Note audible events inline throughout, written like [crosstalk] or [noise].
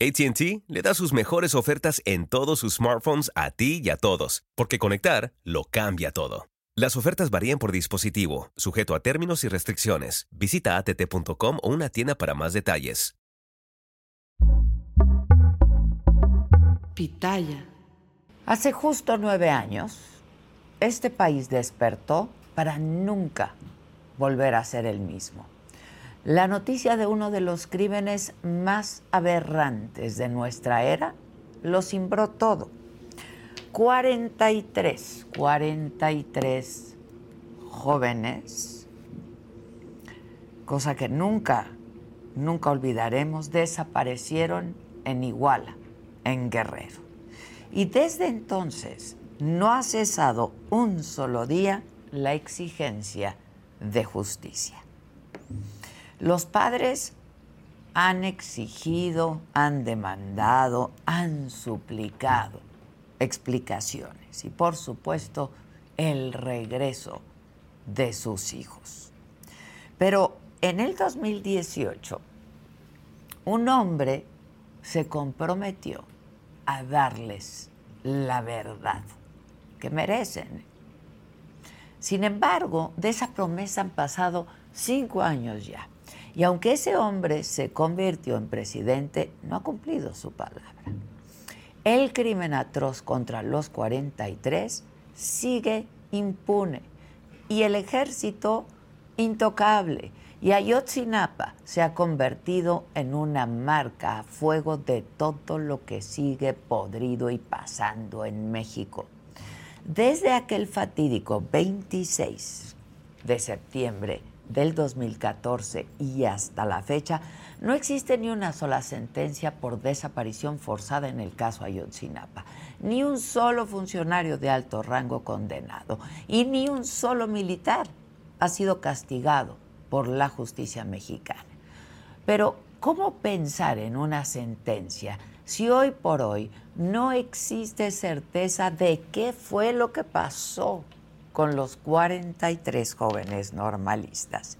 ATT le da sus mejores ofertas en todos sus smartphones a ti y a todos, porque conectar lo cambia todo. Las ofertas varían por dispositivo, sujeto a términos y restricciones. Visita att.com o una tienda para más detalles. Pitaya. Hace justo nueve años, este país despertó para nunca volver a ser el mismo. La noticia de uno de los crímenes más aberrantes de nuestra era lo cimbró todo. 43, 43 jóvenes, cosa que nunca, nunca olvidaremos, desaparecieron en Iguala, en Guerrero. Y desde entonces no ha cesado un solo día la exigencia de justicia. Los padres han exigido, han demandado, han suplicado explicaciones y por supuesto el regreso de sus hijos. Pero en el 2018 un hombre se comprometió a darles la verdad que merecen. Sin embargo, de esa promesa han pasado cinco años ya. Y aunque ese hombre se convirtió en presidente, no ha cumplido su palabra. El crimen atroz contra los 43 sigue impune y el ejército intocable. Y Ayotzinapa se ha convertido en una marca a fuego de todo lo que sigue podrido y pasando en México. Desde aquel fatídico 26 de septiembre del 2014 y hasta la fecha, no existe ni una sola sentencia por desaparición forzada en el caso Ayotzinapa, ni un solo funcionario de alto rango condenado y ni un solo militar ha sido castigado por la justicia mexicana. Pero, ¿cómo pensar en una sentencia si hoy por hoy no existe certeza de qué fue lo que pasó con los 43 jóvenes normalistas.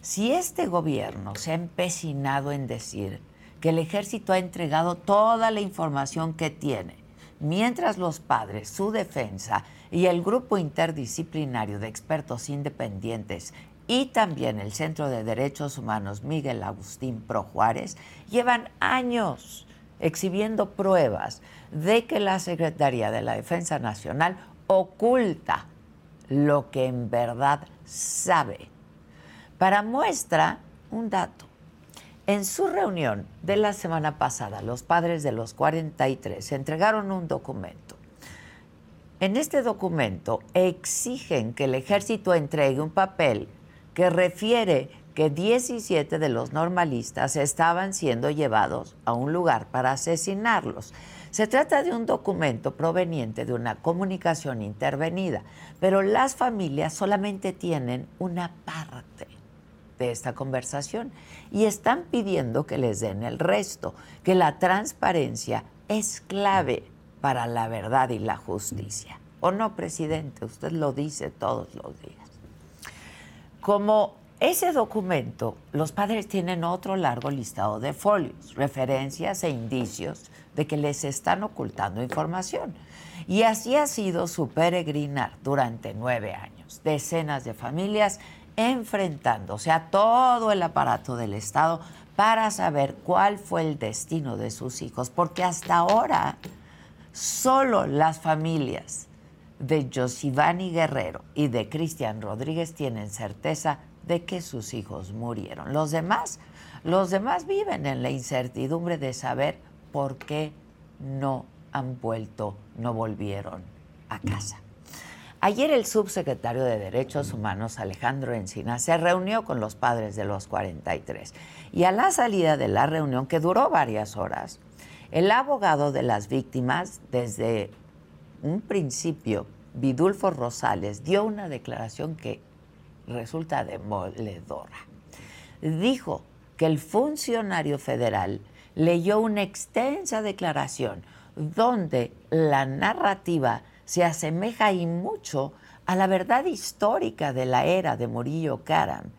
Si este gobierno se ha empecinado en decir que el ejército ha entregado toda la información que tiene, mientras los padres, su defensa y el grupo interdisciplinario de expertos independientes y también el Centro de Derechos Humanos Miguel Agustín Pro Juárez llevan años exhibiendo pruebas de que la Secretaría de la Defensa Nacional oculta lo que en verdad sabe. Para muestra, un dato. En su reunión de la semana pasada, los padres de los 43 entregaron un documento. En este documento exigen que el ejército entregue un papel que refiere que 17 de los normalistas estaban siendo llevados a un lugar para asesinarlos. Se trata de un documento proveniente de una comunicación intervenida, pero las familias solamente tienen una parte de esta conversación y están pidiendo que les den el resto, que la transparencia es clave para la verdad y la justicia. ¿O no, presidente? Usted lo dice todos los días. Como ese documento, los padres tienen otro largo listado de folios, referencias e indicios de que les están ocultando información. Y así ha sido su peregrinar durante nueve años. Decenas de familias enfrentándose a todo el aparato del Estado para saber cuál fue el destino de sus hijos, porque hasta ahora Solo las familias de Josivani Guerrero y de Cristian Rodríguez tienen certeza de que sus hijos murieron. Los demás, los demás viven en la incertidumbre de saber por qué no han vuelto, no volvieron a casa. Ayer el subsecretario de Derechos Humanos, Alejandro Encina, se reunió con los padres de los 43 y a la salida de la reunión, que duró varias horas, el abogado de las víctimas, desde un principio, Vidulfo Rosales, dio una declaración que resulta demoledora. Dijo que el funcionario federal leyó una extensa declaración donde la narrativa se asemeja y mucho a la verdad histórica de la era de Murillo Karam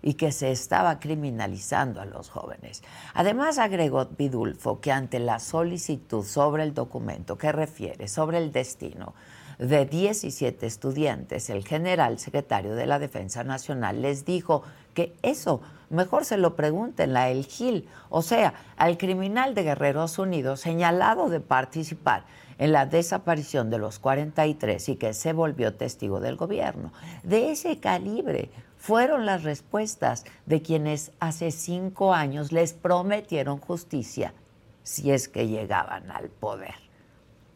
y que se estaba criminalizando a los jóvenes. Además, agregó Vidulfo que ante la solicitud sobre el documento que refiere sobre el destino de 17 estudiantes, el general secretario de la Defensa Nacional les dijo que eso mejor se lo pregunten a El Gil, o sea, al criminal de Guerreros Unidos señalado de participar en la desaparición de los 43 y que se volvió testigo del gobierno. De ese calibre fueron las respuestas de quienes hace cinco años les prometieron justicia si es que llegaban al poder.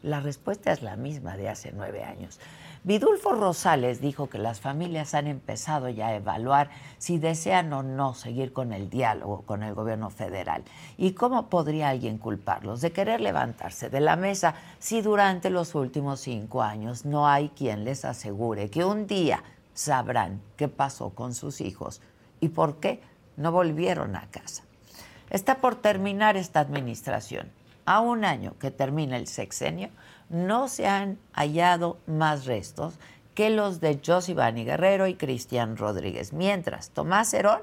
La respuesta es la misma de hace nueve años. Vidulfo Rosales dijo que las familias han empezado ya a evaluar si desean o no seguir con el diálogo con el gobierno federal. ¿Y cómo podría alguien culparlos de querer levantarse de la mesa si durante los últimos cinco años no hay quien les asegure que un día sabrán qué pasó con sus hijos y por qué no volvieron a casa? Está por terminar esta administración. A un año que termina el sexenio, no se han hallado más restos que los de Josivani Guerrero y Cristian Rodríguez. Mientras, Tomás Herón,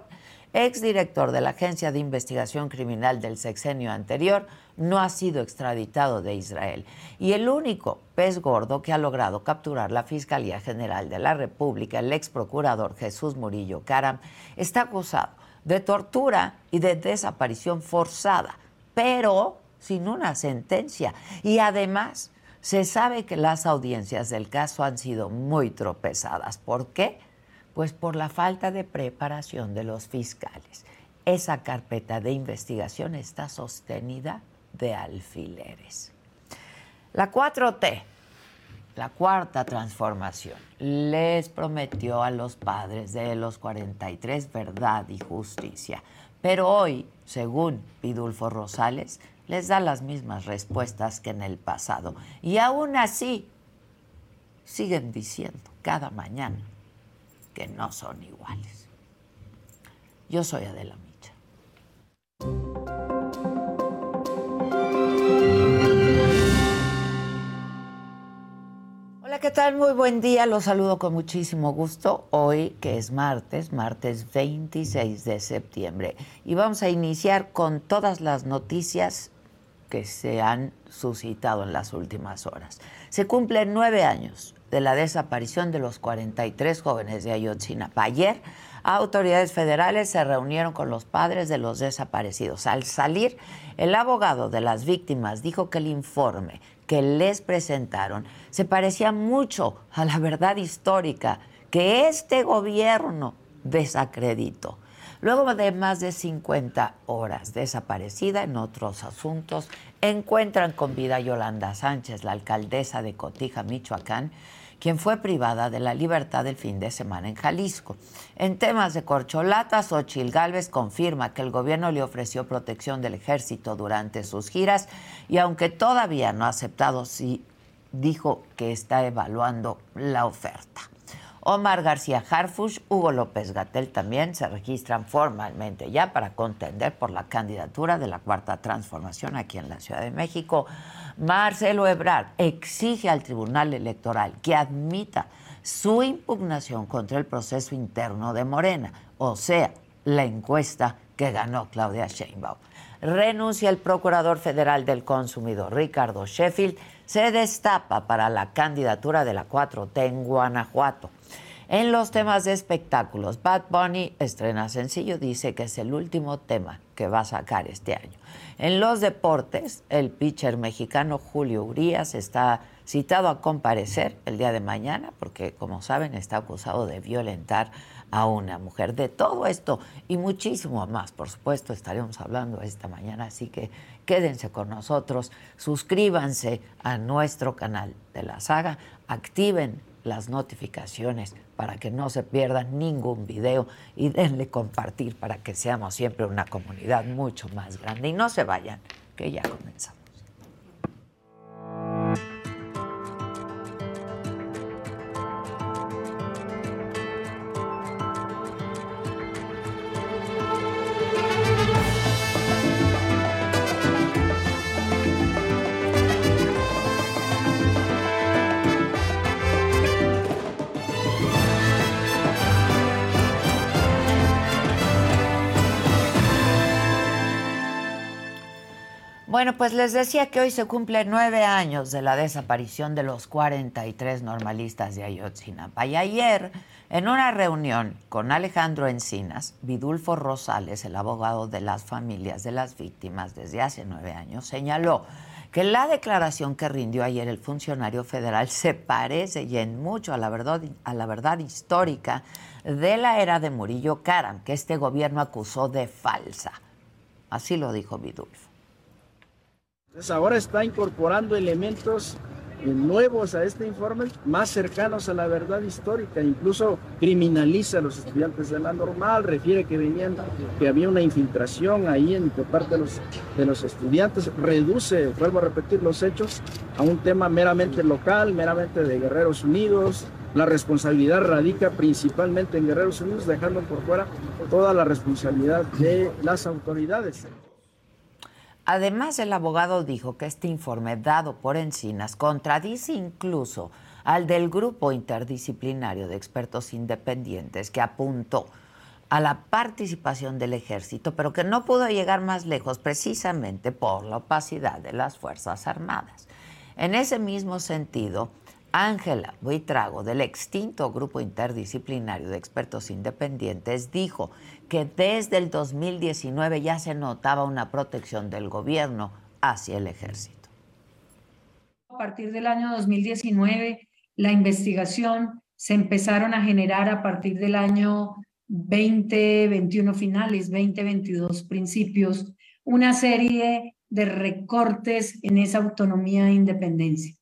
exdirector de la Agencia de Investigación Criminal del sexenio anterior, no ha sido extraditado de Israel. Y el único pez gordo que ha logrado capturar la Fiscalía General de la República, el ex procurador Jesús Murillo Caram, está acusado de tortura y de desaparición forzada, pero sin una sentencia. Y además se sabe que las audiencias del caso han sido muy tropezadas. ¿Por qué? Pues por la falta de preparación de los fiscales. Esa carpeta de investigación está sostenida de alfileres. La 4T, la cuarta transformación, les prometió a los padres de los 43 verdad y justicia. Pero hoy, según Pidulfo Rosales, les da las mismas respuestas que en el pasado. Y aún así, siguen diciendo cada mañana que no son iguales. Yo soy Adela Micha. ¿Qué tal? Muy buen día. Los saludo con muchísimo gusto. Hoy, que es martes, martes 26 de septiembre. Y vamos a iniciar con todas las noticias que se han suscitado en las últimas horas. Se cumplen nueve años de la desaparición de los 43 jóvenes de Ayotzinapa. Ayer, autoridades federales se reunieron con los padres de los desaparecidos. Al salir, el abogado de las víctimas dijo que el informe que les presentaron se parecía mucho a la verdad histórica que este gobierno desacreditó. Luego de más de 50 horas desaparecida en otros asuntos, encuentran con vida a Yolanda Sánchez, la alcaldesa de Cotija, Michoacán, quien fue privada de la libertad el fin de semana en Jalisco. En temas de corcholatas, Ochil Gálvez confirma que el gobierno le ofreció protección del ejército durante sus giras y aunque todavía no ha aceptado, sí dijo que está evaluando la oferta. Omar García Harfush, Hugo López Gatel también se registran formalmente ya para contender por la candidatura de la Cuarta Transformación aquí en la Ciudad de México. Marcelo Ebrard exige al Tribunal Electoral que admita su impugnación contra el proceso interno de Morena, o sea, la encuesta que ganó Claudia Sheinbaum. Renuncia el Procurador Federal del Consumidor, Ricardo Sheffield, se destapa para la candidatura de la 4T en Guanajuato. En los temas de espectáculos, Bad Bunny estrena sencillo, dice que es el último tema que va a sacar este año. En los deportes, el pitcher mexicano Julio Urias está citado a comparecer el día de mañana porque, como saben, está acusado de violentar a una mujer. De todo esto y muchísimo más, por supuesto, estaremos hablando esta mañana, así que quédense con nosotros, suscríbanse a nuestro canal de la saga, activen las notificaciones para que no se pierdan ningún video y denle compartir para que seamos siempre una comunidad mucho más grande. Y no se vayan, que ya comenzamos. Bueno, pues les decía que hoy se cumple nueve años de la desaparición de los 43 normalistas de Ayotzinapa. Y ayer, en una reunión con Alejandro Encinas, Vidulfo Rosales, el abogado de las familias de las víctimas desde hace nueve años, señaló que la declaración que rindió ayer el funcionario federal se parece y en mucho a la verdad, a la verdad histórica de la era de Murillo Karam, que este gobierno acusó de falsa. Así lo dijo Vidulfo. Entonces ahora está incorporando elementos nuevos a este informe, más cercanos a la verdad histórica, incluso criminaliza a los estudiantes de la normal, refiere que venían, que había una infiltración ahí en parte de los, de los estudiantes, reduce, vuelvo a repetir, los hechos a un tema meramente local, meramente de Guerreros Unidos. La responsabilidad radica principalmente en Guerreros Unidos, dejando por fuera toda la responsabilidad de las autoridades. Además, el abogado dijo que este informe dado por Encinas contradice incluso al del grupo interdisciplinario de expertos independientes que apuntó a la participación del ejército, pero que no pudo llegar más lejos precisamente por la opacidad de las Fuerzas Armadas. En ese mismo sentido, Ángela Buitrago, del extinto grupo interdisciplinario de expertos independientes, dijo que desde el 2019 ya se notaba una protección del gobierno hacia el ejército. A partir del año 2019, la investigación se empezaron a generar a partir del año 2021 finales, 2022 principios, una serie de recortes en esa autonomía e independencia.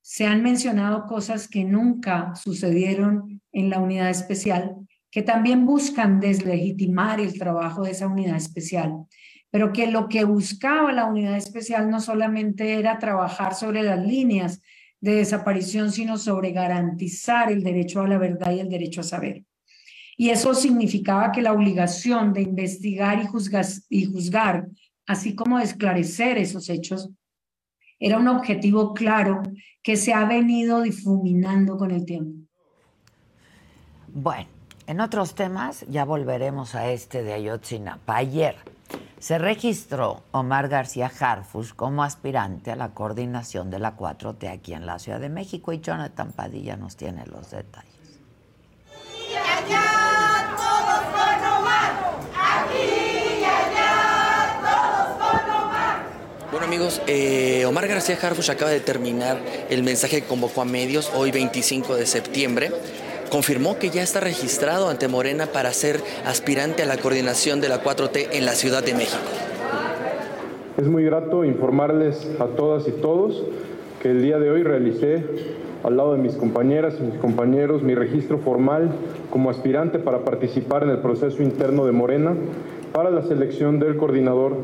Se han mencionado cosas que nunca sucedieron en la unidad especial, que también buscan deslegitimar el trabajo de esa unidad especial, pero que lo que buscaba la unidad especial no solamente era trabajar sobre las líneas de desaparición, sino sobre garantizar el derecho a la verdad y el derecho a saber. Y eso significaba que la obligación de investigar y juzgar, y juzgar así como de esclarecer esos hechos, era un objetivo claro que se ha venido difuminando con el tiempo. Bueno, en otros temas, ya volveremos a este de Ayotzinapa. Ayer se registró Omar García Harfus como aspirante a la coordinación de la 4T aquí en la Ciudad de México y Jonathan Padilla nos tiene los detalles. Allá, todos. Aquí y allá, todos. Bueno amigos, eh, Omar García Harfus acaba de terminar el mensaje que convocó a medios hoy 25 de septiembre confirmó que ya está registrado ante Morena para ser aspirante a la coordinación de la 4T en la Ciudad de México. Es muy grato informarles a todas y todos que el día de hoy realicé al lado de mis compañeras y mis compañeros mi registro formal como aspirante para participar en el proceso interno de Morena para la selección del coordinador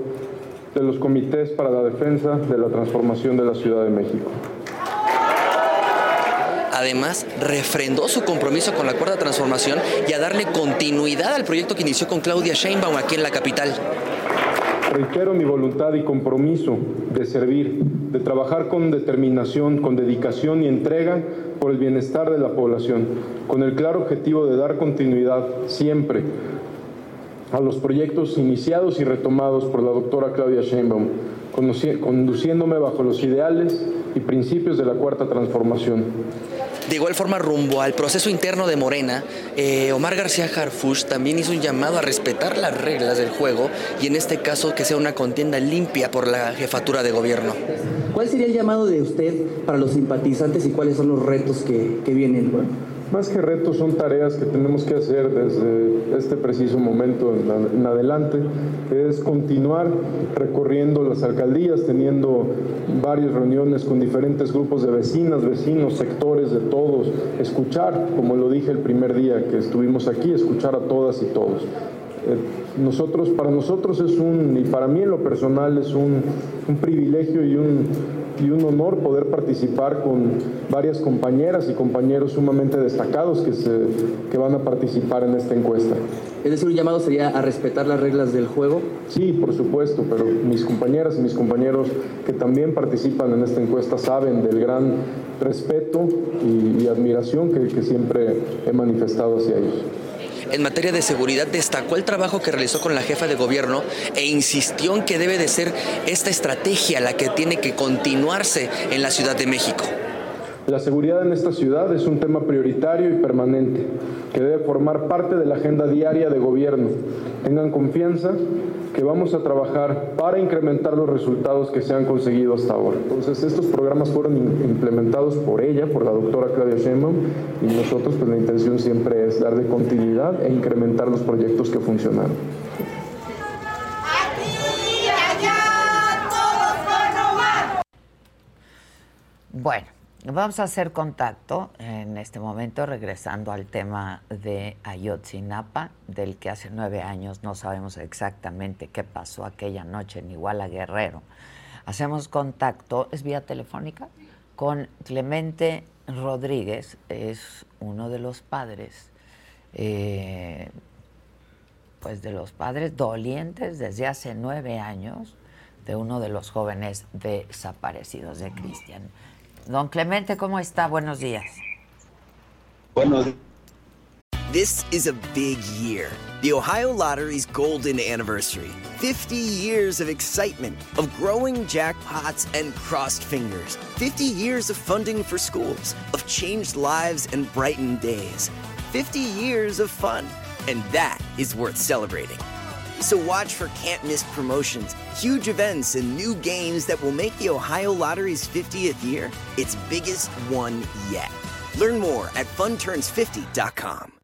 de los comités para la defensa de la transformación de la Ciudad de México. Además, refrendó su compromiso con la cuarta transformación y a darle continuidad al proyecto que inició con Claudia Sheinbaum aquí en la capital. Reitero mi voluntad y compromiso de servir, de trabajar con determinación, con dedicación y entrega por el bienestar de la población, con el claro objetivo de dar continuidad siempre a los proyectos iniciados y retomados por la doctora Claudia Sheinbaum conduciéndome bajo los ideales y principios de la Cuarta Transformación. De igual forma, rumbo al proceso interno de Morena, eh, Omar García Harfush también hizo un llamado a respetar las reglas del juego y en este caso que sea una contienda limpia por la jefatura de gobierno. ¿Cuál sería el llamado de usted para los simpatizantes y cuáles son los retos que, que vienen? Más que retos son tareas que tenemos que hacer desde este preciso momento en, adelante, es continuar recorriendo las alcaldías, teniendo varias reuniones con diferentes grupos de vecinas, vecinos, sectores de todos, escuchar, como lo dije el primer día que estuvimos aquí, escuchar a todas y todos. Eh, nosotros, para nosotros es un, y para mí en lo personal es un, un privilegio y un, y un honor poder participar con varias compañeras y compañeros sumamente destacados que, se, que van a participar en esta encuesta. ¿Es decir, un llamado sería a respetar las reglas del juego? Sí, por supuesto, pero mis compañeras y mis compañeros que también participan en esta encuesta saben del gran respeto y, admiración que, que siempre he manifestado hacia ellos en materia de seguridad destacó el trabajo que realizó con la jefa de gobierno e insistió en que debe de ser esta estrategia la que tiene que continuarse en la Ciudad de México. La seguridad en esta ciudad es un tema prioritario y permanente que debe formar parte de la agenda diaria de gobierno. Tengan confianza que vamos a trabajar para incrementar los resultados que se han conseguido hasta ahora. Entonces, estos programas fueron implementados por ella, por la doctora Claudia Sheinbaum, y nosotros, pues la intención siempre es darle continuidad e incrementar los proyectos que funcionaron. Bueno, Vamos a hacer contacto en este momento, regresando al tema de Ayotzinapa, del que hace nueve años no sabemos exactamente qué pasó aquella noche en Iguala Guerrero. Hacemos contacto, es vía telefónica, con Clemente Rodríguez, es uno de los padres, eh, pues de los padres dolientes desde hace nueve años de uno de los jóvenes desaparecidos de Cristian. Don Clemente, ¿cómo está? Buenos días. Buenos This is a big year. The Ohio Lottery's golden anniversary. 50 years of excitement, of growing jackpots and crossed fingers. 50 years of funding for schools, of changed lives and brightened days. 50 years of fun. And that is worth celebrating. So watch for can't miss promotions, huge events, and new games that will make the Ohio Lottery's 50th year its biggest one yet. Learn more at funturns50.com.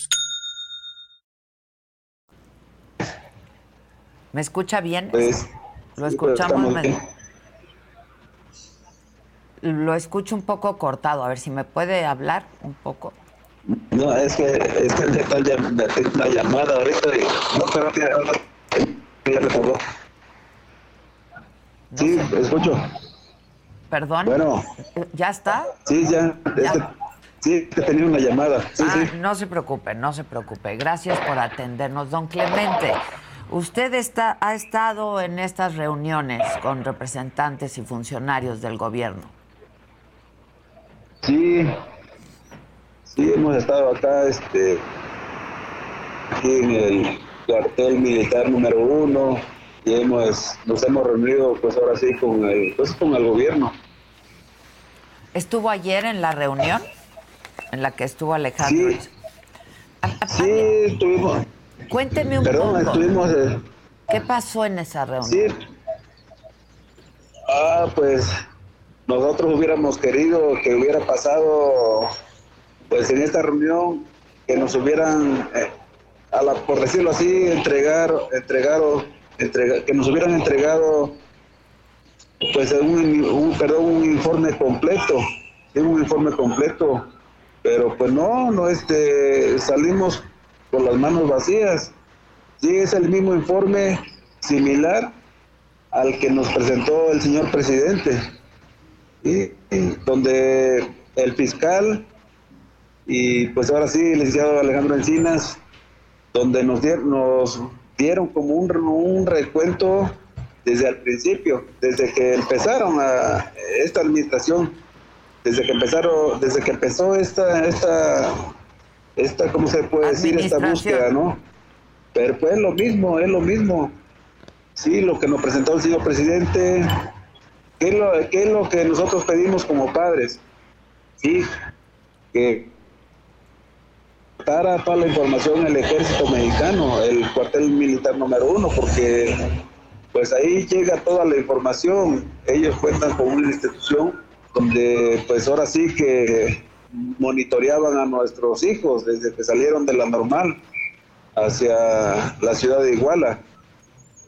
¿Me escucha bien? Pues, lo escuchamos. Lo escucho un poco cortado. A ver si me puede hablar un poco. No, es que, es que está la llamada ahorita y no, pero ya le sí, escucho. ¿Perdón? Bueno. ¿Ya está? Sí, ya. ¿Ya? sí, que tenía una llamada. Sí, ah, sí. No se preocupe, no se preocupe. Gracias por atendernos, don Clemente. Usted está, ha estado en estas reuniones con representantes y funcionarios del gobierno. Sí, sí, hemos estado acá, este, aquí en el cuartel militar número uno y hemos, nos hemos reunido, pues ahora sí, con el, pues, con el gobierno. ¿Estuvo ayer en la reunión en la que estuvo Alejandro? Sí, sí estuvimos. Cuénteme un Perdón, poco. estuvimos... Eh, ¿Qué pasó en esa reunión? Sí. Ah, pues nosotros hubiéramos querido que hubiera pasado, pues en esta reunión, que nos hubieran, eh, a la, por decirlo así, entregar, entregado, que nos hubieran entregado, pues un, perdón, un informe completo, un informe completo, pero pues no, no, este, salimos con las manos vacías. Sí, es el mismo informe similar al que nos presentó el señor presidente, y donde el fiscal y pues ahora sí, el licenciado Alejandro Encinas, donde nos dieron, nos dieron como un, recuento desde el principio, desde que empezaron esta administración, desde que empezaron, desde que empezó esta, esta, esta, ¿cómo se puede decir? Esta búsqueda, ¿no? Pero pues es lo mismo, es lo mismo. Sí, lo que nos presentó el señor presidente, ¿qué es lo, qué es lo que nosotros pedimos como padres? Sí, que para toda la información el ejército mexicano, el cuartel militar número uno, porque pues ahí llega toda la información. Ellos cuentan con una institución donde pues ahora sí que monitoreaban a nuestros hijos desde que salieron de la normal hacia la ciudad de Iguala.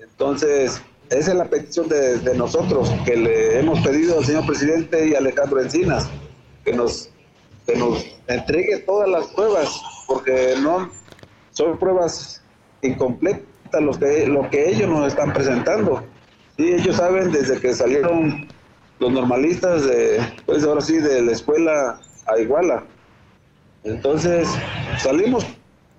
Entonces, esa es la petición de, nosotros que le hemos pedido al señor presidente y Alejandro Encinas, que nos, que nos entregue todas las pruebas, porque no son pruebas incompletas los que, lo que ellos nos están presentando. Sí, ellos saben desde que salieron los normalistas de, pues ahora sí, de la escuela a Iguala. Entonces, salimos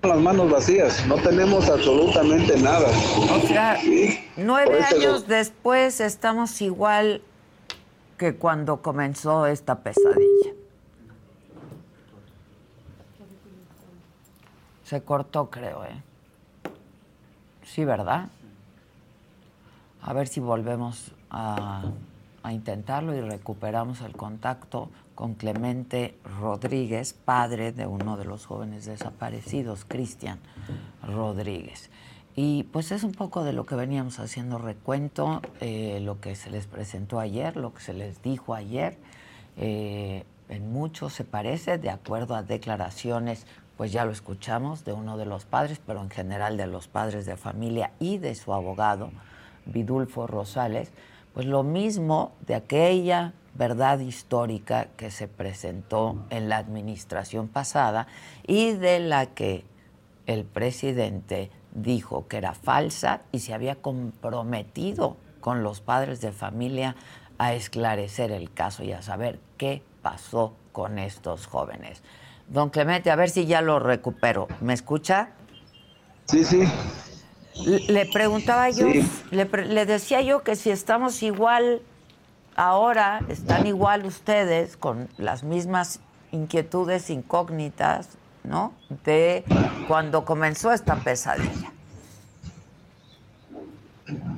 con las manos vacías, no tenemos absolutamente nada. O sea, Sí, nueve años después estamos igual que cuando comenzó esta pesadilla. Se cortó, creo, ¿eh? Sí, ¿verdad? A ver si volvemos a, a intentarlo y recuperamos el contacto con Clemente Rodríguez, padre de uno de los jóvenes desaparecidos, Cristian Rodríguez. Y pues es un poco de lo que veníamos haciendo recuento, eh, lo que se les presentó ayer, lo que se les dijo ayer. Eh, en mucho se parece, de acuerdo a declaraciones, pues ya lo escuchamos, de uno de los padres, pero en general de los padres de familia y de su abogado, Vidulfo Rosales, pues lo mismo de aquella verdad histórica que se presentó en la administración pasada y de la que el presidente dijo que era falsa y se había comprometido con los padres de familia a esclarecer el caso y a saber qué pasó con estos jóvenes. Don Clemente, a ver si ya lo recupero. ¿Me escucha? Sí, sí. Le preguntaba yo, Sí. le, pre- le decía yo que si estamos igual ahora, están igual ustedes con las mismas inquietudes incógnitas, ¿no? De cuando comenzó esta pesadilla.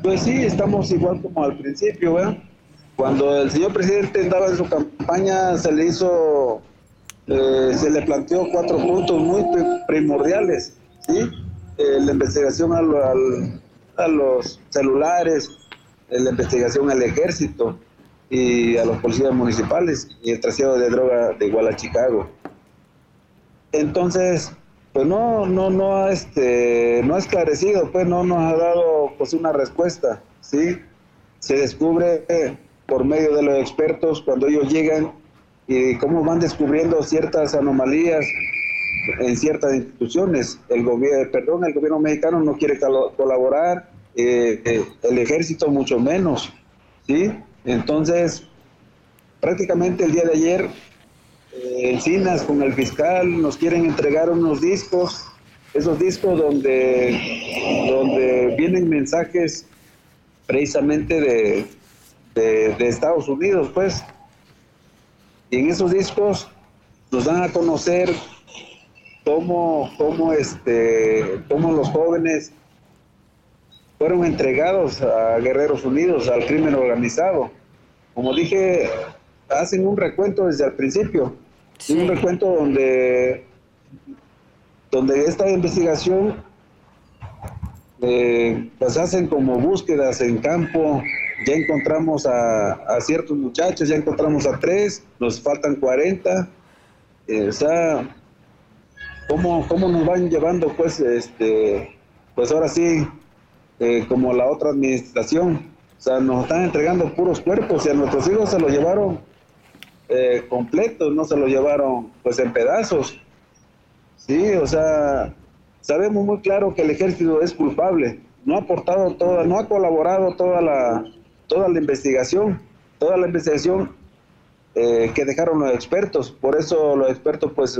Pues sí, estamos igual como al principio, ¿verdad? Cuando el señor presidente andaba en su campaña, se le hizo, eh, se le planteó cuatro puntos muy pri- primordiales, ¿sí? Eh, la investigación al- al- a los celulares, eh, la investigación al ejército y a los policías municipales y el trasiego de droga de igual a Chicago. Entonces, pues no, no, no este, no ha esclarecido, pues no nos ha dado pues una respuesta, ¿sí? Se descubre eh, por medio de los expertos cuando ellos llegan y cómo van descubriendo ciertas anomalías en ciertas instituciones. El gobierno, perdón, el gobierno mexicano no quiere colaborar, eh, eh, el ejército mucho menos, ¿sí? Entonces, prácticamente el día de ayer eh, Encinas con el fiscal nos quieren entregar unos discos, esos discos donde, donde vienen mensajes precisamente de, de, de Estados Unidos, pues. Y en esos discos nos dan a conocer cómo, cómo, este, cómo los jóvenes fueron entregados a Guerreros Unidos, al crimen organizado. Como dije, hacen un recuento desde el principio, un recuento donde, donde esta investigación eh, pues hacen como búsquedas en campo, ya encontramos a, a ciertos muchachos, ya encontramos a tres, nos faltan 40, eh, o sea, ¿cómo, cómo nos van llevando pues, este, pues ahora sí, eh, como la otra administración, o sea, nos están entregando puros cuerpos y a nuestros hijos se los llevaron eh, completos, no se los llevaron pues en pedazos. Sí, o sea, sabemos muy claro que el ejército es culpable, no ha aportado toda, no ha colaborado toda la, toda la investigación, toda la investigación eh, que dejaron los expertos. Por eso los expertos pues,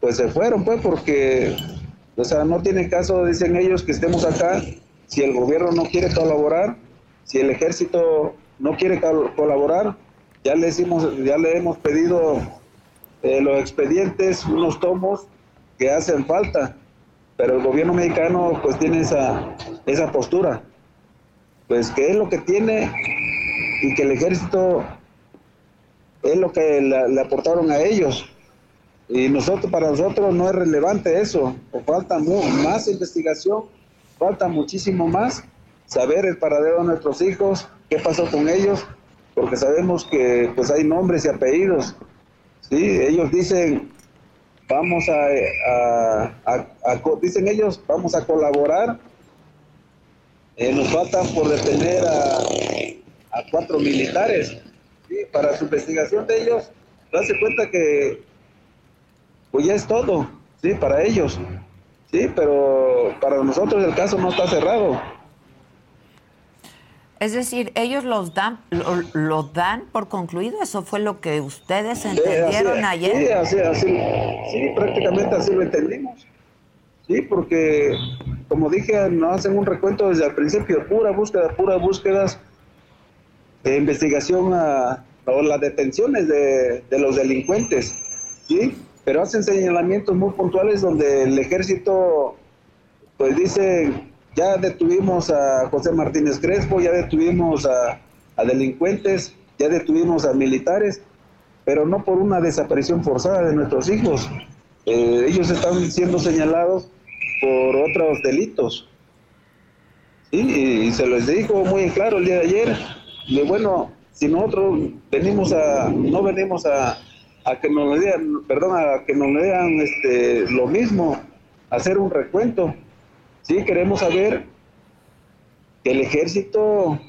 pues se fueron, pues, porque, o sea, no tiene caso, dicen ellos, que estemos acá si el gobierno no quiere colaborar, si el ejército no quiere colaborar, ya le, hicimos, ya le hemos pedido eh, los expedientes, unos tomos que hacen falta, pero el gobierno mexicano pues tiene esa, esa postura, pues que es lo que tiene y que el ejército es lo que le, aportaron a ellos. Y nosotros, para nosotros no es relevante eso, o falta más investigación, falta muchísimo más, saber el paradero de nuestros hijos, qué pasó con ellos, porque sabemos que pues hay nombres y apellidos. ¿sí? Ellos dicen, vamos a, dicen ellos, vamos a colaborar. Eh, nos falta por detener a, cuatro militares. Para su investigación de ellos, darse cuenta que pues ya es todo, ¿sí? Para ellos. Sí, pero para nosotros el caso no está cerrado. Es decir, ellos los dan, lo, dan por concluido. Eso fue lo que ustedes entendieron ayer. Sí, así, así, sí, prácticamente así lo entendimos. Sí, porque como dije, nos hacen un recuento desde el principio, pura búsqueda, pura búsquedas de investigación a, las detenciones de, de los delincuentes, sí, pero hacen señalamientos muy puntuales donde el ejército, pues dice ya detuvimos a José Martínez Crespo, ya detuvimos a, delincuentes, ya detuvimos a militares, pero no por una desaparición forzada de nuestros hijos. Eh, ellos están siendo señalados por otros delitos. Y, se les dijo muy claro el día de ayer, de bueno, si nosotros venimos a, no venimos a, a que nos le perdón, a que nos lean este, lo mismo, hacer un recuento. Sí, queremos saber que el ejército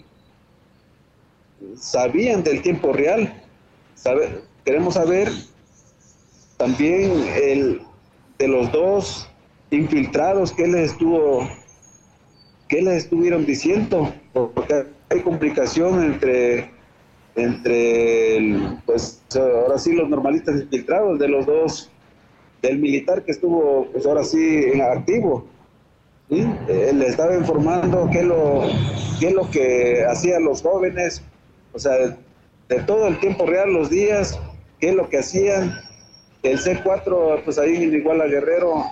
sabían del tiempo real. Queremos saber también el, de los dos infiltrados que les estuvo que les estuvieron diciendo porque hay complicación entre entre pues ahora sí los normalistas infiltrados de los dos del militar que estuvo pues ahora sí en activo ¿sí? Eh, le estaba informando qué es lo, qué lo que hacían los jóvenes, o sea, de, todo el tiempo real, los días, qué es lo que hacían. El C4, pues ahí en Iguala Guerrero,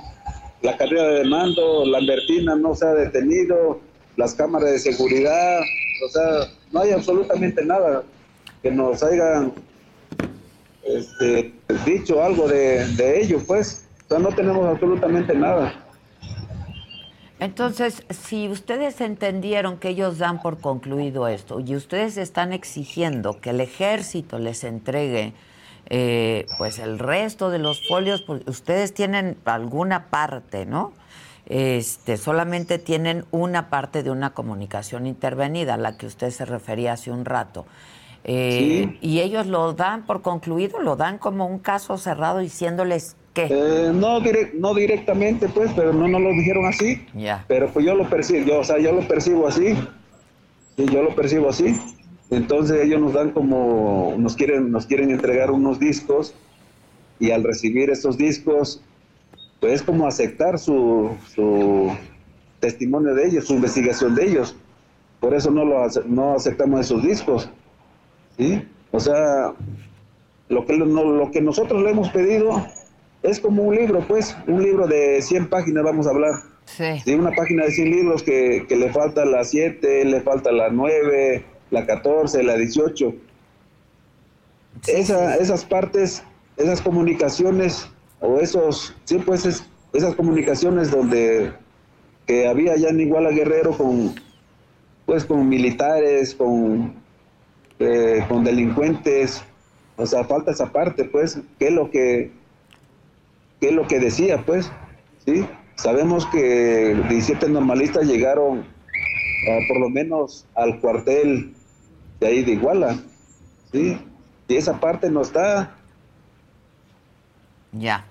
la carrera de mando, la Lambertina no se ha detenido, las cámaras de seguridad, o sea, no hay absolutamente nada que nos hayan este, dicho algo de, de ello, pues. O sea, no tenemos absolutamente nada. Entonces, si ustedes entendieron que ellos dan por concluido esto y ustedes están exigiendo que el ejército les entregue eh, pues el resto de los folios, porque ustedes tienen alguna parte, ¿no? Este, solamente tienen una parte de una comunicación intervenida, a la que usted se refería hace un rato. Eh, y ellos lo dan por concluido, lo dan como un caso cerrado diciéndoles eh, no, no directamente, pues, pero no nos lo dijeron así. Pero pues yo lo percibo, yo, o sea, yo lo percibo así. Sí, yo lo percibo así. Entonces ellos nos dan como, nos quieren, nos quieren entregar unos discos y al recibir estos discos, pues es como aceptar su, su testimonio de ellos, su investigación de ellos. Por eso no, lo, no aceptamos esos discos. ¿sí? O sea, lo que, lo que nosotros le hemos pedido es como un libro, pues, un libro de 100 páginas vamos a hablar. Sí. una página de 100 libros que, le falta la 7, le falta la 9, la 14, la 18. esas partes, esas comunicaciones o esos, sí, pues esas comunicaciones donde que había ya en Iguala Guerrero con, pues, con militares, con, eh, con delincuentes, o sea, falta esa parte, pues, que es lo que qué es lo que decía, pues, ¿sí? Sabemos que 17 normalistas llegaron ah, por lo menos al cuartel de ahí de Iguala, ¿sí? Y esa parte no está. Ya.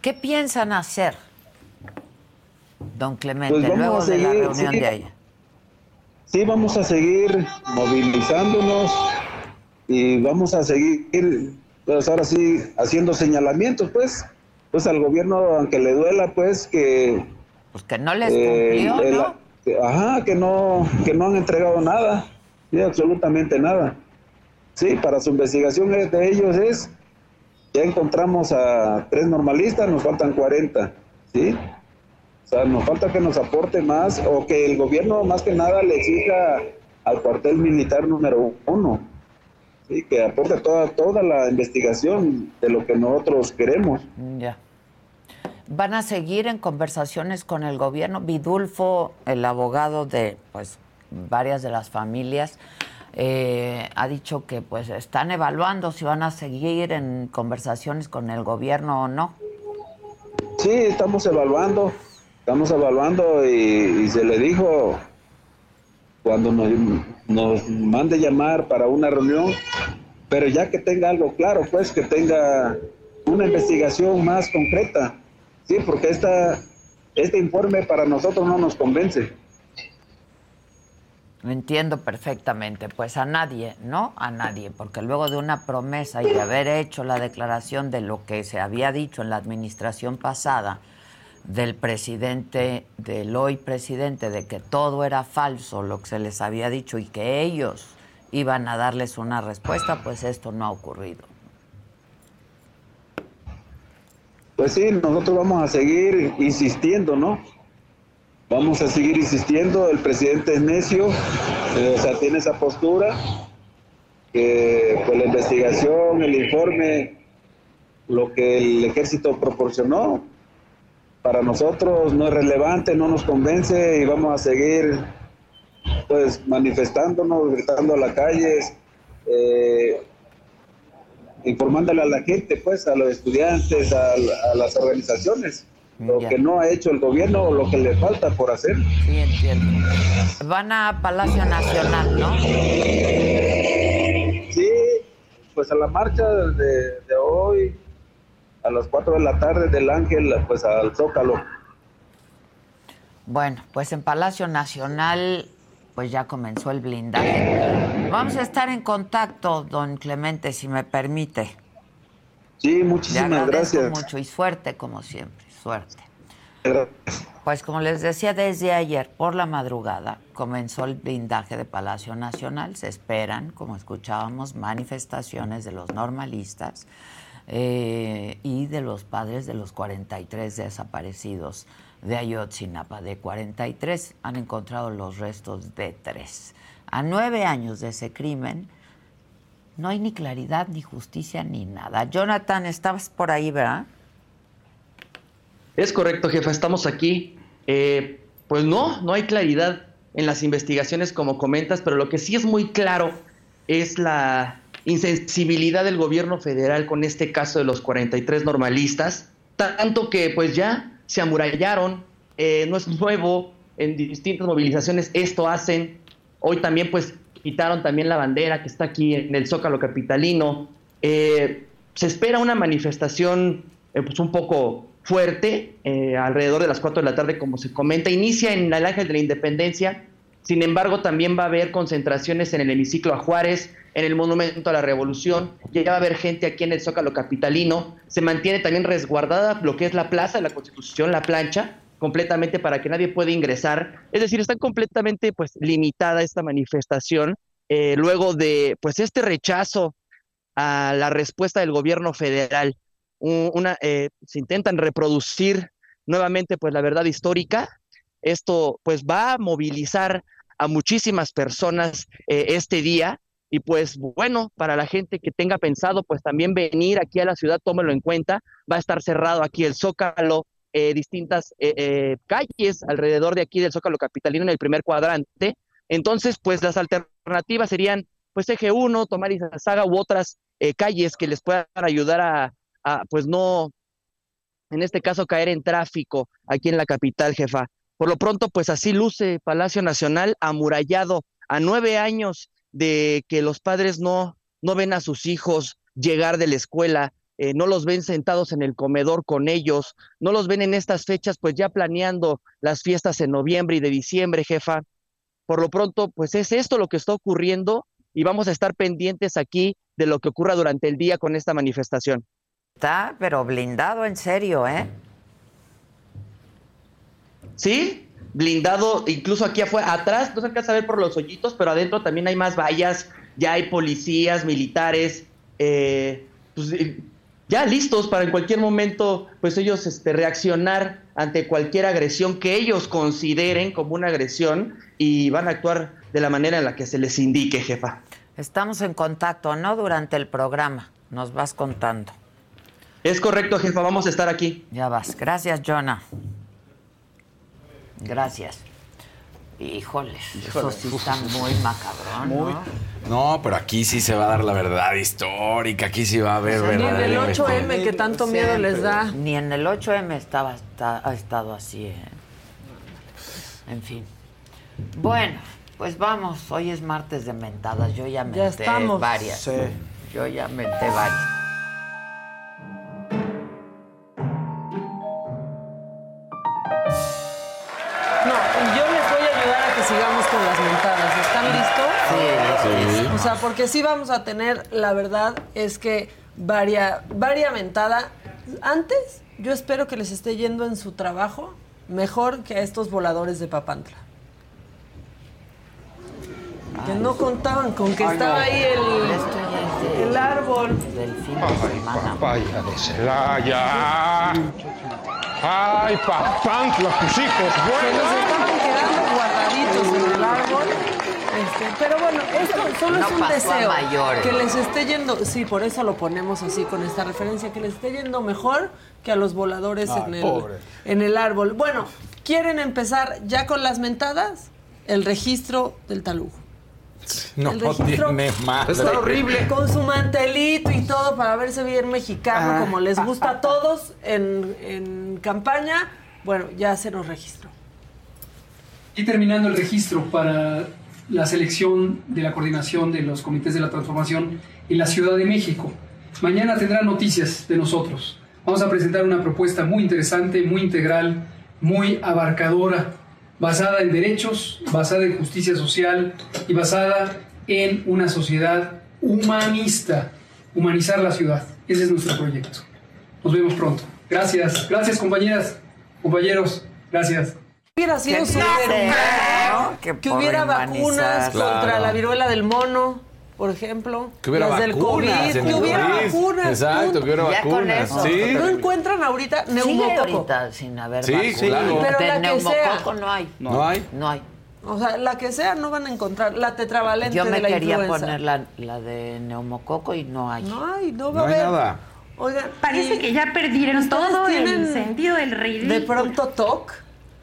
¿Qué piensan hacer, don Clemente, pues luego de la reunión de ayer? sí vamos a seguir movilizándonos y vamos a seguir, pues ahora sí, haciendo señalamientos, pues, pues al gobierno, aunque le duela, pues que... Pues que no les cumplió, el- ¿no? que- ajá, que no, que no han entregado nada, sí, absolutamente nada. Sí, para su investigación es- de ellos es, ya encontramos a tres normalistas, nos faltan 40, ¿sí? O sea, nos falta que nos aporte más o que el gobierno más que nada le exija al cuartel militar número uno, ¿sí? Que aporte toda, toda la investigación de lo que nosotros queremos. Ya. Van a seguir en conversaciones con el gobierno. Vidulfo, el abogado de pues varias de las familias, eh, ha dicho que pues están evaluando si van a seguir en conversaciones con el gobierno o no. Sí, estamos evaluando, estamos evaluando y, y se le dijo cuando nos, mande llamar para una reunión, pero ya que tenga algo claro, pues que tenga una investigación más concreta, sí, porque esta, este informe para nosotros no nos convence. Entiendo perfectamente. Pues a nadie, ¿no? A nadie. Porque luego de una promesa y de haber hecho la declaración de lo que se había dicho en la administración pasada del presidente, del hoy presidente, de que todo era falso, lo que se les había dicho y que ellos iban a darles una respuesta, pues esto no ha ocurrido. Pues sí, nosotros vamos a seguir insistiendo, ¿no? Vamos a seguir insistiendo, el presidente es necio, eh, o sea, tiene esa postura, que pues la investigación, el informe, lo que el ejército proporcionó, para nosotros no es relevante, no nos convence y vamos a seguir pues manifestándonos, gritando a las calles, eh, informándole a la gente, pues, a los estudiantes, a, a las organizaciones, lo Ya. que no ha hecho el gobierno o lo que le falta por hacer. Sí, entiendo. Van a Palacio Nacional, ¿no? Sí, pues a la marcha de, de hoy, a las 4 de la tarde del Ángel, pues al Zócalo. Bueno, pues en Palacio Nacional pues ya comenzó el blindaje. Vamos a estar en contacto, don Clemente, si me permite. Sí, Le muchísimas agradezco gracias. mucho y suerte como siempre, suerte. Pues como les decía, desde ayer por la madrugada comenzó el blindaje de Palacio Nacional. Se esperan, como escuchábamos, manifestaciones de los normalistas eh, y de los padres de los 43 desaparecidos de Ayotzinapa. De 43 han encontrado los restos de tres. A nueve años de ese crimen, no hay ni claridad, ni justicia, ni nada. Jonathan, estabas por ahí, ¿verdad? Es correcto, jefa, estamos aquí. Eh, pues no, no hay claridad en las investigaciones como comentas, pero lo que sí es muy claro es la insensibilidad del gobierno federal con este caso de los 43 normalistas, tanto que pues ya se amurallaron, eh, no es nuevo, en distintas movilizaciones esto hacen, hoy también pues quitaron también la bandera que está aquí en el Zócalo Capitalino, Eh, se espera una manifestación eh, pues un poco fuerte, eh, alrededor de las 4 de la tarde, como se comenta. Inicia en el Ángel de la Independencia, sin embargo, también va a haber concentraciones en el hemiciclo a Juárez, en el Monumento a la Revolución, ya va a haber gente aquí en el Zócalo Capitalino. Se mantiene también resguardada lo que es la Plaza de la Constitución, la plancha, completamente para que nadie pueda ingresar. Es decir, está completamente pues limitada esta manifestación eh, luego de pues este rechazo a la respuesta del gobierno federal. Un- Una, eh, se intentan reproducir nuevamente pues la verdad histórica. Esto pues va a movilizar a muchísimas personas eh, este día y pues bueno, para la gente que tenga pensado pues también venir aquí a la ciudad, tómelo en cuenta. Va a estar cerrado aquí el Zócalo, eh, distintas eh, eh, calles alrededor de aquí del Zócalo Capitalino en el primer cuadrante. Entonces pues las alternativas serían pues eje 1, tomar Izazaga u otras eh, calles que les puedan ayudar a, a, pues no, en este caso caer en tráfico aquí en la capital, jefa. Por lo pronto, pues así luce Palacio Nacional amurallado a nueve años de que los padres no, no ven a sus hijos llegar de la escuela, eh, no los ven sentados en el comedor con ellos, no los ven en estas fechas, pues ya planeando las fiestas en noviembre y de diciembre, jefa. por lo pronto, pues es esto lo que está ocurriendo y vamos a estar pendientes aquí de lo que ocurra durante el día con esta manifestación. Está, pero blindado en serio, ¿eh? Sí, blindado, incluso aquí afuera, atrás no se alcanza a ver por los hoyitos, pero adentro también hay más vallas, ya hay policías, militares, eh, pues, eh, ya listos para en cualquier momento, pues ellos este, reaccionar ante cualquier agresión que ellos consideren como una agresión y van a actuar de la manera en la que se les indique, jefa. Estamos en contacto, ¿no? Durante el programa. Nos vas contando. Es correcto, jefa, vamos a estar aquí. Ya vas. Gracias, Jonah. Gracias. Híjoles, eso sí está [laughs] muy macabrón, Muy. ¿no? No, pero aquí sí se va a dar la verdad histórica, aquí sí va a haber Ni en el verdadera 8M que tanto miedo les da. Ni en el 8M estaba, está- ha estado así, ¿eh? En fin. Bueno, pues vamos. Hoy es martes de mentadas. Yo ya menté Ya estamos. varias. Sí. Yo ya menté varias. O sea, porque sí vamos a tener, la verdad es que varia, varia mentada. Antes, yo espero que les esté yendo en su trabajo mejor que a estos voladores de Papantla. Que no contaban con que estaba ahí el, el árbol. Del fin de semana. Papaya de Celaya. Ay, Papantla, tus hijos, Se nos bueno. estaban quedando guardaditos en el árbol. Este, pero bueno, esto solo No es un deseo. Que les esté yendo, sí, por eso lo ponemos así con esta referencia, que les esté yendo mejor que a los voladores Ay, en, el, pobre. en el árbol. Bueno, ¿quieren empezar ya con las mentadas? El registro del talugo. No El registro tiene madre. Está horrible. Con su mantelito y todo para verse bien mexicano, Ah. como les gusta a todos en, en campaña. Bueno, ya se nos registró. Y terminando el registro para la selección de la coordinación de los comités de la transformación en la Ciudad de México. Mañana tendrán noticias de nosotros. Vamos a presentar una propuesta muy interesante, muy integral, muy abarcadora, basada en derechos, basada en justicia social y basada en una sociedad humanista, humanizar la ciudad. Ese es nuestro proyecto. Nos vemos pronto. Gracias, gracias compañeras, compañeros, gracias. Hubiera sido ¿no? Que hubiera vacunas contra la viruela del mono, por ejemplo. Que hubiera las del vacunas COVID, que hubiera vacunas. Exacto, que hubiera Ya con vacunas. eso. Sí. No encuentran ahorita Sigue neumococo. ahorita sin haber Sí, vacuna. claro. Pero de la que neumococo sea. no hay. No hay. No hay. O sea, la que sea no van a encontrar. La tetravalente Yo de me la quería influenza. poner la, la de neumococo y no hay. No hay, no va No a hay haber. nada. Oigan, Parece y- que ya perdieron ¿ustedes todo el sentido del ridículo. De pronto TOC.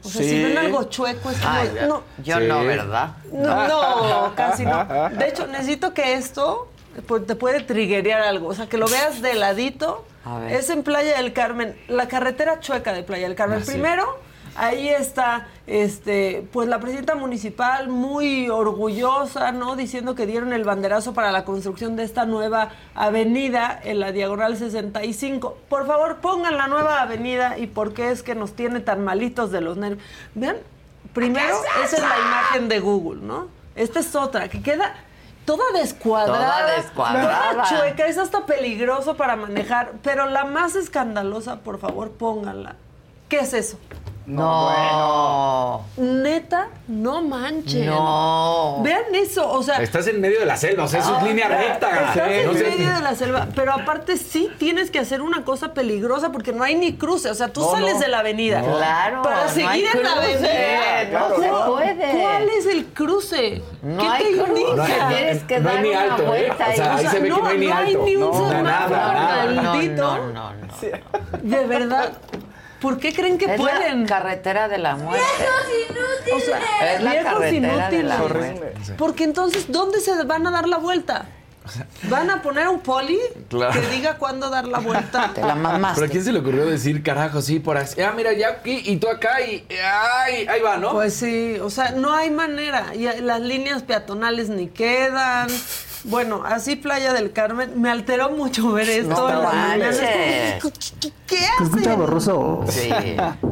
O sea, si Sí. ven algo chueco es como, Ay, no, yo Sí. no, ¿verdad? no, no, casi no. De hecho, necesito que esto pues, te puede triggerear algo. O sea, que lo veas de ladito. A ver. Es en Playa del Carmen, la carretera chueca de Playa del Carmen. Ah, sí. Primero, ahí está, este, pues la presidenta municipal muy orgullosa, ¿no? Diciendo que dieron el banderazo para la construcción de esta nueva avenida en la diagonal 65. Por favor, pongan la nueva avenida y por qué es que nos tiene tan malitos de los nervios. Vean, primero, esa es la imagen de Google, ¿no? Esta es otra, que queda toda descuadrada. Toda descuadrada. toda chueca, es hasta peligroso para manejar. Pero la más escandalosa, por favor, pónganla. ¿Qué es eso? No. Neta, no manchen. No. Vean eso, o sea. Estás en medio de la selva, o sea, eso es línea recta. Estás en No sé- medio de la selva, pero aparte sí tienes que hacer una cosa peligrosa porque no hay ni cruce, o sea, tú No, sales no. de la avenida. No. Claro, Para seguir en la cruce, avenida. no se ¿Cuál- puede. ¿Cuál es el cruce? No ¿Qué hay te cruce. indica? No hay- Tienes que dar ni una alto, ¿eh? vuelta O sea, ahí. se ve no, que no hay ni no hay alto. ni un No, semáforo maldito. No, no, no. De verdad. ¿Por qué creen que Es pueden? la carretera de la muerte. O sea, Es la viejos carretera de la inútiles. muerte. Porque entonces, ¿dónde se van a dar la vuelta? ¿Van a poner un poli Claro. que diga cuándo dar la vuelta? [laughs] Te la mamaste. ¿Pero a quién se le ocurrió decir, carajo, sí, por así? Ah, mira, ya aquí y tú acá y. ¡Ay! Ahí va, ¿no? Pues sí, o sea, no hay manera. Y las líneas peatonales ni quedan. Bueno, así Playa del Carmen, me alteró mucho ver esto No en la mañana. ¿qué, escucha borroso. Sí.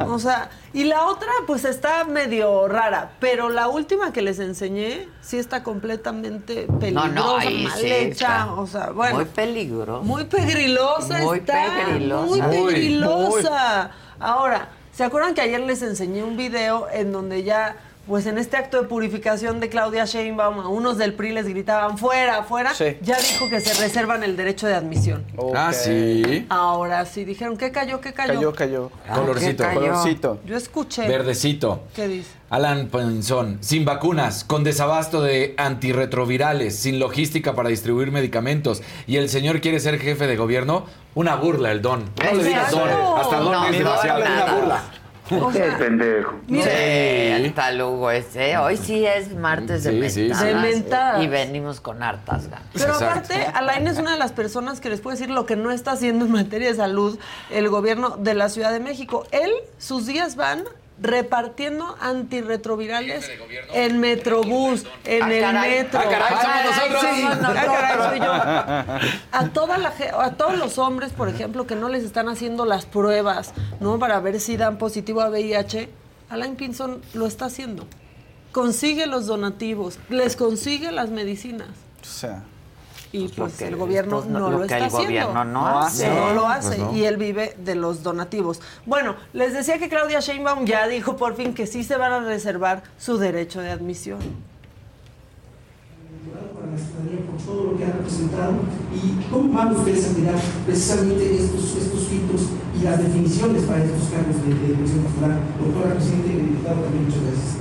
O sea, y la otra pues está medio rara, pero la última que les enseñé sí está completamente peligrosa, no, ahí mal sí hecha, está o sea, bueno. Muy peligroso. Muy pegrilosa Muy está. pegrilosa. Muy Muy, pegrilosa. Ahora, ¿se acuerdan que ayer les enseñé un video en donde ya, pues en este acto de purificación de Claudia Sheinbaum, a unos del PRI les gritaban fuera, fuera? Sí. Ya dijo que se reservan el derecho de admisión. Ah, sí. Ahora sí, dijeron, ¿qué cayó? ¿Qué cayó? Cayó, cayó. Colorcito. ¿qué cayó? Colorcito. Yo escuché. Verdecito. ¿Qué dice? Alan Pinzón, sin vacunas, con desabasto de antirretrovirales, sin logística para distribuir medicamentos, y el señor quiere ser jefe de gobierno, una burla el don. No le digas don, hasta don No, es demasiado, una burla. O sea, pendejo. Sí, el talugo ese. Hoy sí es martes de Sí, sí, mentadas. sí. De mentadas. Y venimos con hartas ganas. Pero Exacto. aparte, Alain es una de las personas que les puede decir lo que no está haciendo en materia de salud el gobierno de la Ciudad de México. Él, sus días van repartiendo antirretrovirales en Metrobús, en Ah, el caray. metro. Ah, caray, somos nosotros. Sí, Somos ah, caray, nosotros. soy yo. A, toda la, a todos los hombres, por ejemplo, que no les están haciendo las pruebas, ¿no? Para ver si dan positivo a VIH, Alain Pinson lo está haciendo. Consigue los donativos, les consigue las medicinas. O sea, Y Pues pues que- el gobierno pues, no lo lo está el haciendo. gobierno no No hace. No lo hace. Pues no. Y él vive de los donativos. Bueno, les decía que Claudia Sheinbaum ya dijo por fin que sí se van a reservar su derecho de admisión. para la ciudadanía por todo lo que ha representado y cómo van ustedes a mirar precisamente estos, estos filtros y las definiciones para estos cargos de, de elección popular. Doctora Presidente, diputado, también muchas gracias.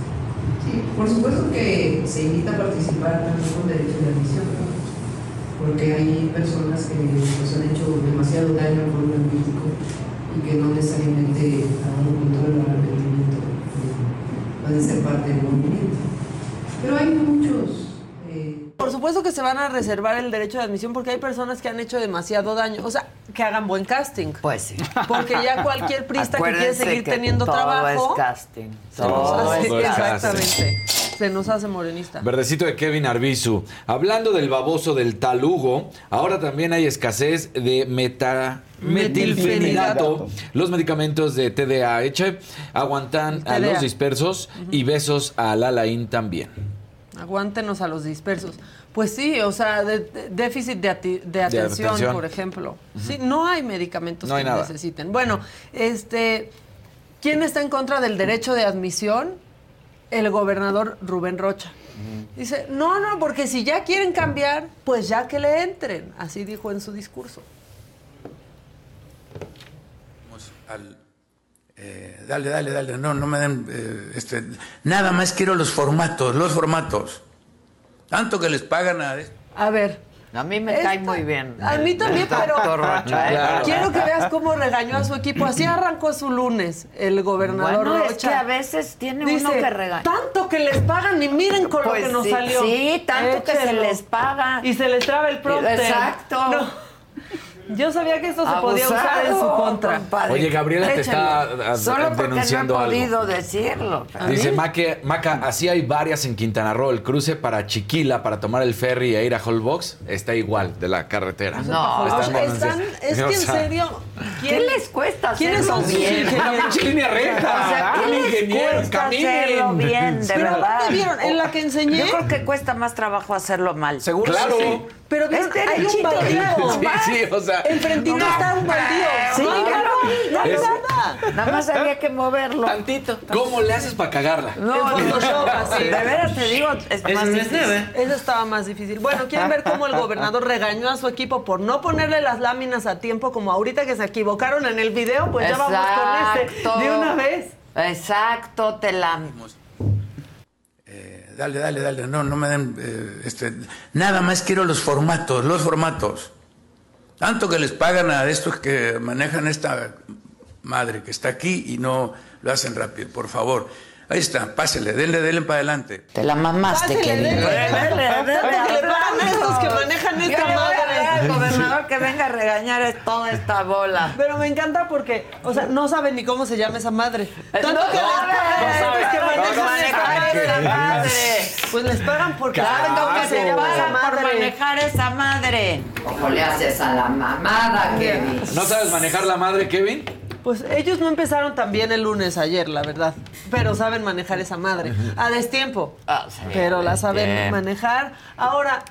Sí, por supuesto que se invita a participar también con derecho de admisión, ¿no? Porque hay personas que nos han hecho demasiado daño al pueblo político y que no necesariamente a un punto del arrepentimiento eh, pueden ser parte del movimiento. Pero hay muchos eh, Por supuesto que se van a reservar el derecho de admisión porque hay personas que han hecho demasiado daño. O sea, que hagan buen casting. Pues sí. Porque ya cualquier prista que quiere seguir que teniendo todo trabajo. es casting. Todo Todo es casting. exactamente. Se nos hace morenista. Verdecito de Kevin Arbizu. Hablando del baboso del talugo, ahora también hay escasez de meta metilfenidato. Los medicamentos de TDAH aguantan a los dispersos y besos a Lalain también. Aguántenos a los dispersos. Pues sí, o sea, de- de- déficit de, ati- de atención, atención. por ejemplo. Sí, no hay medicamentos No hay que nada. necesiten. Bueno, este, ¿quién está en contra del derecho de admisión? El gobernador Rubén Rocha. Dice, no, no, porque si ya quieren cambiar, pues ya que le entren. Así dijo en su discurso. al- eh, dale, dale, dale, no, no me den, eh, este, nada más quiero los formatos, los formatos. Tanto que les pagan a... A ver. A mí me cae muy bien. A mí también, pero Rocha, ¿eh? Claro. quiero que veas cómo regañó a su equipo. Así arrancó su lunes el gobernador Bueno, Rocha. es que a veces tiene Dice, uno que regañar. Tanto que les pagan y miren con Pues lo que nos salió. sí, tanto que se les paga. Y se les traba el prompter. Exacto. No. Yo sabía que esto se podía usar en su contra. compadre. Oye, Gabriela te está Échenlo. a- a- Solo porque denunciando no he algo. podido decirlo. Dice Maque- Maca, así hay varias en Quintana Roo. El cruce para Chiquila, para tomar el ferry e ir a Holbox, está igual de la carretera. No, Están O sea, están- es [laughs] que en sea, serio. ¿Qué les cuesta ¿Quiénes son sus bien? ingenieros? Una pinche línea recta. O sea, ¿qué Un les ingeniero, cuesta caminen. hacerlo bien, de Pero verdad? aparte, ¿vieron? En la que enseñé- Yo creo que cuesta más trabajo hacerlo mal. Seguro Claro. sí. Pero vieron, Este hay un baldío. Sí, sí, o sea. Enfrentito está un baldío. Sí, no, claro. no, no, Es- nada. Nada más había que moverlo. Tantito. ¿Cómo le haces para cagarla? No, En Photoshop, de así. veras te digo, es más difícil. Eso estaba más difícil. Bueno, ¿quieren ver cómo el gobernador regañó a su equipo por no ponerle las láminas a tiempo como ahorita que se equivocaron en el video? Pues ya vamos con este de una vez. Exacto, te la... Eh, dale, dale, dale, no, no me den, eh, este, nada más quiero los formatos, los formatos. Tanto que les pagan a estos que manejan esta madre que está aquí y no lo hacen rápido, por favor. Ahí está, pásele, denle, denle para adelante. Te la mamaste, Kevin. denle. Dale, dale, Tanto que le dale, pagan a estos que manejan esta Yo le voy a madre. dar Dile al gobernador que venga a regañar a toda esta bola. Pero me encanta porque, o sea, no saben ni cómo se llama esa madre. Tanto No que les pagan, es que ¿Cómo manejan manejar esa madre? Pues les pagan porque Claro, saben cómo que se se llama esa pagan por manejar esa madre. ¿Cómo le haces a la mamada, Kevin? ¿No sabes manejar la madre, Kevin? Pues ellos no empezaron tan bien el lunes ayer, la verdad. Pero saben manejar esa madre. A destiempo. pero la saben bien. manejar. Ahora,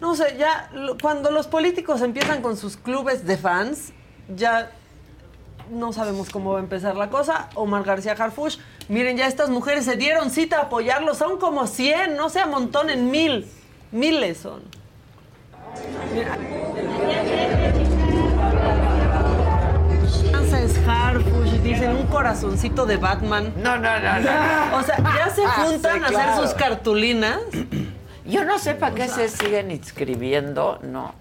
no sé, ya cuando los políticos empiezan con sus clubes de fans, ya no sabemos cómo va a empezar la cosa. Omar García Harfush, miren, ya estas mujeres se dieron cita a apoyarlos. Son como 100, no se amontonen mil. Miles son. Es Harfush, dicen un corazoncito de Batman. No, no, no, no. O sea, ya se Ah, juntan sí, a hacer sus cartulinas. Yo no sé para qué se siguen inscribiendo, no.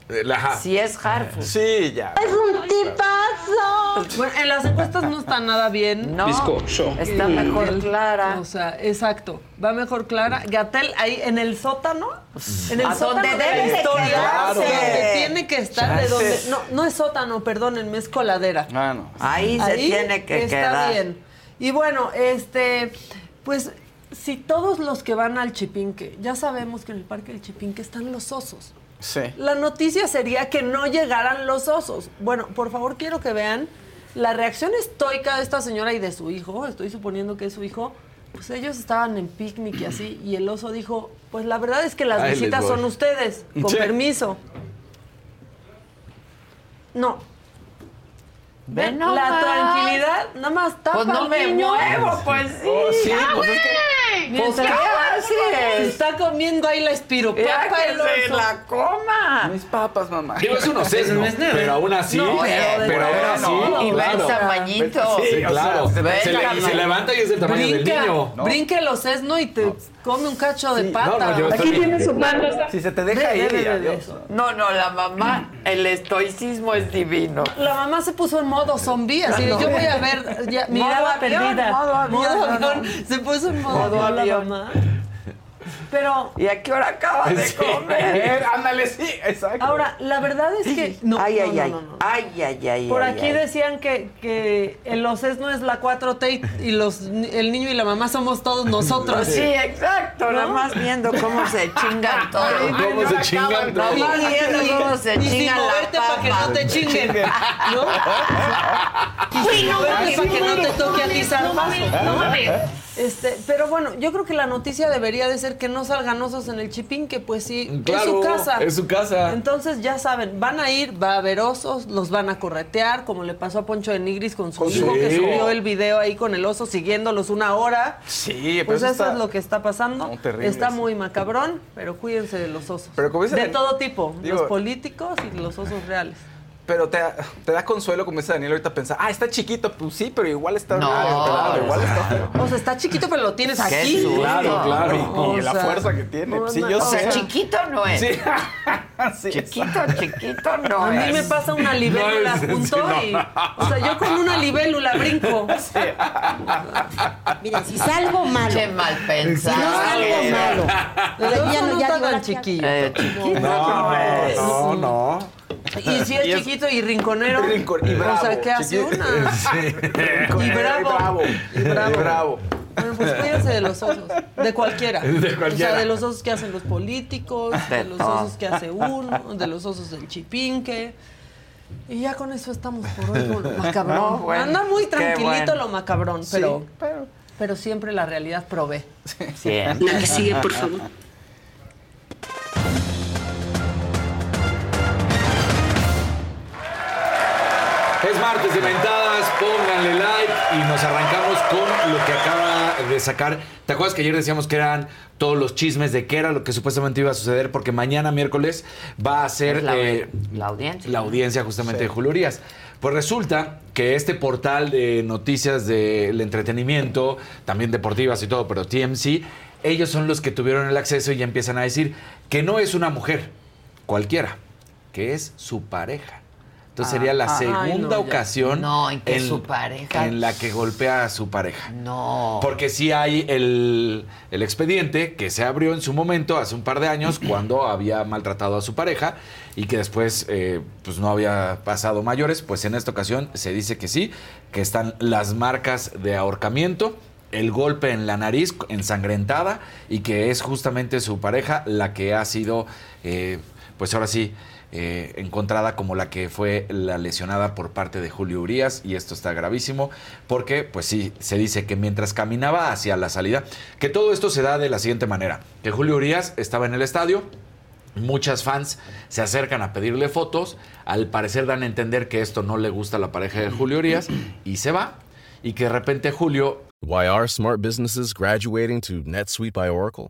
Si es Harfush. Sí, ya. ¡Es un tipazo! Bueno, en las encuestas no está nada bien. No, Bizcocho. está mejor Clara. O sea, exacto. Va mejor Clara. Gatel ahí en el sótano. En el A sótano donde debe de historia. quedarse. donde tiene que estar. De donde, no, no es sótano, perdónenme, es coladera. Ah, no. Ahí se tiene que está quedar. bien. Y bueno, este, pues si todos los que van al Chipinque, ya sabemos que en el Parque del Chipinque están los osos. Sí. La noticia sería que no llegaran los osos. Bueno, por favor quiero que vean la reacción estoica de esta señora y de su hijo. Estoy suponiendo que es su hijo. Pues ellos estaban en picnic y así, y el oso dijo, pues la verdad es que las Ahí visitas son ustedes, con Sí. permiso. No. Ve Ven, nomás. la tranquilidad, nada más tapa Pues no me niño. muevo, pues sí. Oh, sí, ya, pues es que- Pues, ¿qué se haces? está comiendo ahí la espiropapa el se la coma. Mis papas, mamá. Digo, es un [laughs] osesno, pero aún así, No, pero, pero aún así, bueno, y ve el claro. tamañito. Sí, o sea, claro. se- ve Se, el le- y se levanta y es el tamaño del Brinca, niño. brinca el osesno y te come un cacho de pata. no, Aquí estoy- tiene su mano. Si se te deja ir, ve adiós. eso. No, no, la mamá, el estoicismo es divino. La mamá se puso en modo zombie, así de No. yo voy a ver, ya, avión, perdida. modo avión, no, no. avión. Se puso en modo, Modo avión la mamá. Pero ¿Y a qué hora acaba de comer? [laughs] Ándale, sí, exacto. ahora, la verdad es que no, ay, no, ay, no, ay. no, no. Ay, ay, ay. Por ay, aquí ay. decían que, que el osesno es la 4T y, y los, el niño y la mamá somos todos nosotros. Sí, exacto, nada más viendo cómo se chingan [laughs] todos. ¿Cómo se chingan Nada todos? más viendo cómo se chingan la [laughs] para que no te chinguen. ¿No? Y sin moverte para que no te toque a ti zarpazo. ¿no? Este, pero bueno, yo creo que la noticia debería de ser que no salgan osos en el chipín, que pues sí, Claro, es su casa. es su casa. Entonces ya saben, van a ir, va a haber osos, los van a corretear, como le pasó a Poncho de Nigris con su hijo, que subió el video ahí con el oso siguiéndolos una hora. Sí, pero Pues eso está- es lo que está pasando. No, terrible, está sí. muy macabrón, pero cuídense de los osos. Pero como dice de todo tipo, digo- los políticos y los osos reales. Pero te, te da consuelo, como dice Daniel ahorita, pensar, ah, está chiquito, pues sí, pero igual está No, claro, igual está O sea, está chiquito, pero lo tienes aquí. Claro, claro. Y, la sea, fuerza que tiene. no, sí, yo O sé. sea, chiquito no es. Sí. [laughs] Sí, Chiquito, chiquito no A mí es. me pasa una libélula No, es- junto sí, no. y... O sea, yo con una libélula brinco. Mira, si salgo malo. Qué mal Si pensado. no salgo malo. [laughs] Pero ya no- no ya tan chiquillo. Eh, chiquito No, no es. no, no. Y si es [laughs] Y es- chiquito y rinconero, Rincon- y bravo, o sea, ¿qué hace una? [laughs] Y bravo. bravo. Y bravo. Y bravo. Bueno, pues cuídense de los osos, de cualquiera. [laughs] De cualquiera. O sea, de los osos que hacen los políticos, de, De los todo. osos que hace uno, de los osos del chipinque. Y ya con eso estamos por hoy con lo macabrón. No, bueno, Anda muy tranquilito bueno. lo macabrón, pero, Sí, pero- pero siempre la realidad provee. La que sigue, por favor. Martes de mentadas, pónganle like y nos arrancamos con lo que acaba de sacar. ¿Te acuerdas que ayer decíamos que eran todos los chismes de qué era lo que supuestamente iba a suceder? Porque mañana miércoles va a ser la, eh, la audiencia. la audiencia justamente de Julio Urias. Pues resulta que este portal de noticias del entretenimiento, también deportivas y todo, pero TMC, ellos son los que tuvieron el acceso y ya empiezan a decir que no es una mujer cualquiera, que es su pareja. Entonces sería la segunda Ay, no, ya. ocasión No, en que su pareja- en la que golpea a su pareja. No. Porque sí hay el, el expediente que se abrió en su momento, hace un par de años, [clears throat] cuando había maltratado a su pareja y que después eh, pues no había pasado mayores. Pues en esta ocasión se dice que sí, que están las marcas de ahorcamiento, el golpe en la nariz ensangrentada y que es justamente su pareja la que ha sido, eh, pues ahora sí, eh, encontrada como la que fue la lesionada por parte de Julio Urias y esto está gravísimo porque pues sí, se dice que mientras caminaba hacia la salida, que todo esto se da de la siguiente manera, que Julio Urias estaba en el estadio, Muchas fans se acercan a pedirle fotos. Al parecer dan a entender que esto no le gusta a la pareja de Julio Urias y se va. Y que de repente Julio Why are smart businesses graduating to NetSuite by Oracle?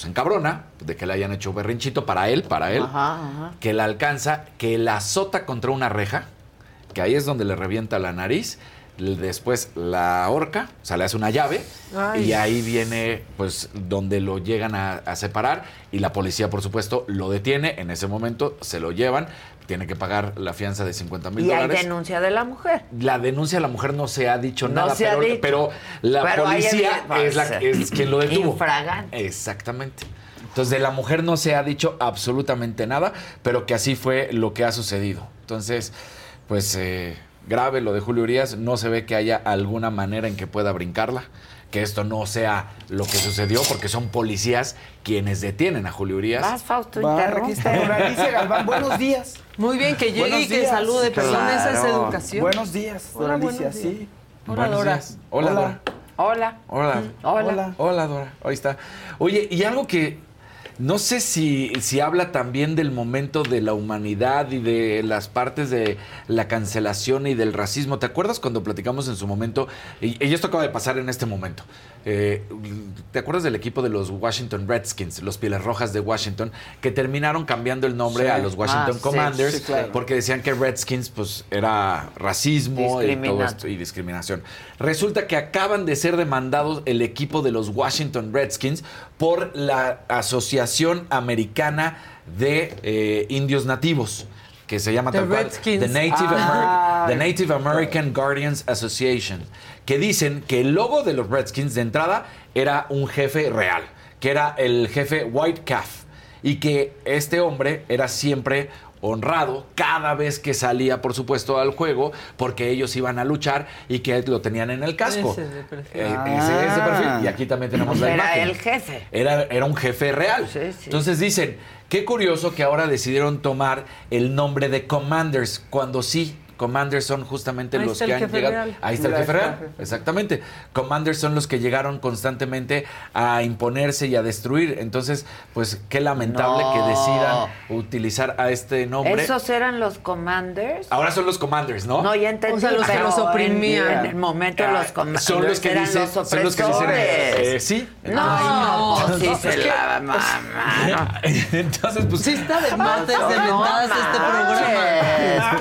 Pues encabrona de que le hayan hecho berrinchito para él, para él, Ajá, ajá. que la alcanza, que la azota contra una reja, que ahí es donde le revienta la nariz, después la ahorca, o sea, le hace una llave, Ay. y ahí viene, pues, donde lo llegan a, a separar, y la policía, por supuesto, lo detiene, en ese momento se lo llevan, tiene que pagar la fianza de 50 mil Y hay dólares. denuncia de la mujer. La denuncia de la mujer no se ha dicho No nada, se ha pero, dicho. pero la Pero policía es, la, es quien lo detuvo. Infragante. Exactamente. Entonces, de la mujer no se ha dicho absolutamente nada, pero que así fue lo que ha sucedido. Entonces, pues eh, grave lo de Julio Urias. No se ve que haya alguna manera en que pueda brincarla. Que esto no sea lo que sucedió, porque son policías quienes detienen a Julio Urias. Vas, Fausto, Alicia Galván. Buenos días. Muy bien, que llegue Buenos y que días. salude, perdón, esa es educación. Buenos días, Dora Alicia, días. sí. Hola, Buenos Dora. Hola. Dora. Hola. Hola. Hola. Hola, Dora. Ahí está. Oye, y algo que no sé si, si habla también del momento de la humanidad y de las partes de la cancelación y del racismo. ¿Te acuerdas cuando platicamos en su momento? Y, y esto acaba de pasar en este momento. Eh, ¿Te acuerdas del equipo de los Washington Redskins, los Pieles Rojas de Washington, que terminaron cambiando el nombre Sí. a los Washington Ah, Commanders sí, claro. porque decían que Redskins pues era racismo y todo esto y discriminación. Resulta que acaban de ser demandados el equipo de los Washington Redskins por la Asociación Americana de eh, Indios Nativos, que se llama The tal cual. The Native, Ah. Ameri- The Native American Guardians Association, que dicen que el logo de los Redskins de entrada era un jefe real, que era el jefe White Calf, y que este hombre era siempre honrado cada vez que salía, por supuesto, al juego, porque ellos iban a luchar y que lo tenían en el casco. Ese. Eh, ese es de perfil. Ah. Y aquí también tenemos la Era imagen. el jefe. Era, era un jefe real. Sí, sí. Entonces dicen, qué curioso que ahora decidieron tomar el nombre de Commanders, cuando sí, Commanders son justamente Ahí los está que el han jefe llegado. real. Ahí está el jefe real, exactamente. Commanders son los que llegaron constantemente a imponerse y a destruir. Entonces, pues qué lamentable No. que decidan utilizar a este nombre. Esos eran los commanders. Ahora son los Commanders, ¿no? No, ya entendí. O sea, los que los oprimían. En, el momento Ah, los commanders son los que eran dicen, los son los que dicen, eh, sí. No, No, sí no, se es que- la mamá. [laughs] Entonces, pues Sí está de mates, de No mentadas este programa.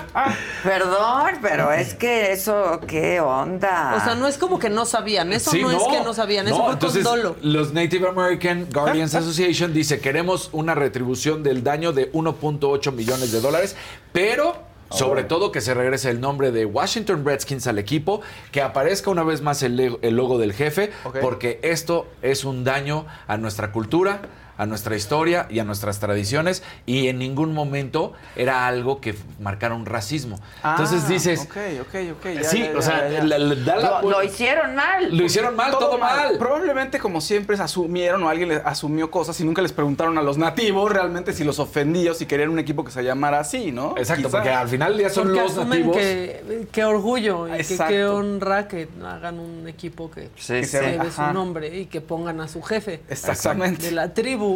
[laughs] manches. Perdón, pero es que eso, ¿qué onda? O sea, no es como que no sabían. Eso Sí, no, es que no sabían. Eso no, fue entonces, con dolo. Los Native American Guardians Association dice, queremos una retribución del daño de 1.8 millones de dólares, pero... Sobre todo que se regrese el nombre de Washington Redskins al equipo, que aparezca una vez más el, el logo del jefe, porque esto es un daño a nuestra cultura, a nuestra historia y a nuestras tradiciones, y en ningún momento era algo que marcara un racismo. Entonces Ah, dices, Ok, ok, ok. ya, sí, ya, o sea, ya, ya. la- la- da la Lo, lo hicieron mal. lo hicieron mal, todo, mal. Probablemente, como siempre, se asumieron o alguien les asumió cosas y nunca les preguntaron a los nativos realmente si los ofendía o si querían un equipo que se llamara así, ¿no? Exacto, Quizá. porque al final día son Porque los nativos. que, que orgullo y que qué honra que hagan un equipo que Sí, se sí. debe su nombre y que pongan a su jefe Exactamente. de la tribu.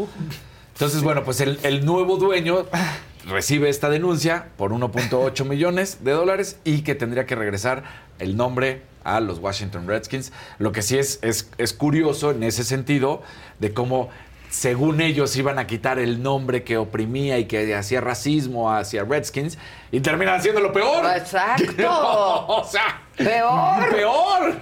Entonces, bueno, pues el, el nuevo dueño recibe esta denuncia por 1.8 millones de dólares y que tendría que regresar el nombre a los Washington Redskins. Lo que sí es, es, es curioso en ese sentido de cómo, según ellos, iban a quitar el nombre que oprimía y que hacía racismo hacia Redskins y terminan haciendo lo peor. Exacto. [laughs] o sea, Peor. peor.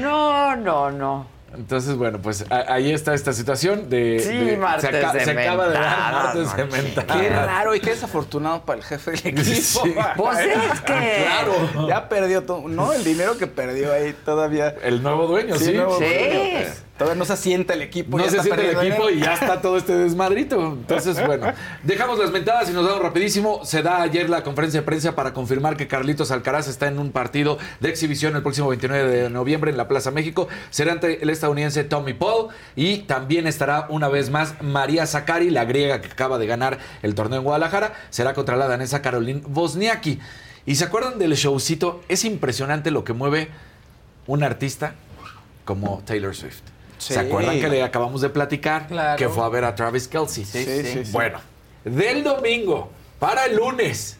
No, no, no. Entonces, bueno, pues ahí está esta situación de... Sí, de- martes se, aca- de se acaba de dar martes de. Qué raro y qué desafortunado para el jefe del [laughs] equipo. Sí. Pues es [laughs] que- Claro. Ya perdió todo, ¿no? El dinero que perdió ahí todavía. El nuevo dueño, sí. nuevo Sí. dueño, pues. Todavía no se asienta el equipo. No ya se está siente el equipo y ya está todo este desmadrito. Entonces, bueno, [laughs] dejamos las mentadas y nos vamos rapidísimo. Se da ayer la conferencia de prensa para confirmar que Carlitos Alcaraz está en un partido de exhibición el próximo 29 de noviembre en la Plaza México. Será ante el estadounidense Tommy Paul y también estará una vez más María Zakari, la griega que acaba de ganar el torneo en Guadalajara. Será contra la danesa Caroline Wozniacki. ¿Y se acuerdan del showcito? Es impresionante lo que mueve un artista como Taylor Swift. Sí. ¿Se acuerdan que le acabamos de platicar? Claro. Que fue a ver a Travis Kelsey. Sí, sí, sí. Bueno, del domingo para el lunes,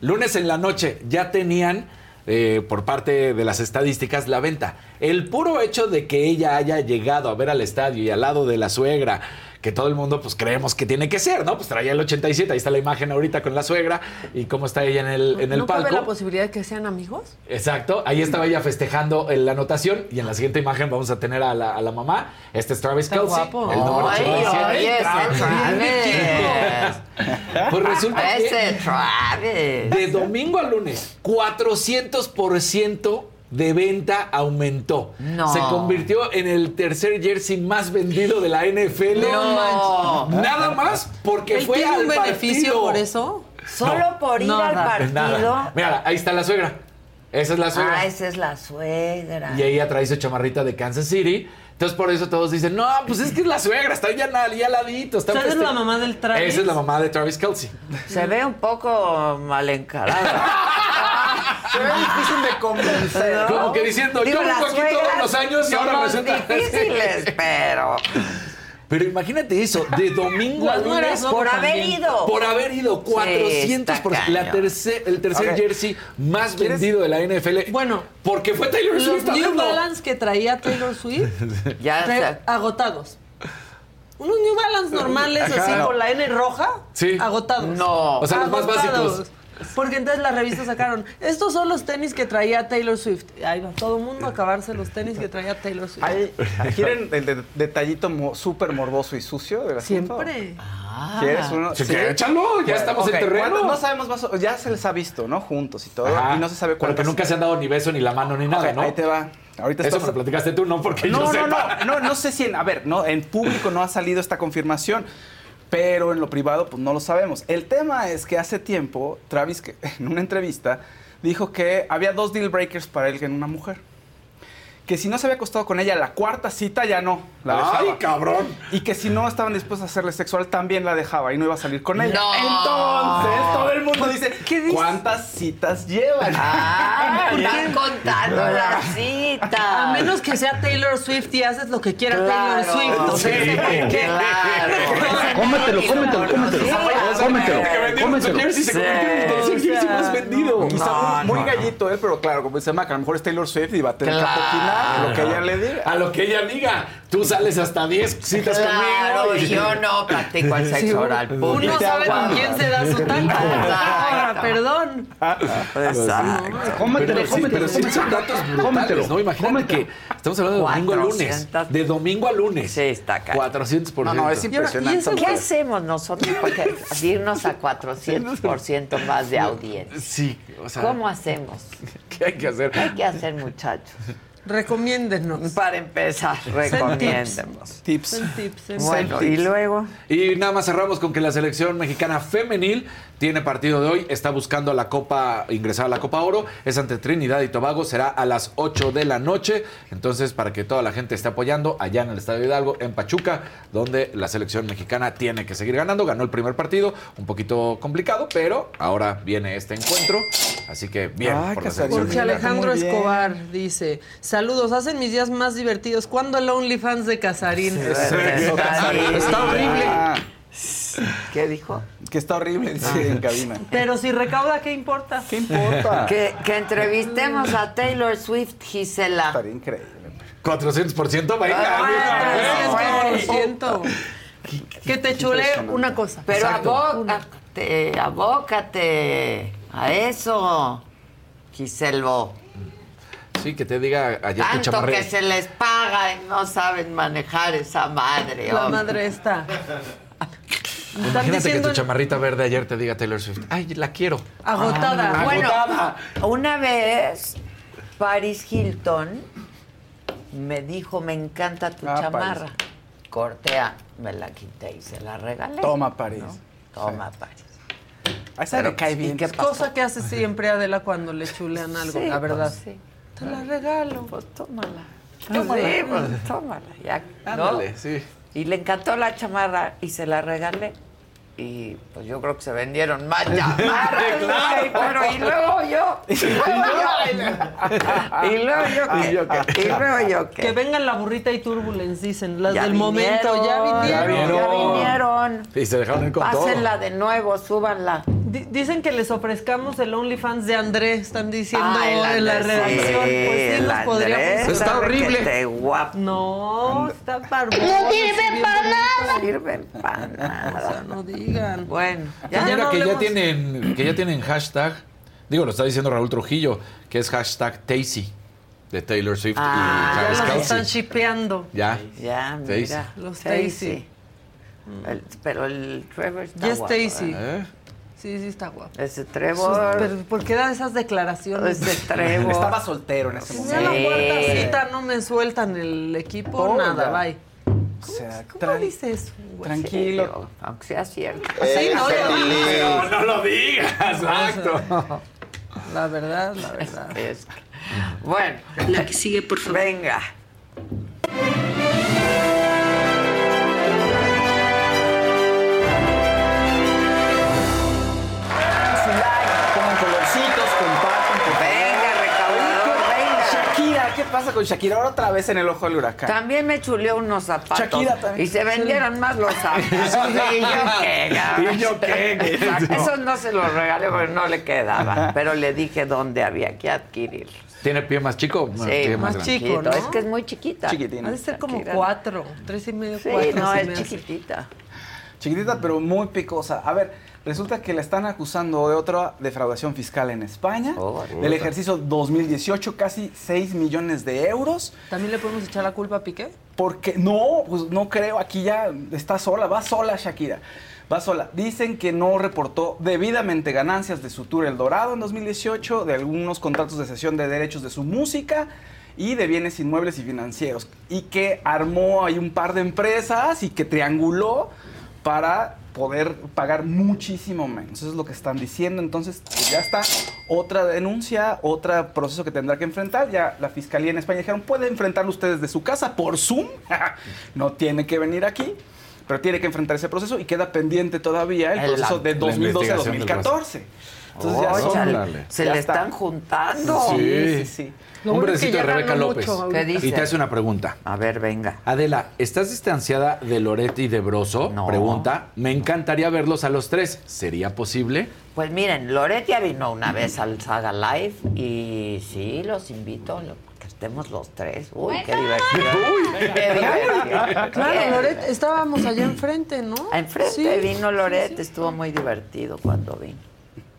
lunes en la noche, ya tenían eh, por parte de las estadísticas la venta. El puro hecho de que ella haya llegado a ver al estadio y al lado de la suegra, que todo el mundo pues creemos que tiene que ser, ¿no? Pues traía el 87, ahí está la imagen ahorita con la suegra y cómo está ella en el, en el ¿No cabe palco. la posibilidad de que sean amigos? Exacto, ahí estaba ella festejando en la anotación y en la siguiente imagen vamos a tener a la, a la mamá. Este es Travis Kelsey, guapo. el número Ay, 87. oye, ese Travis. Travis. Pues resulta que Travis. de domingo a lunes, 400% de venta aumentó. No. Se convirtió en el tercer jersey más vendido de la NFL. No Nada más porque ¿Él fue tiene al un beneficio partido. por eso? Solo por ir Nada. al partido. Nada. Mira, ahí está la suegra. Esa es la suegra. Ah, esa es la suegra. Y ella trae su chamarrita de Kansas City. Entonces por eso todos dicen, no, pues es que es la suegra, está ya ahí al ladito. Está ¿Esa es feste-". la mamá del Travis? Esa es la mamá de Travis Kelsey. Se ve un poco mal encarada. [laughs] Difícil de convencer. ¿no? Como que diciendo, yo las vengo aquí todos los años y ahora somos resulta- difíciles, [laughs] pero Pero imagínate eso, de domingo a lunes. por haber ido. Por haber ido 400 está por la cañón. tercer, el tercer jersey más ¿Quieres? vendido de la NFL. Bueno, porque fue Taylor Los Swift. New hablando. Balance que traía Taylor Swift, [laughs] ya agotados. Unos New Balance normales, Ajá. así No. con la N roja, Sí. agotados. No. O sea, los más básicos. Porque entonces las revistas sacaron, estos son los tenis que traía Taylor Swift. Ahí va todo el mundo a acabarse los tenis que traía Taylor Swift. Ahí- ¿Quieren el de- detallito mo- súper morboso y sucio del asunto? Siempre. ¿Quieres uno? Sí, que échalo, ya estamos en ok, terreno. No sabemos más, ya se les ha visto, ¿no? Juntos y todo. Ajá. Y no se sabe Pero cuántos. que nunca se han dado ni beso, ni la mano, ni nada, ¿no? Ahí te va. Ahorita Eso estás- me lo platicaste tú, no porque No, yo no, sepa. no, no, no sé si en, a ver, no, en público no ha salido esta confirmación, pero en lo privado pues no lo sabemos. El tema es que hace tiempo Travis [laughs] en una entrevista dijo que había dos deal breakers para él en una mujer. Que si no se había acostado con ella la cuarta cita ya no la dejaba. ¡Ay, cabrón! Y que si no estaban dispuestos a hacerle sexual también la dejaba y no iba a salir con ella. No. Entonces todo el mundo dice, ¿Qué dice? ¿cuántas citas llevan? Ah, están contando la A cita. menos que sea Taylor Swift y haces lo que quiera Claro. Taylor Swift. Sí, claro. Cómetelo, cómetelo, cómetelo. Cómetelo, cómetelo. jersey, se Sí. convirtió en el tercer jersey más vendido. Quizá muy, gallito él, pero claro, como dice Mac, a lo mejor es Taylor Swift y va a tener que Claro. Lo que ella le diga. A lo que ella diga. Tú sales hasta 10 citas Claro, conmigo. y yo no practico el [laughs] sexo oral público. Uno sabe con quién se da su Exacto. perdón. Exacto. Cómetelo, Pero sí, cómetelo, pero sí son datos brutales, Cómetelo. ¿no? Imagínate que estamos hablando de domingo a lunes. 400. De domingo a lunes. Sí, está caro. 400%. No, no, es impresionante. ¿Y ¿Qué hacemos nosotros para irnos a 400% más de audiencia? Sí, o sea, ¿Cómo hacemos? [laughs] ¿qué hay que hacer? ¿Qué hay que hacer, muchachos? Recomiéndenos. Para empezar, recomiéndenos. Tips. Son tips. ¿eh? Bueno, y luego. Y nada más cerramos con que la selección mexicana femenil tiene partido de hoy, está buscando la Copa, ingresar a la Copa Oro, es ante Trinidad y Tobago, será a las 8 de la noche. Entonces, para que toda la gente esté apoyando allá en el Estadio Hidalgo, en Pachuca, donde la selección mexicana tiene que seguir ganando. Ganó el primer partido, un poquito complicado, pero ahora viene este encuentro. Así que bien Ay, por la selección Jorge mexicana. Alejandro. Escobar dice: Saludos, hacen mis días más divertidos. ¿Cuándo el OnlyFans de Casarín? Eso, Casarín. Está horrible. Ah, ¿Qué dijo? que está horrible, dice en cabina. Pero si recauda, ¿qué importa? ¿Qué importa? Que, que entrevistemos a Taylor Swift, Gisela. Estaría increíble. 400%, venga. Ah, venga. 300%. Que te chule una cosa. Pero Exacto. abócate, abócate a eso, Giselvo. Sí, que te diga ayer tu Tanto chamarré. que se les paga y no saben manejar esa madre. La hombre. madre está. Imagínate que tu chamarrita verde ayer te diga Taylor Swift. Ay, la quiero. agotada. Ah, Bueno, agotada. una vez Paris Hilton me dijo, me encanta tu Ah, chamarra. Cortea, me la quité y se la regalé. Toma, París. Toma, Paris. A esa le cae bien. ¿Qué pasó? Cosa que hace siempre Adela cuando le chulean algo, Sí, la verdad. pues sí. Te la regalo. Pues tómala. Tómala. Sí, pues tómala. Ya, ¿no? Ándale, sí. Y le encantó la chamarra y se la regalé. Y pues yo creo que se vendieron más chamarras. [laughs] güey, pero y luego yo. [laughs] Y luego yo. Y luego yo. ¿Y yo qué? qué? Y luego yo Que qué. vengan la burrita y turbulence, dicen. Las Ya del momento. Ya vinieron, vinieron. Ya vinieron. Y se dejaron ir con todo. Pásenla de nuevo, súbanla. Di- Dicen que les ofrezcamos el OnlyFans de André, están diciendo Ah, en la redacción. sí, pues sí, el nos podría Andrés, funcionar. Está horrible. guapo. No, está barbón. No sirve para No sirven para O sea, nada. no digan. Bueno, Ya, Ya mira no que ya tienen que ya tienen hashtag. Digo, lo está diciendo Raúl Trujillo, que es hashtag Tazy de Taylor Swift Ah, y Ya Travis los Kelce. están shipeando. Ya. Ya, mira. Los. El- pero el Trevor está Ya guapo, Stacy. ¿eh? Sí, sí, está guapo. Ese Trevor. Pero ¿por qué da esas declaraciones? Ese Trevor. Estaba soltero en ese momento. a la Sí. cuarta cita no me sueltan el equipo, Oh, nada, ya. bye. O sea, ¿Cómo dices? güey? tranquilo. Aunque sea cierto. Sí, no, No, no lo digas, exacto. La verdad, la verdad. Es- Bueno, La que sigue, por favor. venga. Con Shakira? Ahora otra vez en el ojo del huracán. También me chuleó unos zapatos. Shakira también. Y se vendieron más los zapatos. [laughs] [laughs] ¿Y yo qué? ¿Y yo qué? Esos no se los regalé porque no le quedaban. Pero le dije dónde había que adquirirlos. ¿Tiene pie más chico? Bueno, Sí, pie más grande. chico, ¿no? Es que es muy chiquita. Chiquitina. Ha de ser como Shakira. cuatro, tres y medio, Sí, cuatro. no, es chiquitita. Chiquitita, pero muy picosa. A ver, resulta que la están acusando de otra defraudación fiscal en España. Oh, del ejercicio 2018, casi 6 millones de euros. ¿También le podemos echar la culpa a Piqué? Porque no, pues no creo, aquí ya está sola, va sola Shakira. Va sola. Dicen que no reportó debidamente ganancias de su tour El Dorado en 2018, de algunos contratos de cesión de derechos de su música y de bienes inmuebles y financieros. Y que armó ahí un par de empresas y que trianguló para poder pagar muchísimo menos. Eso es lo que están diciendo. Entonces, pues ya está otra denuncia, otro proceso que tendrá que enfrentar. Ya la fiscalía en España dijeron, puede enfrentarlo ustedes de su casa por Zoom. [laughs] no tiene que venir aquí. Pero tiene que enfrentar ese proceso y queda pendiente todavía el El- proceso de la 2012 a investigación del 2014. Entonces ya son- se ya le está. están juntando. Sí, sí, sí. Lo besito de Rebeca López. mucho ¿Qué dice? Y te hace una pregunta. A ver, venga. Adela, ¿estás distanciada de Loret y de Broso? No. Pregunta. Me encantaría verlos a los tres. ¿Sería posible? Pues miren, Loret ya vino una vez al Saga Live y sí, los invito que estemos los tres. Uy, qué diversión. qué diversión. Claro, Loret, estábamos allá enfrente, ¿no? Enfrente Sí, vino sí, Loret, sí. estuvo muy divertido cuando vino.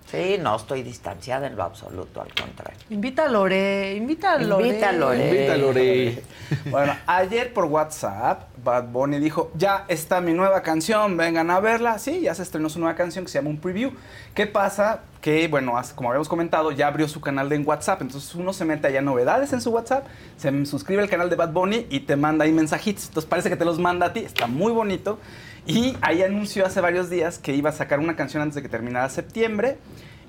Sí, no estoy distanciada en lo absoluto, al contrario. Invita a Lore, invita a Lore. Invita a Lore. Invita a Lore. [laughs] Bueno, ayer por WhatsApp, Bad Bunny dijo, ya está mi nueva canción, vengan a verla. Sí, ya se estrenó su nueva canción que se llama Un Preview. ¿Qué pasa? Que, bueno, como habíamos comentado, ya abrió su canal de en WhatsApp. Entonces uno se mete allá novedades en su WhatsApp, se suscribe al canal de Bad Bunny y te manda ahí mensajitos. Entonces parece que te los manda a ti, está muy bonito. Y ahí anunció hace varios días que iba a sacar una canción antes de que terminara septiembre.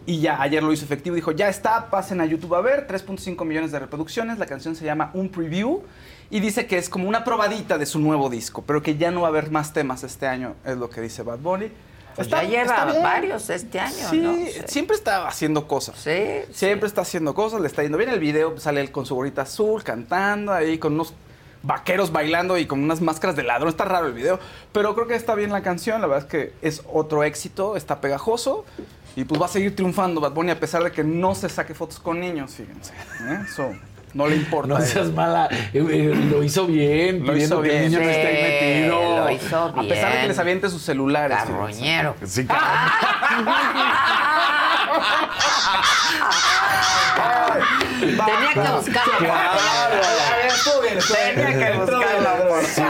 Y ya ayer lo hizo efectivo. Dijo, ya está, pasen a YouTube a ver. 3.5 millones de reproducciones. La canción se llama Un Preview. Y dice que es como una probadita de su nuevo disco. Pero que ya no va a haber más temas este año. Es lo que dice Bad Bunny. Pues Está- ya lleva está varios este año, Sí, ¿no? siempre está haciendo cosas. Sí. Siempre está haciendo cosas. Le está yendo bien el video. Sale él con su gorrita azul, cantando ahí, con unos vaqueros bailando y con unas máscaras de ladrón. Está raro el video. Pero creo que está bien la canción. La verdad es que es otro éxito. Está pegajoso. Y pues va a seguir triunfando Bad Bunny a pesar de que no se saque fotos con niños, fíjense. ¿eh? Eso no le importa. No seas mala. Eh, eh, lo hizo bien. Lo hizo que el bien. niño no esté ahí metido. lo hizo A pesar de que bien. les aviente sus celulares. Carroñero. Sí, Tenía que buscarlo. Tenía que buscarlo. Sí.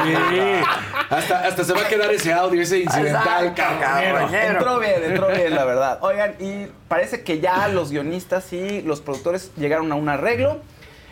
Hasta, hasta se va a quedar ese audio, ese incidental, carroñero. Entró bien, entró bien, la verdad. Oigan, y parece que ya los guionistas y los productores llegaron a un arreglo.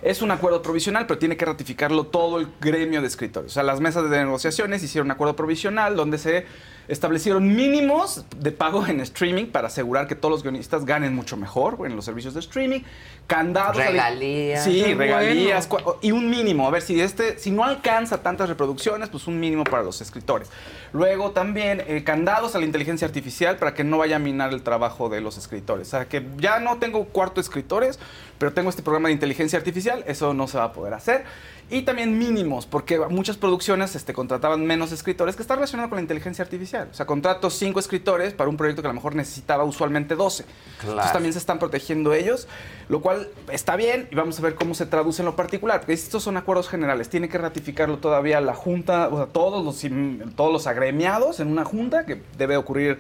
Es un acuerdo provisional, pero tiene que ratificarlo todo el gremio de escritores. O sea, las mesas de negociaciones hicieron un acuerdo provisional donde se establecieron mínimos de pago en streaming para asegurar que todos los guionistas ganen mucho mejor en los servicios de streaming. Candados. al- Regalías. Sí, regalías. Y un mínimo. A ver, si este, si no alcanza tantas reproducciones, pues un mínimo para los escritores. Luego también eh, candados a la inteligencia artificial para que no vaya a minar el trabajo de los escritores. O sea, que ya no tengo cuarto escritores, pero tengo este programa de inteligencia artificial, eso no se va a poder hacer. Y también mínimos, porque muchas producciones este, contrataban menos escritores, que está relacionado con la inteligencia artificial. O sea, contrato cinco escritores para un proyecto que a lo mejor necesitaba usualmente 12. Entonces también se están protegiendo ellos, lo cual está bien y vamos a ver cómo se traduce en lo particular, porque estos son acuerdos generales, tiene que ratificarlo todavía la Junta, o sea, todos los, todos los agremiados en una Junta, que debe ocurrir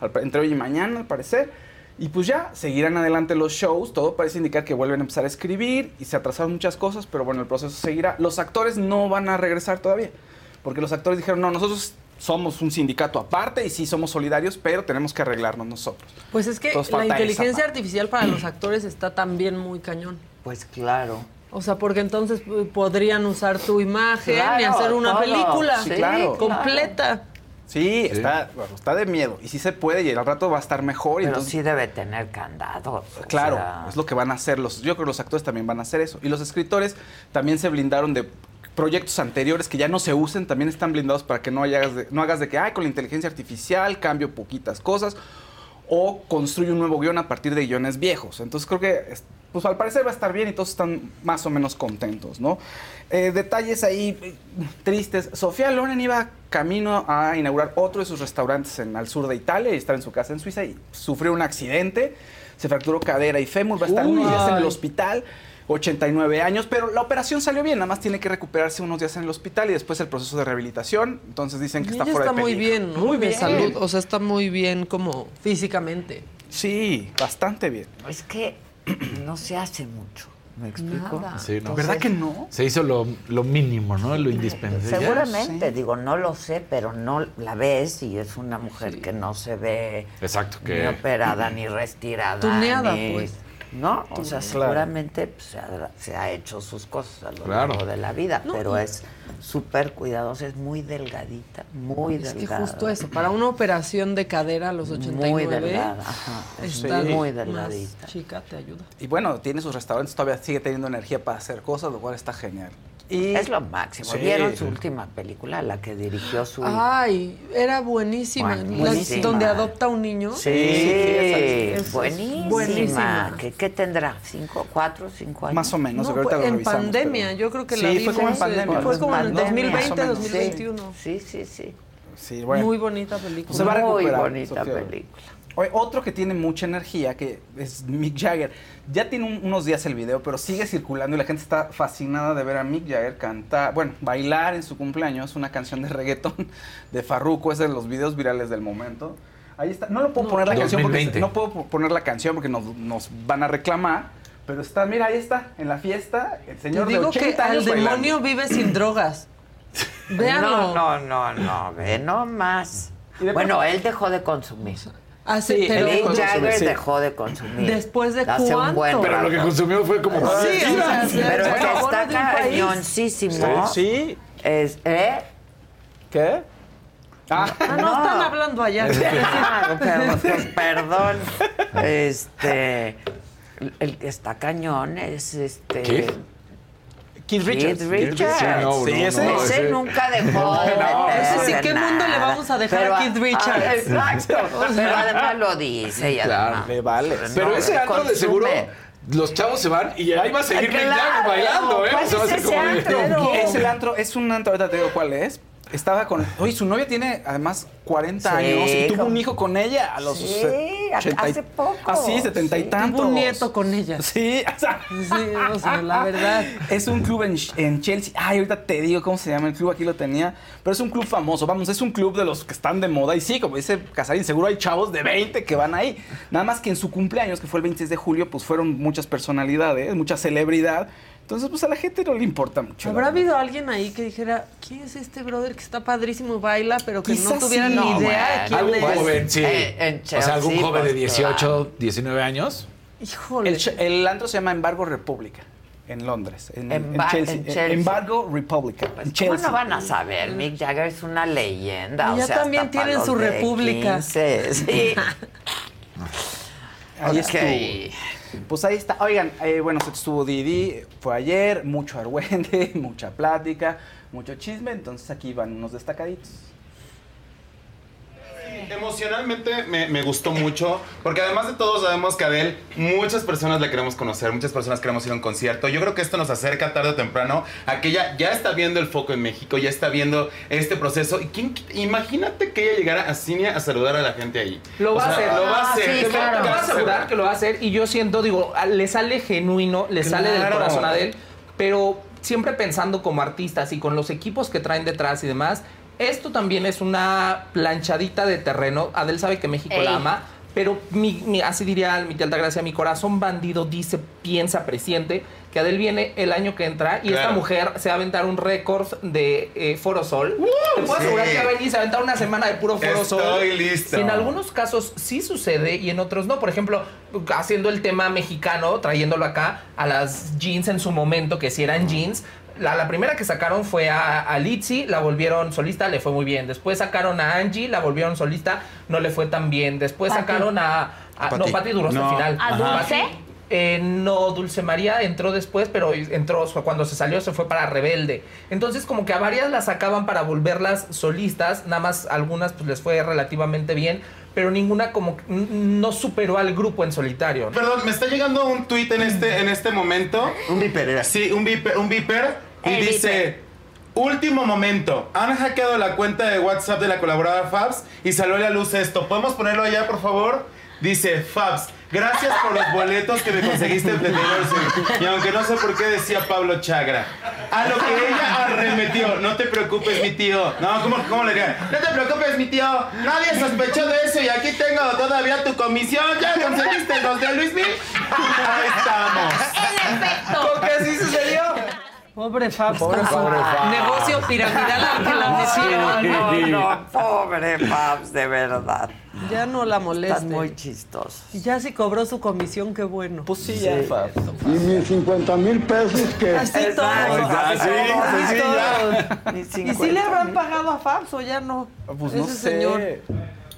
entre hoy y mañana, al parecer. Y pues ya, seguirán adelante los shows, todo parece indicar que vuelven a empezar a escribir y se atrasaron muchas cosas, pero bueno, el proceso seguirá. Los actores no van a regresar todavía, porque los actores dijeron, no, nosotros somos un sindicato aparte y sí somos solidarios, pero tenemos que arreglarnos nosotros. Pues es que Entonces la inteligencia artificial para los actores está también muy cañón. Pues claro. O sea, porque entonces eh, podrían usar tu imagen y hacer una todo. película Sí, claro. completa. Sí, Está, bueno, está de miedo y sí se puede y al rato va a estar mejor. y Pero entonces, sí debe tener candados. o Claro, sea, es lo que van a hacer los. Yo creo que los actores también van a hacer eso. Y los escritores también se blindaron de proyectos anteriores que ya no se usen, también están blindados para que no hagas de, no hagas de que, ay, con la inteligencia artificial cambio poquitas cosas o construye un nuevo guion a partir de guiones viejos. Entonces creo que, es- pues al parecer va a estar bien y todos están más o menos contentos, ¿no? Eh, detalles ahí eh, tristes. Sofía Loren iba camino a inaugurar otro de sus restaurantes en al sur de Italia y estaba en su casa en Suiza y sufrió un accidente. Se fracturó cadera y fémur, va a estar Uy. unos días en el hospital. 89 años, pero la operación salió bien, nada más tiene que recuperarse unos días en el hospital y después el proceso de rehabilitación. Entonces dicen que Y está ella fuera está de muy peligro. bien, ¿no? Muy De bien. salud, o sea, está muy bien como físicamente. Sí, bastante bien. Es que [clears throat] no se hace mucho. ¿Me explico? Nada. Sí, ¿no? ¿Verdad que no? Se hizo lo, lo mínimo, ¿no? Lo indispensable. Seguramente, digo, no lo sé, pero no la ves y es una mujer que no se ve Exacto, ni operada [clears throat] ni retirada. Tuneada, ni- pues. No, o sea, seguramente pues, se, ha, se ha hecho sus cosas a lo Claro. largo de la vida, No, pero y- es súper cuidadosa, es muy delgadita, muy Es que delgada. justo eso, para una operación de cadera a los 89, Muy delgada, ajá. está Sí. muy más delgadita. chica te ayuda. Y bueno, tiene sus restaurantes, todavía sigue teniendo energía para hacer cosas, lo cual está genial. Y- Es lo máximo. Sí. ¿Vieron su última película, la que dirigió su? Ay, era buenísima. La- Buenísima. donde adopta un niño. Sí, Es- buenísima. buenísima. ¿Qué, qué tendrá? ¿Cinco, cuatro, cinco años? Más o menos, No, ahorita fue lo en revisamos, pandemia, pero- yo creo que Sí, la fue vimos. como en eh, pandemia. Fue como en el Pandemia. 2020, Más o menos, sí. 2021. Sí, sí, sí. Sí, bueno. Muy bonita película. Se va a Muy bonita Sofía. película. Oye, otro que tiene mucha energía, que es Mick Jagger. Ya tiene un- unos días el video, pero sigue circulando y la gente está fascinada de ver a Mick Jagger cantar, bueno, bailar en su cumpleaños una canción de reggaetón [laughs] de Farruko, es de los videos virales del momento. Ahí está. No lo puedo poner la canción porque 2020. no puedo po- poner la canción porque nos, nos van a reclamar, pero está, mira, ahí está, en la fiesta, el Te señor de digo 80 que bailando. demonio vive sin drogas. [laughs] Véanlo. No, no, no, no, ve nomás. de Bueno, él dejó de consumir. Hace, Sí, pero Mick dejó de Jagger consumir, sí. dejó de consumir. ¿Después de Hace un buen cuánto? Pero lo que consumió fue como... Sí, o sea, se- Pero se es que acabó está cañoncísimo. Sí. Es, ¿eh? ¿Qué? Ah, Ah, no, están hablando allá. Pero, pues, perdón. Este. El que está cañón es este. ¿Qué? Keith Richards. Keith Richards. Sí, no, Sí, no, ese- no, Ese ese- nunca dejó [laughs] de No, meterse ese sí, ¿qué mundo le vamos a dejar a Pero, Keith Richards? ah, exacto. [laughs] Pero además lo dice y Claro. además. Le vale. Pero no, ese antro de seguro, los chavos se van y ahí va a seguir Claro, bailando, ¿eh? ¿cuál O sea, va a es ser ese antro? Es el antro, es un antro, ahorita te digo cuál es. Estaba con. Oye, su novia tiene además 40 Sí, años y tuvo un hijo con ella a los. Sí, se- a- 80 y- hace poco. Ah, sí, 70 y Sí. tantos. Tuvo un nieto con ella. Sí, o sea, Sí, o sea, la verdad. Es un club en, en Chelsea. Ay, ahorita te digo cómo se llama el club, aquí lo tenía. Pero es un club famoso, vamos, es un club de los que están de moda. Y sí, como dice Casarín, seguro hay chavos de 20 que van ahí. Nada más que en su cumpleaños, que fue el 26 de julio, pues fueron muchas personalidades, mucha celebridad. Entonces, pues a la gente no le importa mucho. ¿Habrá habido alguien ahí que dijera, ¿quién es este brother que está padrísimo y baila, pero que no tuviera sí. ni No, idea de quién Algún es? joven, sí. Eh, en o sea, algún Chelsea, joven de pues, 18, claro. 19 años. Híjole. El, el antro se llama Embargo República, en Londres. En, en Emba- Chelsea. en Chelsea. Embargo República, en ¿Cómo Chelsea. no van a saber? Mick Jagger es una leyenda. Ya o sea, también tienen su república. 15, sí. [laughs] Ahí Ok. Pues ahí está. Oigan, eh, bueno, se estuvo Didi, fue ayer, mucho argüende, [laughs] mucha plática, mucho chisme, entonces aquí van unos destacaditos. Emocionalmente me, me gustó mucho, porque además de todo sabemos que Adele, muchas personas la queremos conocer, muchas personas queremos ir a un concierto. Yo creo que esto nos acerca tarde o temprano a que ella ya está viendo el foco en México, ya está viendo este proceso. Y quién- imagínate que ella llegara a Cinia a saludar a la gente ahí. Lo O va a hacer. Lo va a Ah, hacer. sí, claro. Te voy a asegurar que lo va a hacer y yo siento, digo, le sale genuino, le sale del corazón a él, pero siempre pensando como artistas y con los equipos que traen detrás y demás, esto también es una planchadita de terreno. Adel sabe que México Ey. la ama, pero mi, mi- así diría mi tía Altagracia, mi corazón bandido dice, piensa, presiente que Adel viene el año que entra y esta Claro. mujer se va a aventar un récord de eh, Foro Sol. Te puedo Sí. asegurar que va a venir y se va a aventar una semana de puro Foro Sol. Estoy listo. Si en algunos casos sí sucede y en otros no. Por ejemplo, haciendo el tema mexicano, trayéndolo acá a las jeans en su momento, que si eran jeans. La, la primera que sacaron fue a, a Litzy, la volvieron solista, le fue muy bien. Después sacaron a Angie, la volvieron solista, no le fue tan bien. Después Pati. sacaron a. a- no, Pati. Pati duró hasta No. el final. ¿A Dulce? Eh, no, Dulce María entró después, pero entró cuando se salió se fue para Rebelde. Entonces como que a varias las sacaban para volverlas solistas, nada más algunas pues les fue relativamente bien, pero ninguna como no superó al grupo en solitario. ¿no? Perdón, me está llegando un tuit en este, en este momento. Un viper era. Sí, un viper, un viper. Y El dice, último momento, han hackeado la cuenta de WhatsApp de la colaboradora Fabs y salió a la luz esto. ¿Podemos ponerlo allá, por favor? Dice, Fabs, gracias por los boletos que me conseguiste en Taylor Swift". Y aunque no sé por qué decía Pablo Chagra. A lo que ella arremetió, no te preocupes, mi tío. No, ¿cómo, cómo le diría? No te preocupes, mi tío. Nadie sospechó de eso y aquí tengo todavía tu comisión. ¿Ya conseguiste los de Luis Miguel? Ahí estamos. En efecto. Porque así sucedió. Pobre Fabs. Pobre con su pobre Fabs. Negocio piramidal al que la metieron. No, no, pobre Fabs, de verdad. Ya no la Están moleste. muy chistosos. Y ya si cobró su comisión, qué bueno. Pues sí, ya, Fab. Y mis 50 mil pesos que... Así todos. Ah, sí, pues sí, ya. Ni ¿Y si le habrán pagado a Fabs o ya no? Pues Ese no sé. señor.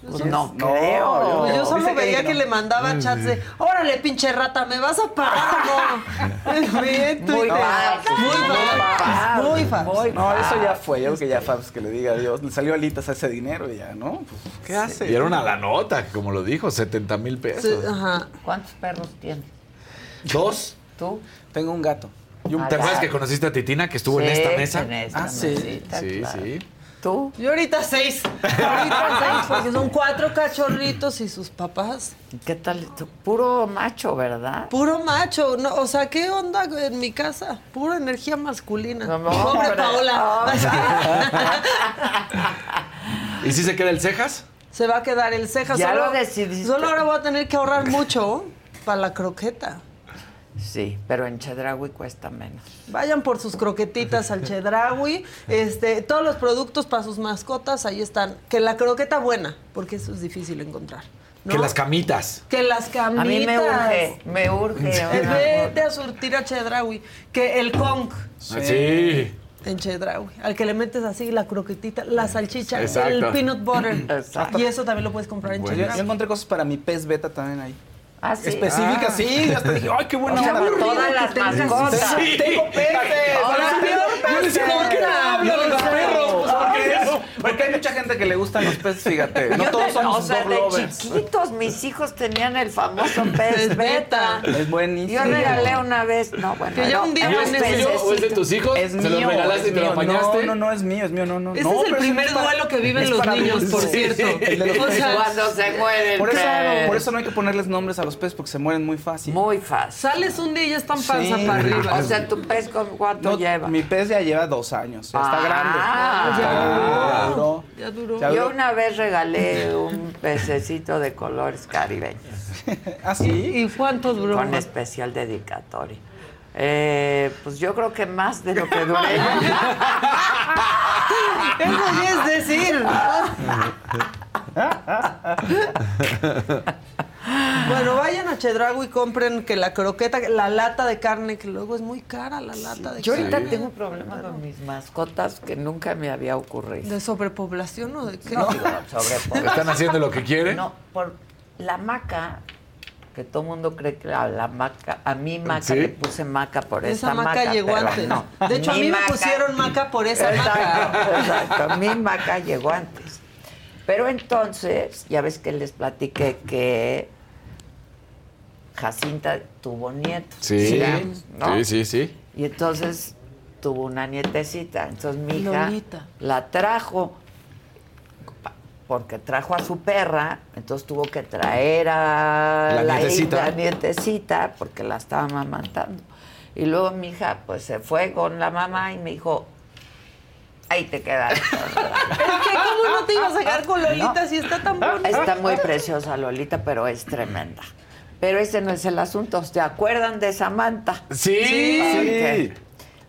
Pues no, No, creo. Pues yo solo Dice que veía no. que le mandaba chats de, órale, pinche rata, ¿me vas a pagar o no? [laughs] Bien, Muy Twitter. fácil, Muy fácil, Muy muy No, eso ya fue. Yo creo que ya Fabs que le diga adiós. Le salió alitas a ese dinero y ya, ¿no? Pues, ¿qué hace? Era una la nota, como lo dijo, 70 mil pesos. Sí, ajá. ¿Cuántos perros tienes? Dos. ¿Tú? Tengo un gato. Y un Ah, ¿Te acuerdas que conociste a Titina que estuvo Sí, en esta mesa? en esta Ah, sí. mesita, Sí, claro. sí. ¿Tú? Yo ahorita seis. Ahorita seis, porque son cuatro cachorritos y sus papás. ¿Qué tal? tú? Puro macho, ¿verdad? Puro macho. No, o sea, ¿qué onda en mi casa? Pura energía masculina. No, no, Pobre hombre. Paola. [laughs] ¿Y si se queda el cejas? Se va a quedar el ceja. Ya solo, lo decidiste. Solo ahora voy a tener que ahorrar mucho para la croqueta. Sí, pero en Chedraui cuesta menos. Vayan por sus croquetitas al Chedraui. Este, todos los productos para sus mascotas ahí están. Que la croqueta buena, porque eso es difícil encontrar. ¿no? Que las camitas. Que las camitas. A mí me urge, me urge. Una- Vete a surtir a Chedraui. Que el Kong Sí. en Chedraui. Al que le metes así la croquetita, la salchicha, Exacto. el peanut butter. Exacto. Y eso también lo puedes comprar en Yo, yo Chedraui. encontré cosas para mi pez beta también ahí. Ah, sí. Específicas, Ah. sí. Hasta dije, ay, qué buena O sea, onda. todas las mascotas. Sí, tengo peces. Ahora yo decía, ¿por qué no hablan de los perros? Pues, porque, [laughs] porque hay mucha gente que le gustan los peces, fíjate. No Yo todos de- somos o sea, de lovers. chiquitos mis hijos tenían el famoso pez beta. Es buenísimo. Yo regalé una vez, no, bueno, Que era- un día ese- pececito. ¿O es de tus hijos? Es ¿Se mío. los regalaste y es te lo apañaste? No, no, no, es mío, es mío, no, no. Ese no, es el primer es para- duelo que viven es los niños, por cierto. O sea, Cuando se mueren. Por eso, pez. por eso no hay que ponerles nombres a los peces porque se mueren muy fácil. Muy fácil. Sales un día y ya están panza Sí. para arriba. O sea, tu pez con cuánto No, lleva. Mi pez ya lleva dos años. Ya está Ah, grande. ya Está grande, duró. Ya duró. Ya duró. Ya Yo una vez regalé un pececito de colores caribeños ¿Ah, sí? ¿Y cuánto duró? con especial dedicatoria. Eh, pues yo creo que más de lo que duré. [laughs] Eso ya es decir. [laughs] Bueno, vayan a Chedrago y compren que la croqueta, la lata de carne, que luego es muy cara la lata de Yo ahorita carne. tengo un problema con mis mascotas que nunca me había ocurrido. ¿De sobrepoblación o de qué? No, digo, sobrepoblación. ¿Están haciendo lo que quieren? No, por la maca, que todo el mundo cree que a la maca, a mi maca ¿Sí? le puse maca por Esa esa, maca llegó pero antes. no. De hecho, a mí me maca- pusieron maca por esa maca. Exacto, exacto. Mi maca llegó antes. Pero entonces, ya ves que les platiqué que Jacinta tuvo nietos. Sí, digamos, ¿no? sí, sí, sí. Y entonces tuvo una nietecita. Entonces mi hija Lolita. la trajo porque trajo a su perra, entonces tuvo que traer a La la, nietecita. hija- la nietecita porque la estaba amamantando. Y luego mi hija pues se fue con la mamá y me dijo, ahí te quedas. [laughs] Es que, ¿cómo no te ibas a quedar con Lolita si está tan bonita? Está muy preciosa Lolita, pero es tremenda. Pero ese no es el asunto. ¿Se acuerdan de Samantha? Sí. Ok.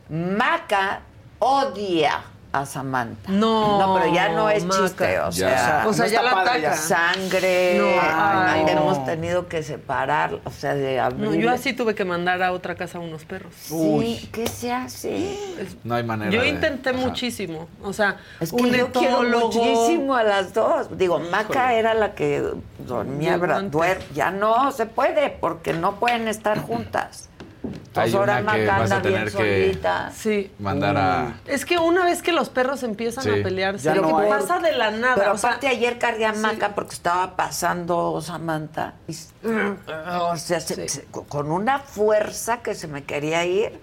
Maca odia a Samantha. No, No, pero ya no es Maca. chiste, o Ya. sea. O sea, No ya está la padre, ataca. ya. Sangre, No, ay, ay, no. hemos tenido que separar, o sea, de abrir. No, yo así tuve que mandar a otra casa unos perros. Sí, ¿qué se hace? [gasps] No hay manera Yo de- intenté muchísimo. O sea, Es que un yo quiero muchísimo a las dos. Digo, Maca era la que dormía, duer- ya no se puede porque no pueden estar juntas. Hay Entonces ahora una que Maca vas a tener que-. Sí. Mandar a... Es que una vez que los perros empiezan Sí. a pelearse, Ya lo no que hay. pasa de la nada. Pero o sea, aparte ayer cargué a Maca porque estaba pasando Samantha. y o sea, se- se- con una fuerza que se me quería ir.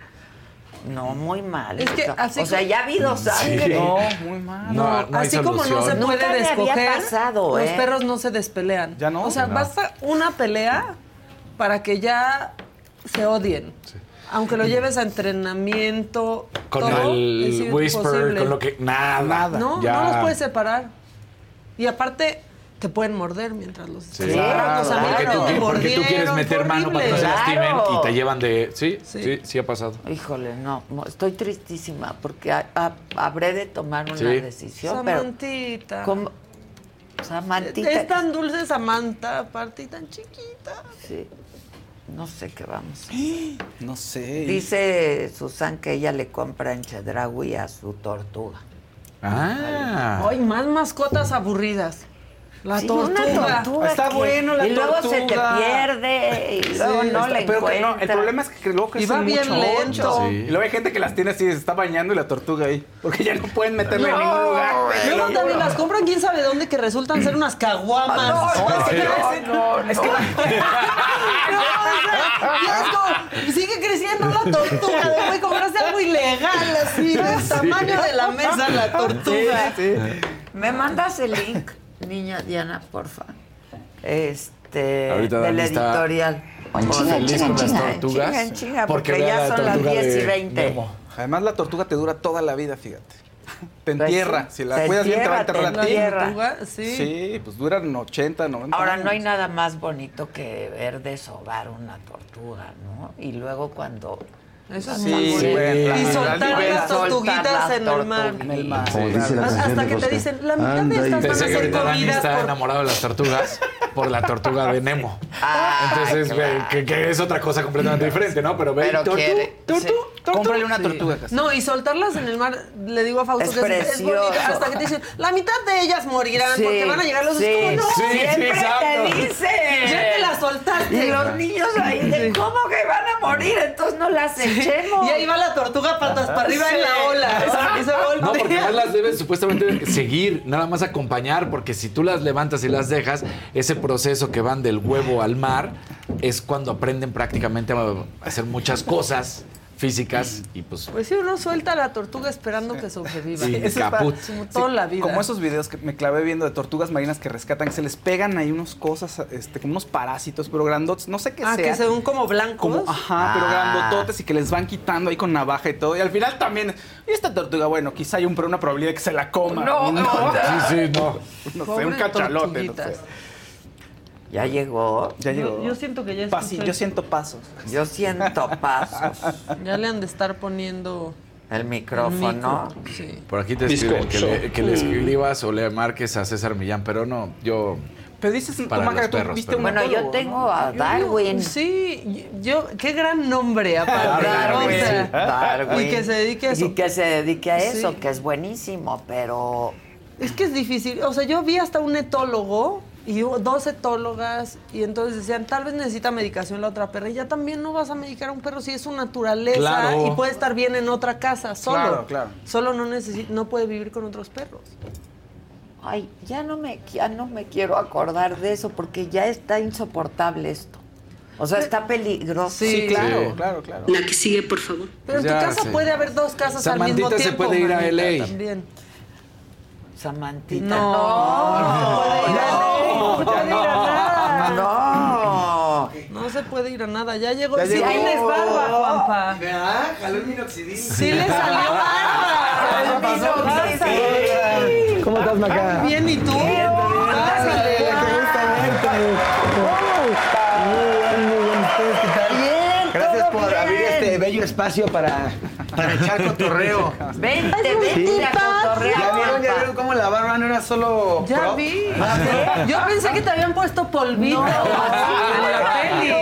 No, muy mal. Es que así o sea, ya ha habido sangre. No, muy mal. No, no hay así como no se puede Nunca me había descoger, pasado, los ¿eh? perros no se despelean. ¿Ya no? O sea, No. basta una pelea para que ya se odien. Aunque lo lleves a entrenamiento, Con todo, el whisper, imposible. con lo que... Nada. Nada. No, Ya. no los puedes separar. Y aparte, te pueden morder mientras los Sí. estás separando. O sea, Claro, porque, tú, porque quieres mordieron, meter mano para que no se lastimen Claro. y te llevan de... Sí, Sí. sí, sí, ha pasado. Híjole, no, estoy tristísima porque ha- habré de tomar una Sí. decisión, pero Samantita. ¿cómo? Samantita, Es tan dulce Samantha, aparte y tan chiquita. sí, no sé qué vamos. a hacer. [gasps] No sé. Dice Susan que ella le compra en Chedraui a su tortuga. Ah. Ay, más mascotas aburridas. La Sí, tortuga. una tortuga Está que- bueno la y luego se te tortuga. pierde y luego Sí, no está- le pero que no, el problema es que luego Y crecen va bien mucho. lento. Sí. Y luego hay gente que las tiene así, se está bañando y la tortuga ahí. Porque ya no pueden meterla en No, ningún lugar. Luego también las compran quién sabe dónde que resultan ser unas caguamas. No, sea, no, no, Es que [laughs] No, o sea, ya es como, sigue creciendo la tortuga, debe comprarse algo ilegal, así, del tamaño de la mesa la tortuga. ¿Me mandas el link, niña Diana, porfa? Este, Ahorita del Dani está editorial. feliz con las tortugas. chinga, en chinga, porque porque ya la son las tortuga 10 y de 20. Nemo. Además, la tortuga te dura toda la vida, fíjate. Te Pues entierra. sí, si la cuidas bien, te va a entierra, enterrar a te ti. Tortuga, sí. Sí, pues duran 80, 90 Ahora, años. no hay nada más bonito que ver deshogar una tortuga, ¿no? Y luego cuando... Eso Sí, está sí, bueno. la- Y soltar la- las tortuguitas en el mar. En el mar. Dice Hasta que te dicen, la mitad Anda de estas van a Pensé que ser comidas está por... enamorado de las tortugas por la tortuga de Nemo. Ah, Entonces, claro. ve, que, que es otra cosa completamente diferente, ¿no? Pero ve, Pero tortu, quiere- tortu, sí. tortu. Cómprale una tortuga. No, y soltarlas en el mar, le digo a Fausto Es que es, es precioso. bonito, hasta que te dicen, la mitad de ellas morirán Sí, porque van a llegar los sí, es como, no, sí, sí, siempre te dicen. ya te las soltaste. Y los niños ahí de cómo que van a morir, entonces no las Y ahí va la tortuga patas para arriba en la ola. Voltea. No, porque no las debes supuestamente seguir, nada más acompañar, porque si tú las levantas y las dejas, ese proceso que van del huevo al mar es cuando aprenden prácticamente a hacer muchas cosas físicas y pues Pues sí, uno suelta a la tortuga esperando que sobreviva. Sí, está- caput. Como toda la vida. Como esos videos que me clavé viendo de tortugas marinas que rescatan, que se les pegan ahí unas cosas, este, como unos parásitos, pero grandotes, no sé qué Ah, sea. que se ven como blancos. Como, ajá, pero Ah. grandototes y que les van quitando ahí con navaja y todo. Y al final también, y esta tortuga, bueno, quizá hay un, pero una probabilidad de que se la coma. No, no, [laughs] sí, sí, no. No sé, Pobres un cachalote. No sé. Ya llegó. Ya Yo, llegó. yo siento que ya Pasi- escuché- yo siento pasos. Yo siento pasos. [laughs] Ya le han de estar poniendo El el micrófono. micro. Sí. por aquí te escriben que le, que le escribas o le marques a César Millán, pero no, yo Pero dices, tú, Para Maca, los tú perros, viste pero- un Bueno, yo tengo a Darwin. Sí, yo, qué gran nombre [laughs] aparte. Darwin, o sea, Darwin. Y que se dedique a eso. Y que se dedique a eso, Sí. que es buenísimo, pero Es que es difícil. O sea, yo vi hasta un etólogo y hubo dos etólogas y entonces decían, tal vez necesita medicación la otra perra. Y ya también no vas a medicar a un perro si es su naturaleza Claro. y puede estar bien en otra casa, solo. Claro, claro. Solo no necesita, no puede vivir con otros perros. ay, ya no me ya no me quiero acordar de eso porque ya está insoportable esto. O sea, está peligroso. Sí, Claro, Sí. claro, claro. La que sigue, por favor. Pero en tu casa sí. puede haber dos casas al mismo Samantita se tiempo. puede ir a manita, LA. También. Samantita. No, no, no, puede ir a nada. No. No se puede ir a nada. Ya llegó. Ya sí, llegó. les barba, Juanpa. ¿Verdad? Jaló el minoxidil. Sí le salió barba. ¿Cómo estás, Maca? Bien, ¿y tú? Pásale. Qué gusto verte. Muy bien, muy bien. ¿Ustedes qué tal? Bien, Gracias todo por bien. Espacio para, para echar cotorreo. [laughs] Vente, vente a cotorrear. ¿Ya vieron, ya vieron cómo la barba no era solo Ya prop? vi. Yo pensé que te habían puesto polvito en la peli.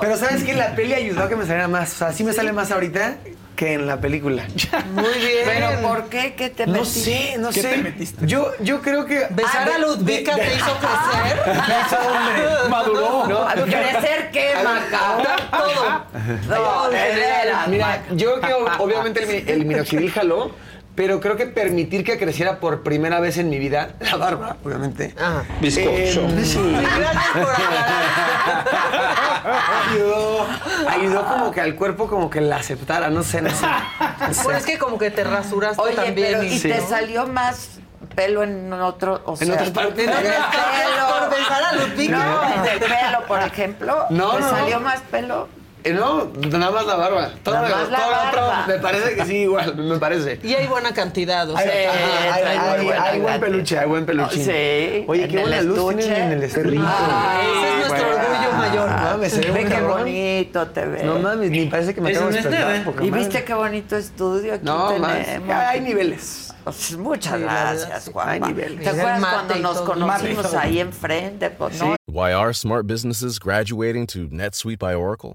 Pero ¿sabes qué? La peli ayudó a que me saliera más. O sea, sí me sale más ahorita que en la película. [laughs] Muy bien. Pero ¿por qué? ¿Qué te No metiste? sé, no ¿Qué sé. te metiste? Yo, yo creo que... ¿Besar a Ludvika te hizo crecer? [laughs] Me hizo hombre. [laughs] Maduró. No, ¿Crecer qué, Maca? Todo. No, de veras, Mira, yo creo que obviamente el, el minoxidil jaló, pero creo que permitir que creciera por primera vez en mi vida, [laughs] la barba, obviamente. Ajá. Bizcocho. [laughs] sí. Gracias por aclarar. ayudó, ayudó como que al cuerpo como que la aceptara, no sé, no sé. No [laughs] sé. Pues es que como que te rasuraste Oye, también. pero ¿y Sí. te salió más pelo en otro, o sea, otras partes. en el En pelo? por besar a. No, en el pelo, por ejemplo. No, ¿Te no. salió más pelo? Eh, no, nada más la barba. Todo, Nada más la todo otro me parece que sí, igual, me parece. Y hay buena cantidad, o Hay, sea. hay- hay- buena hay buen peluche, hay buen peluche. Sí, Oye, qué buena luz tienen en el estuche. Ah, Ese es nuestro bueno. orgullo mayor. No mames, se ve qué cabrón. bonito te ves. No mames, ni parece que me acabo de despertar. y viste qué bonito estudio aquí No, más. tenemos. Hay niveles. Pues, muchas gracias, sí. Juanpa. Hay niveles. ¿Te acuerdas cuando nos conocimos ahí enfrente? Pues. Why are smart businesses graduating to NetSuite by Oracle?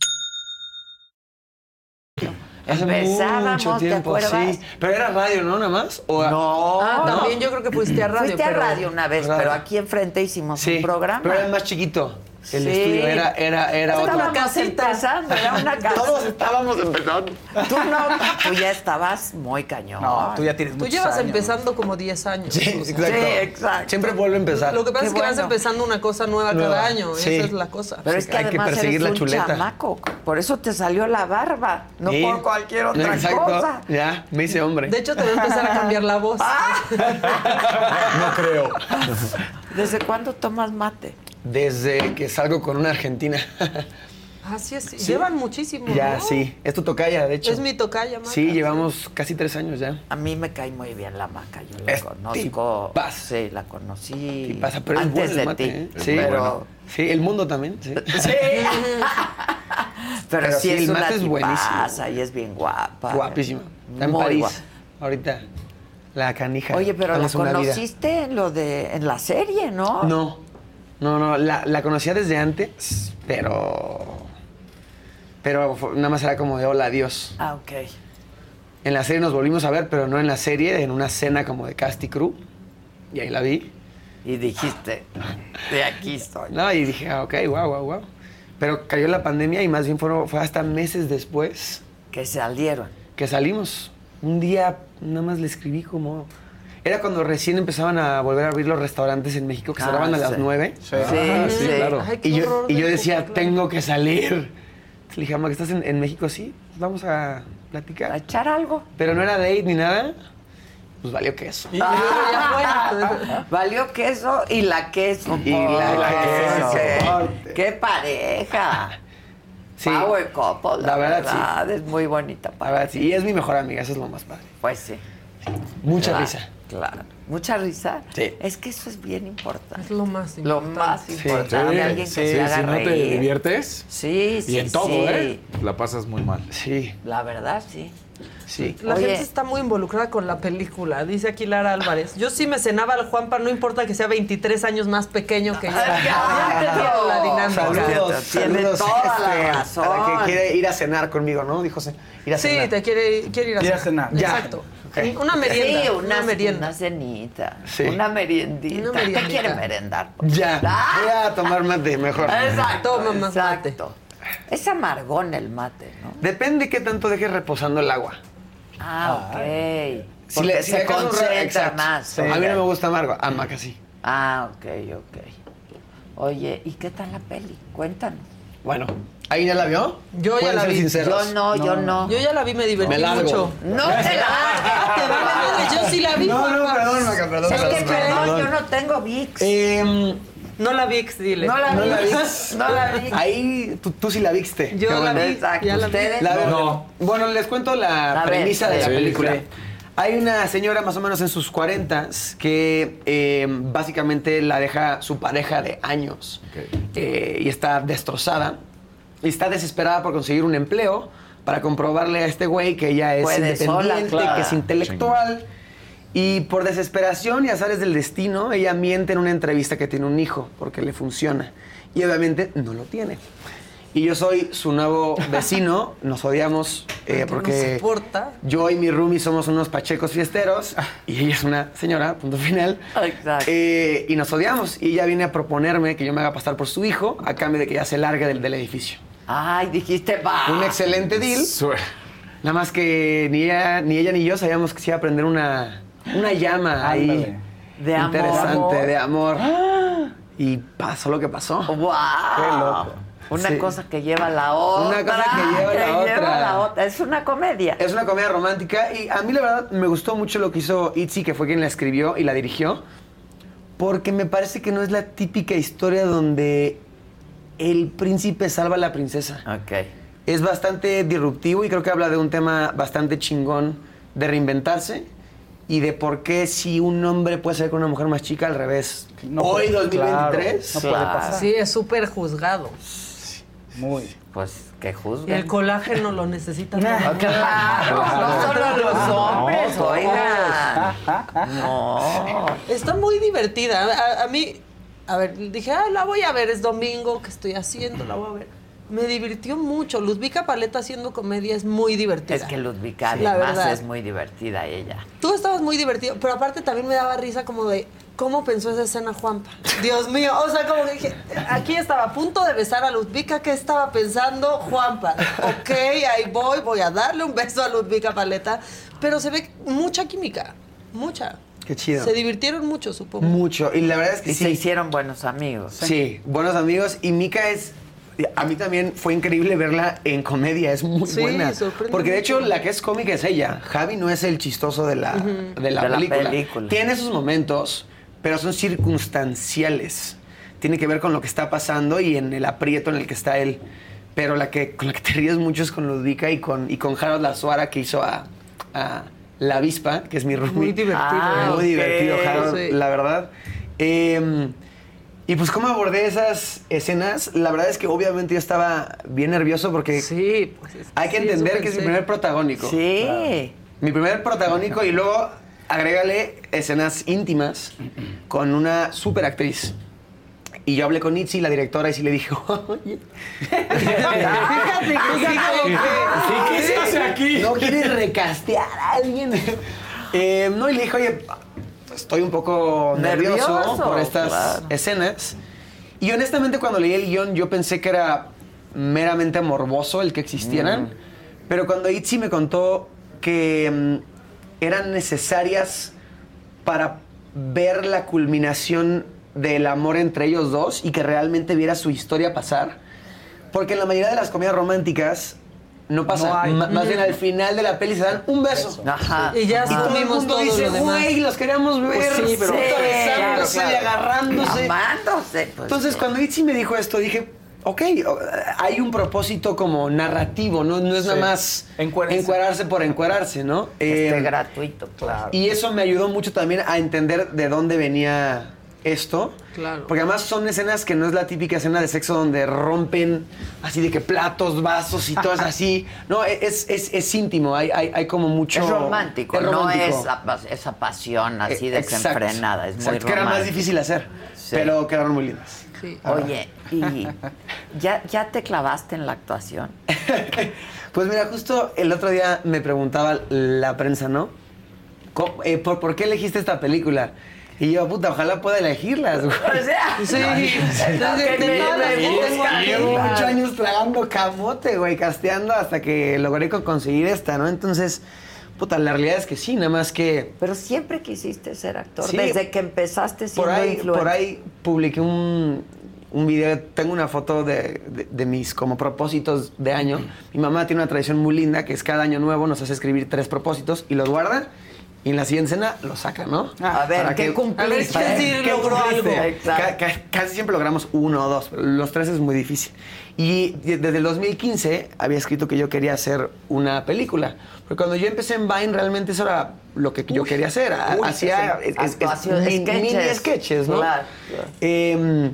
Hace Empezábamos, mucho ¿te tiempo, acuerdas? sí. Pero era radio, ¿no? Nada más. ¿O No, Ah, no. también yo creo que fuiste a radio. Fuiste a radio una vez, Radio. pero aquí enfrente hicimos Sí, un programa. pero era más chiquito. El Sí. estudio era, era, era otro. Estábamos empezando, era una casa. Todos estábamos empezando. Tú no, tú ya estabas muy cañón. No, tú ya tienes Tú llevas años. empezando como 10 años. Sí, exacto. Sí, exacto. Siempre vuelve a empezar. Lo que pasa Qué es que vas empezando una cosa nueva, Nueva, cada año. sí. Esa es la cosa. Pero es que Hay que perseguir eres la un chuleta. chamaco. Por eso te salió la barba, no Sí. por cualquier otra Exacto. cosa. Ya, me hice hombre. De hecho, te va a empezar a cambiar la voz. [laughs] no creo. ¿Desde cuándo tomas mate? Desde que salgo con una argentina. Así es. Sí. Llevan muchísimo. ya, ¿no? sí. Es tu tocaya, de hecho. Es mi tocaya, Maca. Sí, llevamos casi tres años ya. A mí me cae muy bien la maca, yo la Es conozco. Sí, la conocí. Sí pasa, pero es antes bueno el de mate, ti. ¿eh? Sí, pero, bueno. Sí, el mundo también. Sí. [laughs] Sí. [laughs] pero, Pero sí, sí, es el mate es buenísimo. tipaza y es bien guapa. Guapísima. Está en Muy París. guapa. Ahorita. La canija. Oye, pero la vida. conociste en lo de en la serie, ¿no? No. No, no. La, la conocía desde antes, pero. Pero nada más era como de hola, adiós. Ah, ok. En la serie nos volvimos a ver, pero no en la serie, en una cena como de cast y crew. Y ahí la vi. Y dijiste, de aquí estoy. No, y dije, ah, ok, wow, wow, wow. Pero cayó la pandemia y más bien fue, fue hasta meses después Que salieron. que salimos. Un día nada más le escribí como... Era cuando recién empezaban a volver a abrir los restaurantes en México, que Ah, cerraban a sí. las nueve. Sí, Ah, sí. claro. Ay, y yo, y de yo decía, claro. tengo que salir. Le dije, mamá, que estás en, en México, sí, pues vamos a platicar. ¿A echar algo? Pero no era date ni nada. Pues valió queso. Ah, [laughs] valió queso y la queso. Y la por queso. Qué, qué pareja. Sí. Power couple, la, La verdad, sí. verdad, es muy bonita La verdad, sí. Y es mi mejor amiga, eso es lo más padre. Pues sí. Mucha Claro, risa. Claro. Mucha risa. Sí. Es que eso es bien importante. Es lo más Lo importante. más Sí. importante. Sí, Alguien que sí, se haga si no te diviertes Sí, sí. y en todo, sí. ¿eh? La pasas muy mal. Sí, La verdad, sí. sí. La Oye. gente está muy involucrada con la película, dice aquí Lara Álvarez. Yo sí me cenaba al Juanpa, no importa que sea 23 años más pequeño que yo. Ya la dinámica. Saludos, Tiene saludos, toda la este, razón. A la que quiere ir a cenar conmigo, ¿no? Dijo, ir a Sí, cenar. te quiere, quiere ir a Ir a cenar. cenar. Ya. Exacto. Una merienda. Sí, una, una, merienda. una cenita. Sí. Una meriendita. Una meriendita. ¿Qué quiere merendar? Ya, Ah. voy a tomar mate mejor. Exacto. Toma más mate. exacto. Es amargón el mate, ¿no? Depende qué tanto dejes reposando el agua. Ah, ok. Si le- si se concentra exacto. más. Sí. A mí no me gusta amargo. Ah, maca sí. Ah, ok, ok. Oye, ¿y qué tal la peli? Cuéntanos. Bueno, ¿ahí ya la vio? Yo ya ¿Pueden la ser vi. sinceros? Yo no, yo no. Yo ya la vi, me divertí Me largo. mucho. No te la yo sí la vi. No, no, perdón, Maca, perdón. Es que perdón, perdón, yo no tengo VIX. Em, No la vi, dile. no la no vi. la vi. [laughs] No la vi. Ahí tú, tú sí la viste. Yo la vi. Exacto. ya la. ¿Ustedes? La- No. Bueno, les cuento la ver, premisa de la sí, película. sí. Hay una señora más o menos en sus 40 que eh, básicamente la deja su pareja de años eh, y está destrozada y está desesperada por conseguir un empleo para comprobarle a este güey que ella es Puede sola, independiente, claro. que es intelectual. Y por desesperación y azares del destino, ella miente en una entrevista que tiene un hijo porque le funciona. Y obviamente no lo tiene. y yo soy su nuevo [laughs] vecino. Nos odiamos eh, No porque soporta. yo y mi roomie somos unos pachecos fiesteros y ella es una señora, punto final. Eh, y nos odiamos. Y ella viene a proponerme que yo me haga pasar por su hijo a cambio de que ella se largue del, del edificio. Ay, dijiste, va. Un excelente deal. Nada más que ni ella, ni ella ni yo sabíamos que se iba a prender una, una llama ahí. De amor. Interesante, de amor. Y pasó lo que pasó. ¡Wow! Qué loco. Una Sí. cosa que lleva a la otra. Una cosa que lleva otra. la otra. Es una comedia. Es una comedia romántica y a mí la verdad me gustó mucho lo que hizo Itzy, que fue quien la escribió y la dirigió, porque me parece que no es la típica historia donde el príncipe salva a la princesa. Ok. Es bastante disruptivo y creo que habla de un tema bastante chingón de reinventarse y de por qué si un hombre puede ser con una mujer más chica al revés. No Hoy, puede- 2023. claro, no puede pasar. Sí, es súper juzgado. Muy. Pues que Y juzguen. el colágeno lo necesita. [laughs] Claro, no solo los hombres, No, oigan. [laughs] No. Está muy divertida. A, a mí, a ver, dije, ah, la voy a ver, es domingo, ¿qué estoy haciendo? La voy a ver. Me divirtió mucho. Ludvika Paleta haciendo comedia es muy divertida. Es que Ludvika La además es muy divertida ella. Tú estabas muy divertido, pero aparte también me daba risa como de cómo pensó esa escena Juanpa. Dios mío, o sea, como que dije, aquí estaba a punto de besar a Ludvika, ¿qué estaba pensando Juanpa? Ok, ahí voy, voy a darle un beso a Ludvika Paleta, pero se ve mucha química, mucha. Qué chido. Se divirtieron mucho, supongo. Mucho. Y la verdad es que Y sí. se hicieron buenos amigos. Sí, buenos amigos. Y Mika es. A mí también fue increíble verla en comedia, es muy Sí, buena. Porque de hecho la que es cómica es ella. Javi no es el chistoso de la, de la, De la película. película. Tiene sus momentos, pero son circunstanciales. Tiene que ver con lo que está pasando y en el aprieto en el que está él. Pero la que, con la que te ríes mucho es con Ludvika y con, y con Harold Lazuara que hizo a, a La Avispa, que es mi roomie. Muy divertido. Ah, muy divertido, Harold, Sí. la verdad. Eh, y pues cómo abordé esas escenas, la verdad es que obviamente yo estaba bien nervioso porque sí, pues es hay que sí, entender que es mi primer protagónico. Sí. Mi primer protagónico y luego agrégale escenas íntimas con una super actriz. Y yo hablé con Itzy, la directora, y sí le dije, [laughs] oye, Fíjate que ¿qué hace aquí? ¿No quieres recastear a alguien? Eh, no, y le dije, oye, estoy un poco nervioso, Nervioso, por estas claro. escenas. Y honestamente, cuando leí el guion, yo pensé que era meramente morboso el que existieran. Mm. Pero cuando Itzy me contó que mm, eran necesarias para ver la culminación del amor entre ellos dos y que realmente viera su historia pasar. Porque en la mayoría de las comedias románticas no pasa. No más bien al final de la peli se dan un beso. Ajá. Y ya Y todo el mundo todo dice, güey, los queríamos ver. Pues sí, pero- claro, y claro. agarrándose. Amándose, pues, Entonces, sí. cuando Itzy me dijo esto, dije, ok, hay un propósito como narrativo, no, no es nada Sí. más Encuérense. encuerarse por encuerarse, ¿no? Este Eh, gratuito, claro. y eso me ayudó mucho también a entender de dónde venía esto. Claro. Porque además son escenas que no es la típica escena de sexo donde rompen así de que platos, vasos y todo es así. [laughs] No, es, es, es íntimo, hay, hay, hay como mucho... es romántico, es no es esa pasión así Eh, exacto, desenfrenada, es muy exacto, que era más difícil hacer, Sí. pero quedaron muy lindas. Sí. Oye, ¿y [laughs] ya, ya te clavaste en la actuación? [laughs] Pues mira, justo el otro día me preguntaba la prensa, ¿no? Eh, ¿por, por qué elegiste esta película? Y yo, puta, ojalá pueda elegirlas, güey. O sea, Sí, entonces, Llevo muchos años tragando camote, güey, casteando hasta que logré co- conseguir esta, ¿no? Entonces, puta, la realidad es que sí, nada más que Pero siempre quisiste ser actor, Sí. desde que empezaste siendo por ahí, influencer. por ahí publiqué un, un video, tengo una foto de, de- de mis como propósitos de año. Mi mamá tiene una tradición muy linda que es cada año nuevo nos hace escribir tres propósitos y los guarda y en la siguiente cena los saca, ¿no? A ver, ¿qué que- cumpliste? A ver, ¿quién sí ¿qué logró algo? Casi siempre logramos uno o dos, pero los tres es muy difícil. Y de- desde el 2015 había escrito que yo quería hacer una película. Porque cuando yo empecé en Vine, realmente eso era lo que yo quería hacer. Uy, Hacía es- es- es mini sketches, ¿no? Claro, claro. Eh,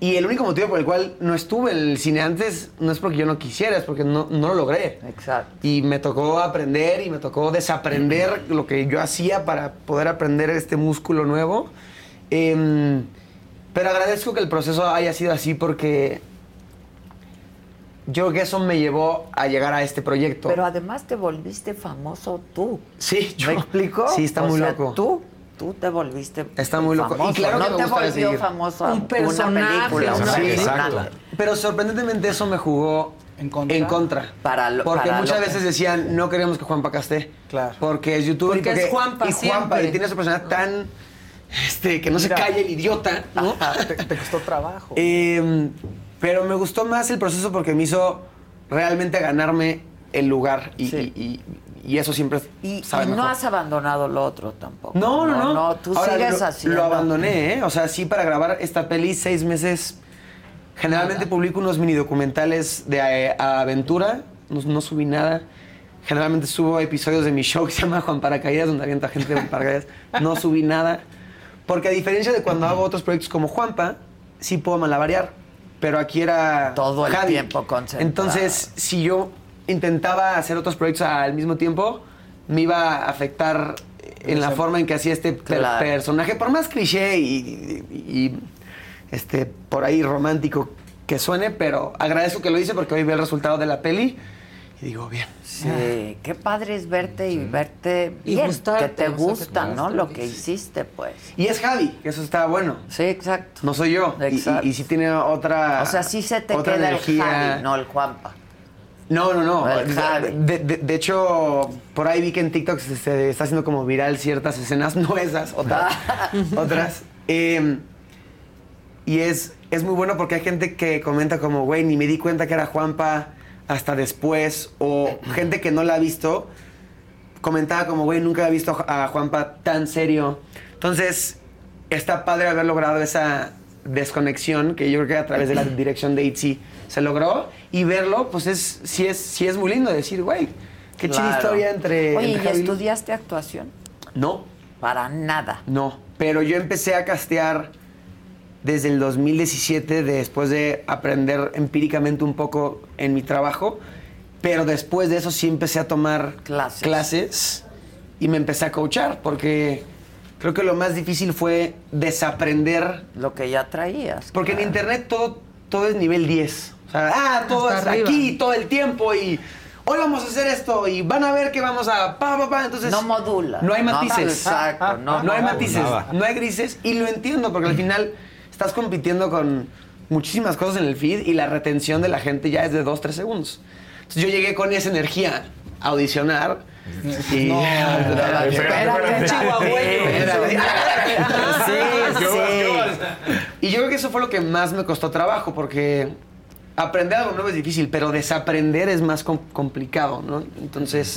y el único motivo por el cual no estuve en el cine antes no es porque yo no quisiera, es porque no, no lo logré. Exacto. Y me tocó aprender y me tocó desaprender [clears throat] lo que yo hacía para poder aprender este músculo nuevo. Em, pero agradezco que el proceso haya sido así porque yo creo que eso me llevó a llegar a este proyecto. Pero además te volviste famoso tú. Sí, yo- ¿Me explico? [laughs] Sí, está O muy sea, loco. Tú, tú te volviste Está muy loco. famoso. Y claro no que me te volvió seguir. famoso Un una personaje, película. una película. Pero sorprendentemente eso me jugó en contra. Para lo- porque para muchas lo que- veces decían, no queremos que Juanpa acá esté. Claro. Porque es youtuber y Porque es Juanpa y Juanpa siempre. y tiene su personalidad tan este que no se calle el idiota, ¿no? te, te costó trabajo. Eh, pero me gustó más el proceso porque me hizo realmente ganarme el lugar y, y- y- y eso siempre Y, sabe y no mejor. has abandonado lo otro tampoco. No, no, no. No, tú Ahora, sigues lo, haciendo. Lo abandoné, ¿eh? O sea, sí, para grabar esta peli, seis meses. Generalmente publico unos mini documentales de eh, aventura. No, no subí nada. Generalmente subo episodios de mi show que se llama Juan Paracaídas, donde avienta gente de paracaídas. No subí nada. Porque a diferencia de cuando hago otros proyectos como Juanpa, sí puedo malabarear. Pero aquí era. Todo el Javi. tiempo concentrado. Entonces, si yo intentaba hacer otros proyectos al mismo tiempo, me iba a afectar en la forma en que hacía este per- Claro. personaje, por más cliché y, y- y, este, por ahí romántico que suene, pero agradezco que lo hice porque hoy veo el resultado de la peli y digo, bien. Sí, qué padre es verte y verte Y gustarte, que te gusta, ¿no? Lo que hiciste, pues. Y es Javi, que eso está bueno. Sí, exacto. No soy yo. Y- Exacto. Y, y sí tiene otra. O sea, sí se te queda energía. el Javi, no el Juanpa. No, no, no. De, de- de hecho, por ahí vi que en TikTok se, se está haciendo como viral ciertas escenas, [laughs] no esas, [laughs] otras. otras. Eh, y es, es muy bueno porque hay gente que comenta como, güey, ni me di cuenta que era Juanpa hasta después. O gente que no la ha visto comentaba como, güey, nunca había visto a Juanpa tan serio. Entonces, está padre haber logrado esa desconexión que yo creo que a través de la [clears throat] dirección de ITZY se logró. Y verlo, pues es, sí, es, sí es muy lindo decir, güey, qué chida historia entre... Oye, entre ¿y Javi y Luz". estudiaste actuación? No. Para nada. No, pero yo empecé a castear desde el 2017 después de aprender empíricamente un poco en mi trabajo, pero después de eso sí empecé a tomar clases, y me empecé a coachar porque creo que lo más difícil fue desaprender lo que ya traías. Porque en internet todo, todo es nivel 10. O sea, ah, todo es aquí todo el tiempo y hoy vamos a hacer esto y van a ver que vamos a pa pa pa, entonces No modula. no hay No, matices. exacto, no no hay matices, no hay grises y lo entiendo porque al final estás compitiendo con muchísimas cosas en el feed y la retención de la gente ya es de 2 3 segundos. Entonces yo llegué con esa energía a audicionar y No, [laughs] espérate, espérate. Chihuahueño. Espérate. Sí, ¿Qué vas, qué sí. Y yo creo que eso fue lo que más me costó trabajo, porque aprender algo nuevo es difícil, pero desaprender es más com- complicado, ¿no? Entonces,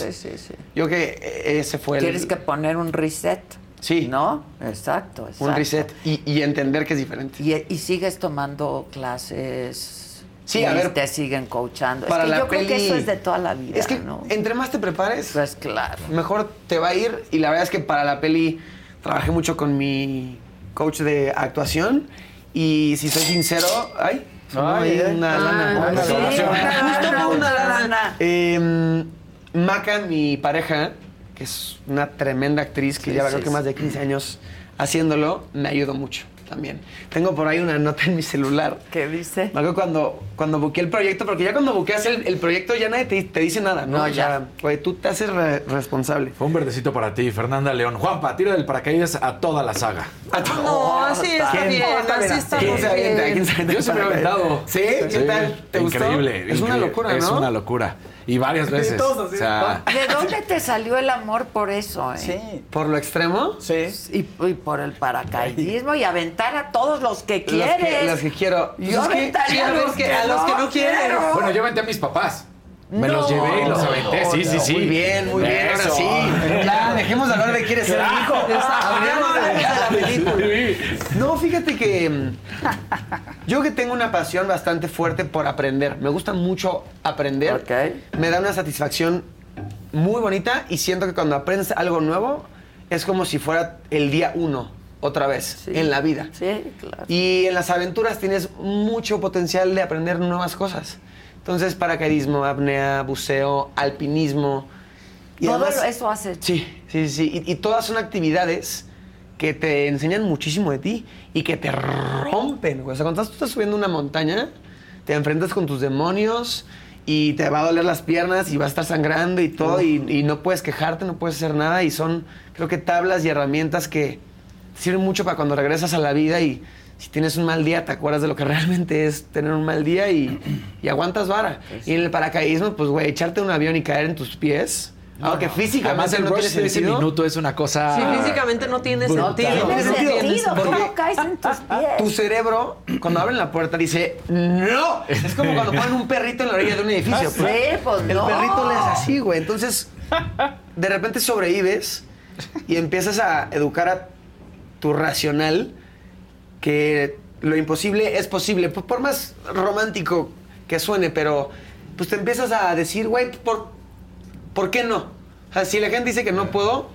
yo creo que ese fue el... Tienes que poner un reset. Sí. ¿No? Exacto, exacto. Un reset y, y entender que es diferente. Y, y sigues tomando clases. Sí, y a ver, Te siguen coachando. para es que la yo creo que peli- eso es de toda la vida. Es que ¿no? entre más te prepares, pues claro. mejor te va a ir. Y la verdad es que para la peli trabajé mucho con mi coach de actuación. Y si soy sincero, ay, Ay, ahí ay. una Ah, lana. una Sí, justo una lana. Eh, Maca, mi pareja, que es una tremenda actriz que Sí, lleva sí, creo que más de 15 años haciéndolo, me ayudó mucho también. Tengo por ahí una nota en mi celular. ¿Qué dice? Me cuando, cuando buqué el proyecto, porque ya cuando buqueas el, el proyecto ya nadie te, te dice nada, ¿no? No, O sea, güey, tú te haces re- responsable. Fue un verdecito para ti, Fernanda León. Juanpa, tira del paracaídas a toda la saga. No, así está ¿Quién? bien, así está ¿Quién se avienta? ¿Quién? Yo se me he aventado. ¿Sí? ¿Qué tal? ¿Te gustó? Increíble. Es una increíble. locura, Es ¿no? una locura. Y varias veces. todos así. O sea, ¿De [laughs] dónde te salió el amor por eso? Eh? Sí. ¿Por lo extremo? Sí. Y, y por el paracaidismo y aventar a todos los que Los quieres. que, los que quiero. Pues Yo es que- aventaría a los que- que a los que no quieren. quiero. bueno, yo aventé a mis papás. Me No. los llevé y los aventé. Sí, sí, sí. Muy bien, muy bien. Ahora sí. Ya, dejemos de hablar de quiere ser hijo. Hablemos de, de la película. No, fíjate que mm, yo que tengo una pasión bastante fuerte por aprender. Me gusta mucho aprender. Me da una satisfacción muy bonita y siento que cuando aprendes algo nuevo es como si fuera el día uno otra vez en la vida. Sí, claro. Y en las aventuras tienes mucho potencial de aprender nuevas cosas. Entonces, paracaidismo, apnea, buceo, alpinismo. Todo además- eso hace. Sí, sí, sí. Y, y todas son actividades que te enseñan muchísimo de ti y que te rompen. O sea, cuando estás, tú estás subiendo una montaña, te enfrentas con tus demonios y te va a doler las piernas y va a estar sangrando y todo y, y no puedes quejarte, no puedes hacer nada y son creo que tablas y herramientas que sirven mucho para cuando regresas a la vida y si tienes un mal día te acuerdas de lo que [laughs] realmente es tener un mal día y, y aguantas vara. Y en el paracaidismo, pues güey, echarte un avión y caer en tus pies, aunque Además, físicamente el no tiene de ese sentido. minuto es una cosa. Sí, físicamente no tiene brutal. sentido. No tiene sentido. sentido. Porque caes en tus pies? tu cerebro, cuando abren la puerta, dice ¡No! Es como cuando ponen un perrito en la orilla de un edificio. Ah, sí, pues El no. perrito le hace así, güey. Entonces, de repente sobrevives y empiezas a educar a tu racional que lo imposible es posible. Por, por más romántico que suene, pero pues te empiezas a decir, güey, ¿por, ¿por qué no? O sea, si la gente dice que no puedo,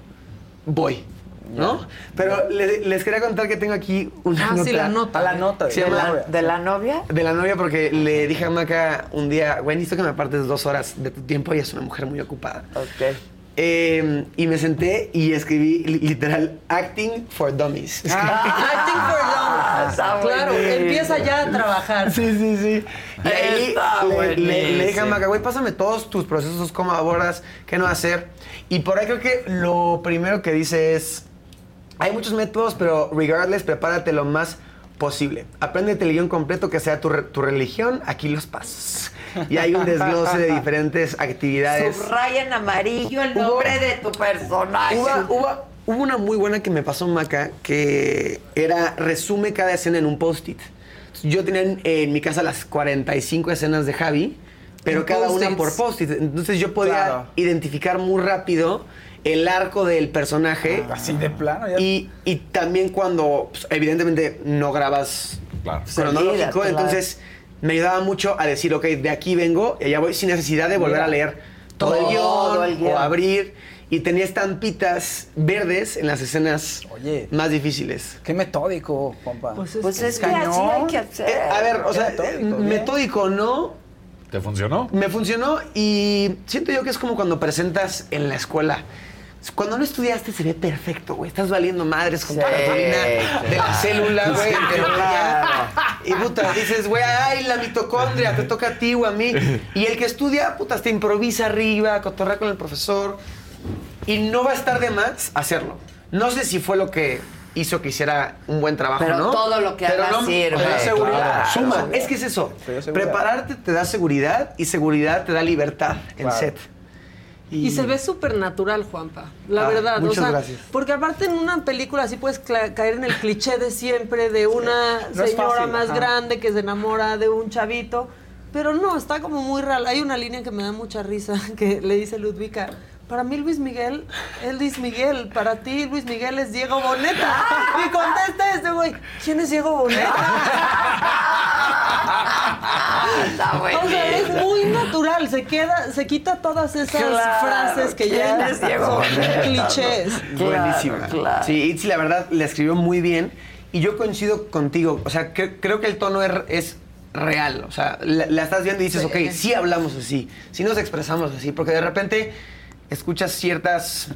voy. ¿No? Pero le- les quería contar que tengo aquí una Ah, nota. sí, la nota. A la nota. Se ¿De la, de la novia? de la novia porque le dije a Maca un día, güey, necesito que me apartes dos horas de tu tiempo y es una mujer muy ocupada. Ok. Eh, y me senté y escribí li- literal Acting for Dummies. Acting for Ah, dummies. Claro, buenísimo. empieza ya a trabajar. Sí, sí, sí. Y ahí Está le, le- le dije a. Maca, güey, pásame todos tus procesos, cómo abordas, qué no hacer. Y por ahí creo que lo primero que dice es, hay muchos métodos, pero regardless, prepárate lo más posible. Apréndete el guion completo que sea tu, re- tu religión, aquí los pasos. Y hay un desglose de diferentes actividades. Subraya en amarillo el Hubo- nombre de tu personaje. Hubo, hubo- hubo una muy buena que me pasó Maca, que era resume cada escena en un post-it. Yo tenía en, en mi casa las 45 escenas de Javi, pero cada una por post-it. Entonces yo podía Claro. identificar muy rápido el arco del personaje. Así de plano. Ya. Y, y también cuando, pues, evidentemente, no grabas cronológico, claro. entonces me ayudaba mucho a decir, ok, de aquí vengo y allá voy sin necesidad de volver Mira. a leer todo, el Todo guion, el guion. o abrir. Y tenía estampitas verdes en las escenas Oye. más difíciles. Qué metódico, compa. Pues es, Pues es que así hay que hacer. Eh, a ver, o Qué sea, metódico, eh, metódico no, ¿Te funcionó? me funcionó y siento yo que es como cuando presentas en la escuela. Cuando no estudiaste se ve perfecto, güey. Estás valiendo madres con tu Sí, de la célula, güey. Sí, de lo que ya- claro. Y puta, dices, güey, ay, la mitocondria, te toca a ti o a mí. Y el que estudia, puta, te improvisa arriba, cotorrea con el profesor. Y no va a estar de más hacerlo. No sé si fue lo que hizo que hiciera un buen trabajo, Pero ¿no? todo lo que haga sirve, Te da seguridad. claro. Suma. Es que es eso. Prepararte te da seguridad y seguridad te da libertad en Claro. set. Y se ve súper natural, Juanpa. La Ah, verdad. muchas o sea, gracias. Porque aparte en una película así puedes caer en el cliché de siempre de una No señora fácil, más ajá. grande que se enamora de un chavito. Pero no, está como muy real. Hay una línea que me da mucha risa [laughs] que le dice Ludvika. Para mí Luis Miguel es Luis Miguel. Para ti Luis Miguel es Diego Boneta. Y contesta este güey. ¿Quién es Diego Boneta? Está O sea, es muy natural, se queda, se quita todas esas Claro, frases que ya ¿quién es Diego son Boneta? clichés. Claro, Buenísima. claro. Sí, Itzi, la verdad, la escribió muy bien. Y yo coincido contigo. O sea, cre- creo que el tono es, es real. O sea, la, la estás viendo y dices, Sí. ok, sí hablamos así, sí nos expresamos así. Porque de repente escuchas ciertas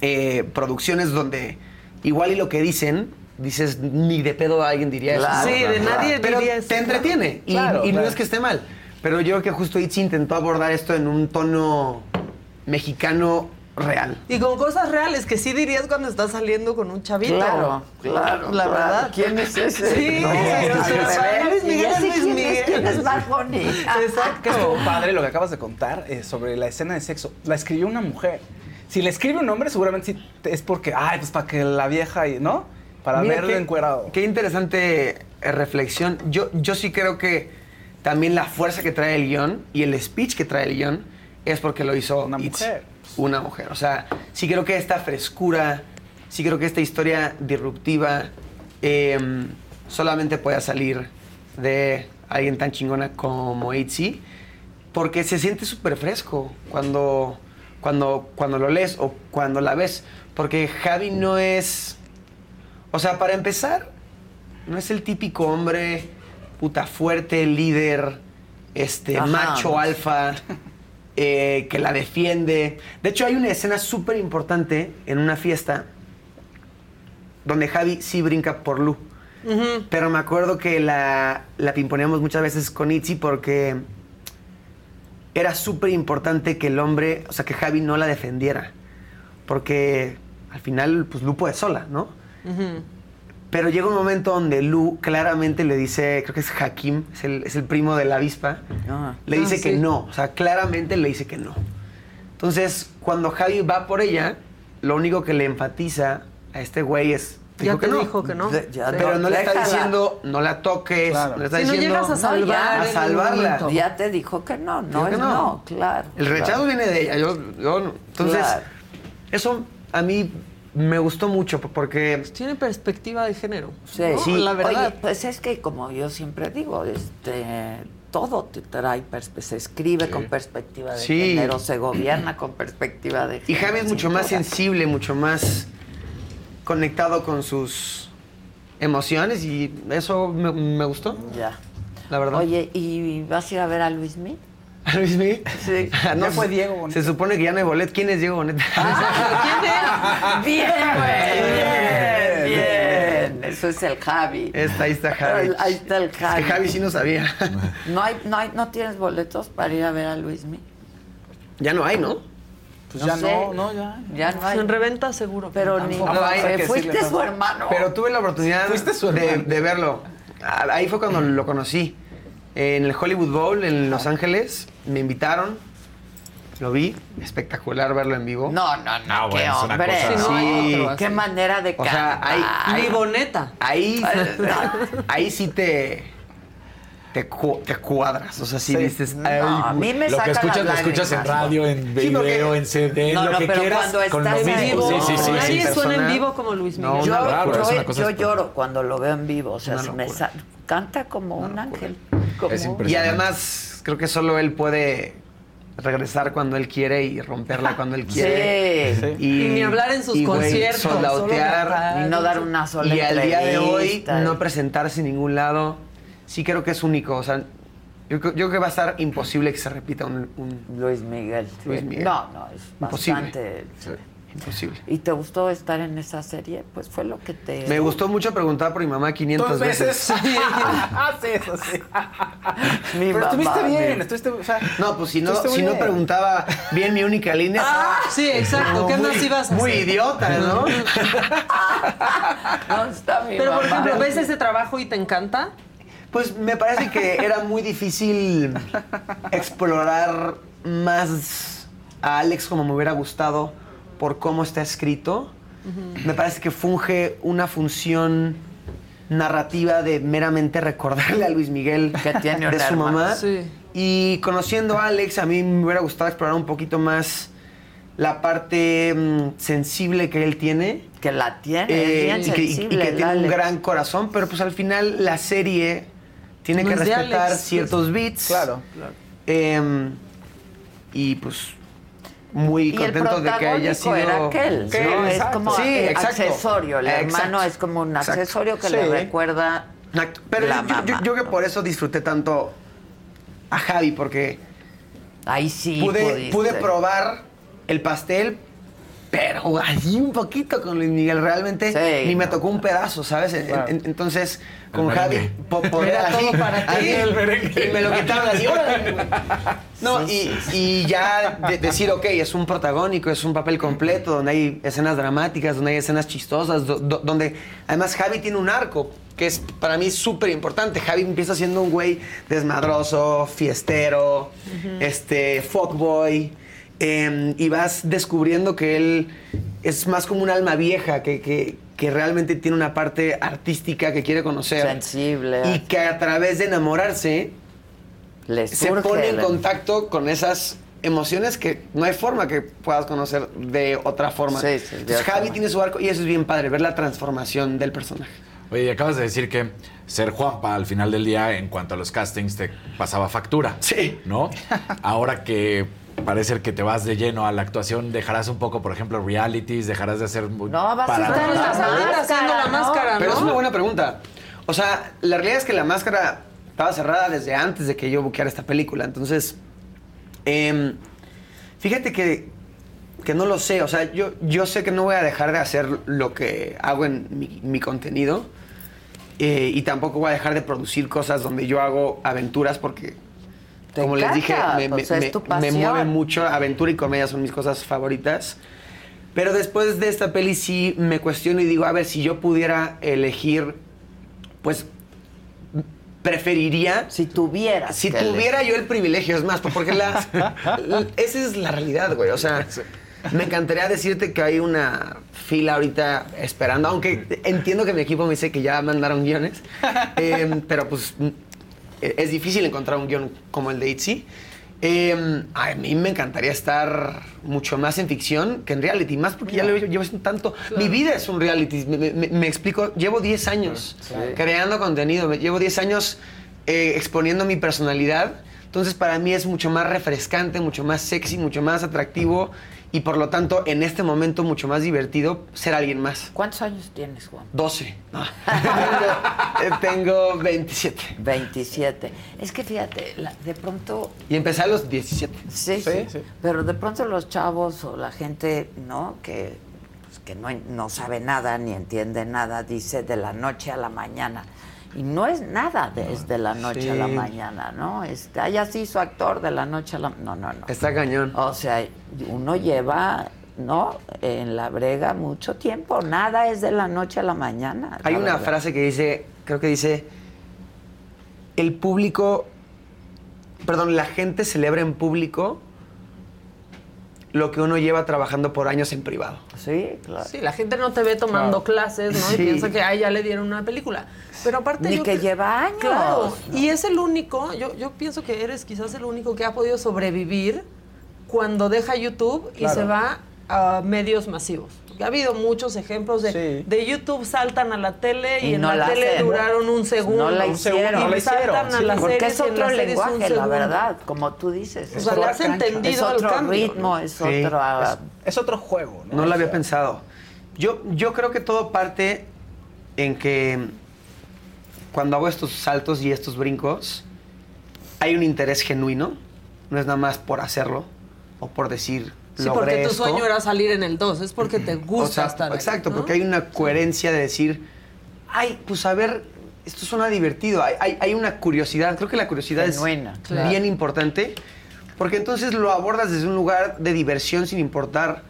eh, producciones donde igual y lo que dicen, dices, ni de pedo alguien diría Claro, eso. Sí, de nadie Pero diría eso. te entretiene. Y, Claro, y no es que esté mal. Pero yo creo que justo Itzi intentó abordar esto en un tono mexicano real. Y con cosas reales que sí dirías cuando estás saliendo con un chavito. Claro, claro. La claro. verdad. ¿Quién es ese? Sí, No, sí. Luis Miguel es Luis. Miguel. Exacto. Que estuvo padre lo que acabas de contar eh, sobre la escena de sexo. La escribió una mujer. Si la escribe un hombre, seguramente sí es porque, ay, pues para que la vieja, y- ¿no? Para Mira, verlo qué- encuerado. Qué interesante eh, reflexión. Yo, yo sí creo que también la fuerza que trae el guion y el speech que trae el guion es porque lo hizo Una mujer. Una mujer. O sea, sí creo que esta frescura, sí creo que esta historia disruptiva eh, solamente pueda salir de alguien tan chingona como Itzy. Porque se siente súper fresco cuando, cuando, cuando lo lees o cuando la ves. Porque Javi no es... O sea, para empezar, no es el típico hombre puta fuerte, líder, este, Ajá. macho alfa, [laughs] eh, que la defiende. De hecho, hay una escena súper importante en una fiesta donde Javi sí brinca por Lu. Pero me acuerdo que la, la pimponeamos muchas veces con Itzy porque era súper importante que el hombre, o sea, que Javi no la defendiera. Porque al final, pues Lu puede sola, ¿no? Pero llega un momento donde Lu claramente le dice, creo que es Hakim, es el, es el primo de la avispa, le Ah, dice que no, o sea, claramente le dice que no. Entonces, cuando Javi va por ella, lo único que le enfatiza a este güey es... Ya dijo te que no. dijo que no. De- ya pero no le está déjala. diciendo, no la toques, Claro. no le está Si no diciendo... llegas a salvar a salvarla. Ya te dijo que no, no Dijo que es no. no, claro. El rechazo claro. viene de ella. Yo, yo no. Entonces, Claro. eso a mí me gustó mucho porque. Tiene perspectiva de género. Sí, ¿no? La verdad. Oye, pues es que como yo siempre digo, este todo te trae se escribe con perspectiva de Sí. género, se gobierna con perspectiva de Y género. Javi es mucho más sensible, mucho más conectado con sus emociones y eso me, me gustó. Ya. La verdad. Oye, ¿y vas a ir a ver a Luis Mi? ¿A Luis Miguel? Sí. [laughs] no, fue Diego Boneta. Se supone que ya no hay bolet. ¿Quién es Diego Boneta? Bien, güey. Bien, bien. Eso es el Javi. Está, ahí está Javi. Ahí está el Javi. Es que Javi sí no sabía. No hay, no hay, no tienes boletos para ir a ver a Luis Mi. ya no hay, ¿no? Pues ya no, no, ya. Ya no hay. En reventa seguro. Pero ni hay fuiste su hermano. Pero tuve la oportunidad de, de verlo. Ah, Ahí fue cuando lo conocí. En el Hollywood Bowl en Los Ángeles. Me invitaron. Lo vi. Espectacular verlo en vivo. No, no, no. Ah, qué bueno, es una hombre. cosa- Sí, no hay otro Qué así. manera de O sea, cantar. hay- hay- Mi boneta. Ahí, [laughs] ahí sí te. Te, cu- te cuadras. O sea, sí, Sí. dices. No, "Ay, a mí me Lo que saca escuchas, lo escuchas en radio, en Sí, porque- video, en CD, No, lo no, que pero quieras. cuando estás en vivo, Sí, sí, sí. Nadie sí. suena en vivo como Luis No, Miguel. Yo, yo- es yo lloro cuando lo veo en vivo. O sea, me canta como un ángel. Como- Y además, creo que solo él puede regresar cuando él quiere y romperla cuando él quiere. Sí. Y, Y ni hablar en sus y, conciertos, solo Y no dar una sola Y al día de hoy no presentarse en ningún lado, sí creo que es único. O sea, yo, creo- yo creo que va a estar imposible que se repita un, un Luis Miguel. Luis Miguel. No, no, es Imposible. bastante. imposible. ¿Y te gustó estar en esa serie? Pues fue lo que te. Me gustó mucho preguntar por mi mamá 500 Dos veces. veces. Hace [laughs] eso, sí. [laughs] Mi Pero estuviste mamá, bien, mi- estuviste, o sea, No, pues si no, estuviste si no bien. preguntaba bien mi única línea. Ah, sí, exacto. ¿Qué muy- más ibas a Muy hacer? idiota, ¿no? [laughs] No, está mi Pero, por ejemplo, ¿ves ese trabajo y te encanta? Pues me parece que era muy difícil explorar más a Alex como me hubiera gustado por cómo está escrito. Me parece que funge una función narrativa de meramente recordarle a Luis Miguel Que tiene de su mamá. Sí. Y conociendo a Alex, a mí me hubiera gustado explorar un poquito más la parte mm, sensible que él tiene. Que la tiene, Eh, bien y que, y- que tiene un gran corazón, pero pues al final la serie tiene No que respetar Alex, ciertos beats. Claro. Em, y pues muy Y contento de que haya sido. era aquel, Sí, ¿no? Es exacto. como Sí, accesorio. El hermano Exacto. es como un Exacto. accesorio que Sí. le recuerda Exacto. Pero la yo, yo- mamá. yo que por eso disfruté tanto a Javi, porque Ahí sí pude, pudiste. pude probar el pastel, pero allí un poquito con Luis Miguel. Realmente Sí, ni me tocó un pedazo, ¿sabes? En- Claro. en- entonces, El con Javi, merengue. po- [laughs] poder Era así, todo para ti. así, El merengue. y me lo quitaron así. No, y, y ya de- decir, ok, es un protagónico, es un papel completo, donde hay escenas dramáticas, donde hay escenas chistosas, do- do- donde además Javi tiene un arco, que es para mí súper importante. Javi empieza siendo un güey desmadroso, fiestero, este, fuckboy, eh, y vas descubriendo que él es más como un alma vieja, que, que- que realmente tiene una parte artística que quiere conocer. sensible. Y que a través de enamorarse se pone en contacto con esas emociones que no hay forma que puedas conocer de otra forma. Sí, sí, Entonces, Javi tiene su arco y eso es bien padre, ver la transformación del personaje. Oye, y acabas de decir que ser Juanpa al final del día, en cuanto a los castings, te pasaba factura. Sí. ¿No? [laughs] Ahora que parece que te vas de lleno a la actuación, dejarás un poco, por ejemplo, realities, dejarás de hacer... No, vas a estar en la máscara, haciendo la ¿no? máscara, Pero ¿no? es una buena pregunta. O sea, la realidad es que la máscara estaba cerrada desde antes de que yo buqueara esta película. Entonces, em, fíjate que, que no lo sé. O sea, yo, yo sé que no voy a dejar de hacer lo que hago en mi, mi contenido. Eh, y tampoco voy a dejar de producir cosas donde yo hago aventuras porque, Te como les dije, me, mueve mucho. Aventura y comedia son mis cosas favoritas. Pero después de esta peli sí me cuestiono y digo, a ver, si yo pudiera elegir, pues preferiría... Si tuvieras. Si tuviera yo el privilegio, es más, porque la, la- [laughs] esa es la realidad, güey. O sea, me encantaría decirte que hay una fila ahorita esperando, aunque entiendo que mi equipo me dice que ya mandaron guiones, [laughs] Eh, pero pues es difícil encontrar un guion como el de Itzy. Eh, a mí me encantaría estar mucho más en ficción que en reality, más porque ya lo llevo tanto. Mi vida es un reality, me, me- me explico, llevo 10 años creando contenido, llevo 10 años eh, exponiendo mi personalidad, entonces para mí es mucho más refrescante, mucho más sexy, mucho más atractivo y por lo tanto en este momento mucho más divertido ser alguien más. ¿Cuántos años tienes, Juan? 12. No. [laughs] tengo, tengo 27. 27. Es que fíjate, la- de pronto Y empecé a los 17. Sí, sí, Pero de pronto los chavos o la gente, ¿no? Que, pues, que no, no sabe nada ni entiende nada, dice de la noche a la mañana. Y no es nada desde la noche a la mañana, ¿no? Este, ah, ya se hizo actor de la noche a la No, no, no. Está cañón. O sea, uno lleva, ¿no? En la brega mucho tiempo. Nada es de la noche a la mañana. Hay la una verdad. frase que dice, creo que dice, el público, perdón, la gente celebra en público lo que uno lleva trabajando por años en privado. Sí, claro. Sí, la gente no te ve tomando Claro. clases, ¿no? Sí. Y piensa que ay, ya le dieron una película. Pero aparte Ni yo que lleva años, Claro, ¿no? y es el único, yo, yo pienso que eres quizás el único que ha podido sobrevivir cuando deja YouTube y Claro. se va a medios masivos. Porque ha habido muchos ejemplos de, de YouTube saltan a la tele y, Y en no la, la tele hacen. duraron un segundo. No la Y hicieron. saltan a las Porque series es otro lenguaje, la verdad, como tú dices. O sea, le has entendido Es al otro cambio, ritmo, ¿no? es Sí. otra... Es- Es otro juego, ¿no? No lo O había pensado. Yo, yo creo que todo parte en que cuando hago estos saltos y estos brincos, hay un interés genuino. No es nada más por hacerlo o por decir. Sí, logré porque tu esto. sueño era salir en el 2, es porque te gusta O sea, estar ahí, Exacto, ¿no? porque hay una coherencia de decir, ay, pues a ver, esto suena divertido. Hay, hay- hay una curiosidad. Creo que la curiosidad es claro. bien importante. Porque entonces lo abordas desde un lugar de diversión sin importar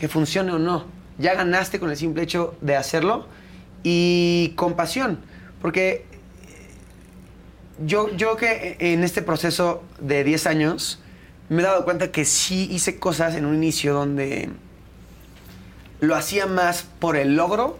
que funcione o no. Ya ganaste con el simple hecho de hacerlo y con pasión. Porque yo, yo que en este proceso de 10 años me he dado cuenta que sí hice cosas en un inicio donde lo hacía más por el logro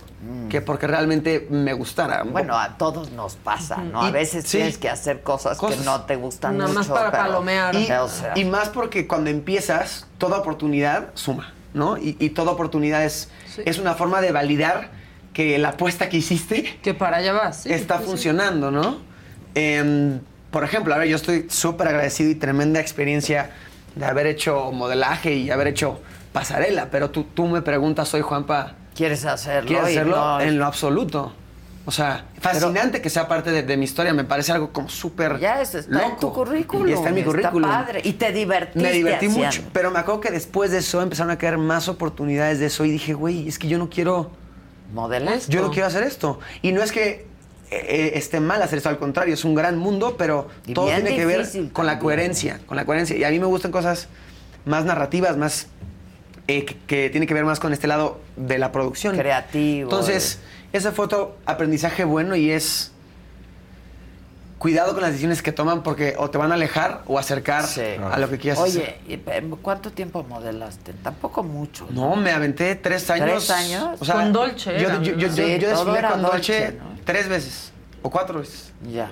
que porque realmente me gustara. Bueno, a todos nos pasa, ¿no? A veces sí. tienes que hacer cosas, Cosas. que no te gustan Nada mucho. más para pero- palomear. Y, o sea, y más porque cuando empiezas, toda oportunidad suma, ¿no? Y, y toda oportunidad es, es una forma de validar que la apuesta que hiciste... Que para allá vas. sí, está funcionando, ¿no? Em, por ejemplo, a ver, yo estoy súper agradecido y tremenda experiencia de haber hecho modelaje y haber hecho pasarela, pero tú, tú me preguntas hoy, Juanpa... ¿Quieres hacerlo? ¿Quieres hacerlo? no, En lo absoluto. O sea, fascinante que sea parte de, de mi historia, me parece algo como súper Ya eso está en tu loco. currículum. Y está en mi currículum. padre. Y te divertiste Me divertí haciendo. mucho, pero me acuerdo que después de eso empezaron a caer más oportunidades de eso y dije, güey, es que yo no quiero... ¿Modelar? Yo no quiero hacer esto. Y no es que eh, esté mal hacer esto, al contrario, es un gran mundo, pero Y todo tiene que ver con la coherencia, con la coherencia. Y a mí me gustan cosas más narrativas, más eh, que, que tiene que ver más con este lado de la producción. Creativo. Entonces, esa foto, aprendizaje bueno y es cuidado con las decisiones que toman porque o te van a alejar o acercar a lo que quieras hacer. Oye, ¿y pe- ¿cuánto tiempo modelaste? Tampoco mucho. No, me aventé tres años. ¿Tres años? O sea, Con Dolce Yo, yo, yo, yo- Sí, yo todo desfilé con Dolce, Dolce, ¿no? tres veces o cuatro veces. Ya.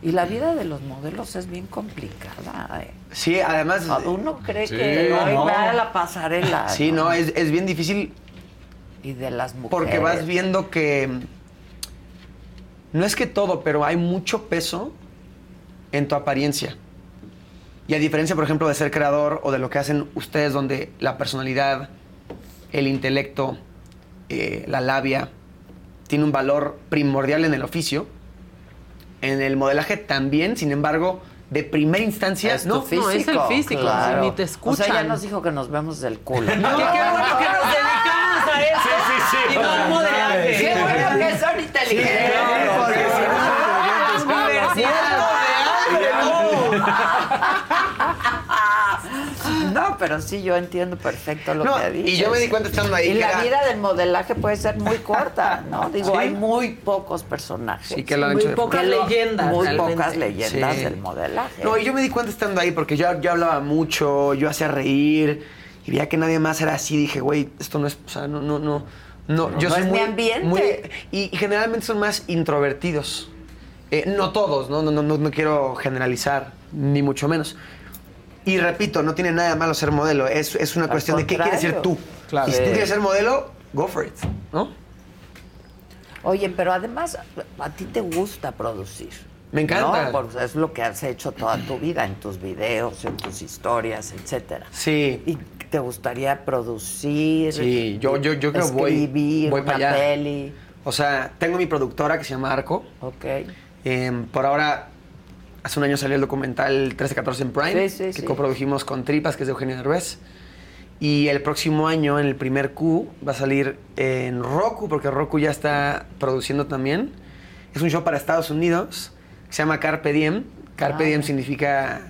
Y la vida de los modelos es bien complicada. ¿eh? Sí, además. Uno cree Sí, que hoy no. va a la pasarela. Sí, no, es, es bien difícil Y de las mujeres. porque vas viendo que. No es que todo, pero hay mucho peso en tu apariencia. Y a diferencia, por ejemplo, de ser creador o de lo que hacen ustedes, donde la personalidad, el intelecto, eh, la labia, tiene un valor primordial en el oficio, en el modelaje también, sin embargo, de primera instancia, Es no, tu físico. claro. ni te O sea, ya nos dijo que nos vemos del culo. [laughs] Que qué bueno que nos dedicamos a eso Sí, sí, sí. y no al modelaje. Qué bueno que porque si no, No, pero sí, yo entiendo perfecto lo No, que dices. y yo me di cuenta estando ahí Y que la era- vida del modelaje puede ser muy corta, ¿no? Digo, Sí. hay muy pocos personajes. Sí, que lo han Muy hecho pocas leyendas. Muy realmente. pocas leyendas Sí. del modelaje. No, y yo me di cuenta estando ahí porque yo, yo hablaba mucho, yo hacía reír y veía que nadie más era así. Dije, güey, esto no es, o sea, no, no, no. No, No, yo no soy es mi muy, ambiente. muy- y, y generalmente son más introvertidos. Eh, no todos, ¿no? No, no, no, quiero generalizar, ni mucho menos. Y repito, no tiene nada de malo ser modelo. Es, es una Al cuestión de qué quieres ser tú. Y si tú quieres ser modelo, go for it, ¿no? Oye, pero además, a ti te gusta producir. Me encanta. ¿no? Porque es lo que has hecho toda tu vida, en tus videos, en tus historias, etcétera. Sí. ¿Y te gustaría producir? Sí, yo, yo, yo creo que voy, voy una para allá. peli? O sea, tengo mi productora que se llama Arco. Ok. Em, por ahora, hace un año salió el documental 1314 en Prime, Sí, sí, que sí. coprodujimos con Tripas, que es de Eugenio Derbez. Y el próximo año, en el primer Q, va a salir en Roku, porque Roku ya está produciendo también. Es un show para Estados Unidos, que se llama Carpe Diem. Carpe Ah. Diem significa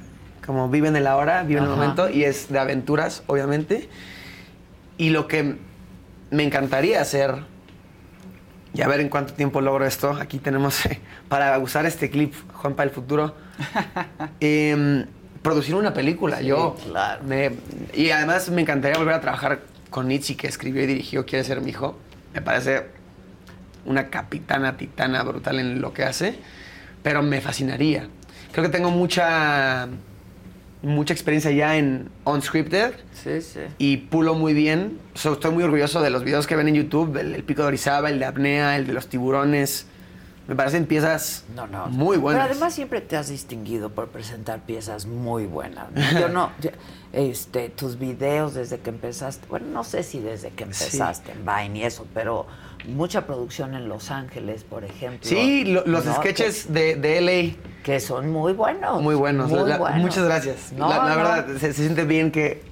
como vive en el ahora, vive en el momento, y es de aventuras, obviamente. Y lo que me encantaría hacer, y a ver en cuánto tiempo logro esto, aquí tenemos [laughs] para usar este clip, Juan para el futuro, [laughs] em, producir una película. Sí, yo, claro. me- y además me encantaría volver a trabajar con Nietzsche, que escribió y dirigió Quiere ser mi hijo. Me parece una capitana titana brutal en lo que hace, pero me fascinaría. Creo que tengo mucha, mucha experiencia ya en unscripted Sí, sí. y pulo muy bien. So, estoy muy orgulloso de los videos que ven en YouTube, el, el pico de Orizaba, el de apnea, el de los tiburones. Me parecen piezas No, no. muy buenas. Pero además siempre te has distinguido por presentar piezas muy buenas. ¿no? Yo no, yo- este, tus videos desde que empezaste, bueno, no sé si desde que empezaste en Vine y eso, pero mucha producción en Los Ángeles, por ejemplo. Sí, lo- los ¿no? sketches de, de LA. Que son muy buenos. Muy buenos. muy La- buenos. Muchas gracias. No, la la no. verdad, se, se siente bien que,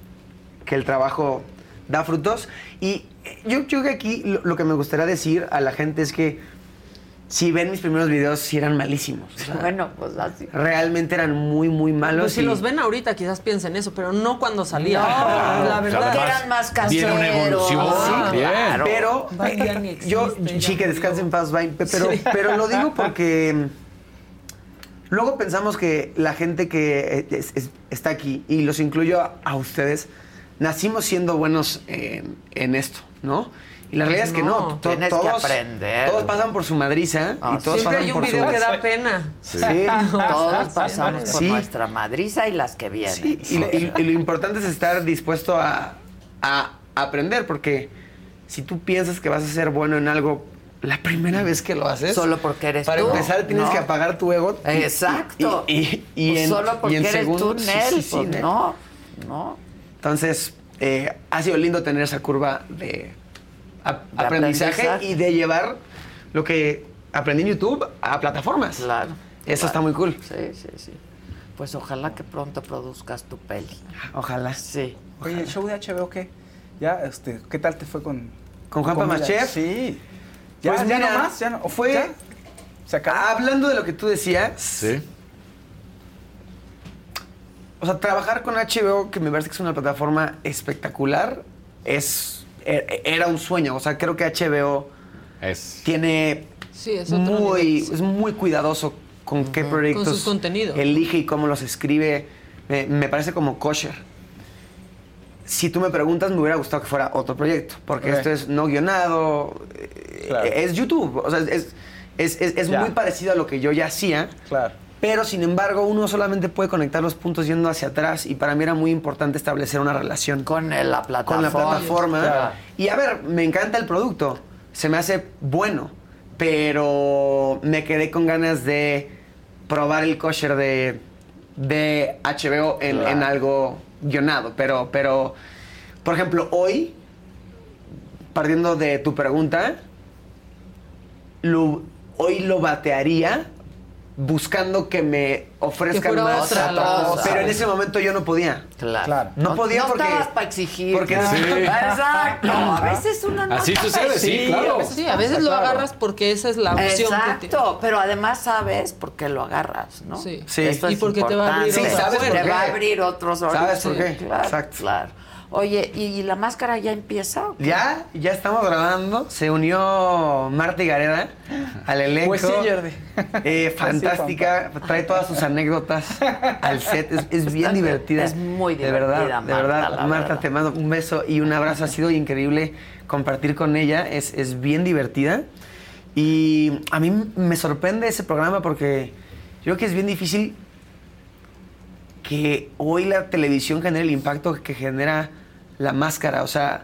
que el trabajo da frutos. Y yo, yo creo que aquí lo, lo que me gustaría decir a la gente es que si ven mis primeros videos, sí eran malísimos. O sea, Bueno, pues así. realmente eran muy, muy malos. Pues si y- los ven ahorita, quizás piensen eso, pero no cuando salía. No, [laughs] la verdad. que eran más caseros. viene una evolución, Sí, bien. claro. Pero ni [laughs] yo, existe, sí, que descansen en paz, Vine, pe- pero, Sí. pero lo digo porque mm, luego pensamos que la gente que eh, es- es- está aquí, y los incluyo a, a ustedes, nacimos siendo buenos en, en esto, ¿no? Y la realidad es que no, to- tienes que aprender. todos pasan por su madriza Ah, y todos Siempre pasan hay un por video su... que da pena. Sí. [laughs] Todos pasamos por Sí. nuestra madriza y las que vienen. Sí, y, lo- y- y lo importante es estar dispuesto a, a aprender, porque si tú piensas que vas a ser bueno en algo la primera vez que lo haces, Solo porque eres para tú, empezar tienes ¿no? que apagar tu ego. Exacto. Y, y- y Pues en, solo porque en eres tú, segundos- sí, Nel, sí, sí, pues no, no. Entonces, eh, ha sido lindo tener esa curva De aprendizaje, aprendizaje. y de llevar lo que aprendí en YouTube a plataformas. Claro. Eso claro. está muy cool. Sí, sí, sí. Pues ojalá que pronto produzcas tu peli. Ojalá. Sí. Oye, ¿el show de HBO qué? Ya, este, ¿qué tal te fue con... ¿Con Juanpa comida? Machef? Sí. Ya, Pues ya mira, no más, ya no. fue- ¿ya? ¿Se acabó? Hablando de lo que tú decías, Sí. O sea, trabajar con HBO, que me parece que es una plataforma espectacular, es era un sueño. O sea, creo que HBO Es. tiene Sí, es otro muy, es muy cuidadoso con qué proyectos Con sus contenidos. elige y cómo los escribe. Me, me parece como kosher. Si tú me preguntas, me hubiera gustado que fuera otro proyecto, porque esto es no guionado, eh, Claro. es YouTube. O sea, es, es, es- es muy parecido a lo que yo ya hacía. Claro. Pero sin embargo, uno solamente puede conectar los puntos yendo hacia atrás y para mí era muy importante establecer una relación Con la plataforma. con la plataforma. Claro. Y a ver, me encanta el producto, se me hace bueno, pero me quedé con ganas de probar el kosher de, de HBO en, Claro. en algo guionado. Pero, pero, por ejemplo, hoy, partiendo de tu pregunta, lo- hoy lo batearía buscando que me ofrezcan fuera más. otra cosa. Pero en ese momento yo no podía. Claro. No podía no porque. estabas para exigir. porque- [laughs] ¿no? Sí. Exacto. A veces uno no Así sucede, sí, exigir. claro. Sí, a veces lo agarras porque esa es la opción que Exacto, pero además sabes por qué lo agarras, ¿no? Sí. Sí. Esto Y es porque te va a abrir importante. Sí, ¿sabes por te qué? va a abrir otros ¿Sabes por qué? Claro, Exacto. claro. Oye, ¿y la máscara ya empieza? o qué? Ya, ya estamos grabando. Se unió Marta y Gareda al elenco. Pues sí, Jordi. Eh, fantástica. Trae todas sus anécdotas al set. Es, es bien divertida. Es muy De divertida, verdad, de Marta, verdad. Marta, verdad. te mando un beso y un abrazo. Ha sido increíble compartir con ella. Es, es bien divertida. Y a mí me sorprende ese programa porque yo creo que es bien difícil que hoy la televisión genere el impacto que genera la máscara. O sea,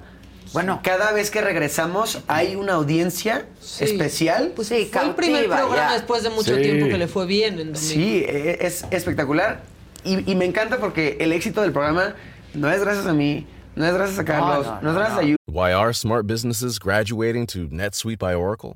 bueno, cada vez que regresamos hay una audiencia especial. Pues fue el primer programa después de mucho Sí. tiempo que le fue bien en. Sí, e- es espectacular. Y, y me encanta porque el éxito del programa no es gracias a mí, no es gracias a Carlos, no, es gracias a you. Why are smart businesses graduating to NetSuite by Oracle?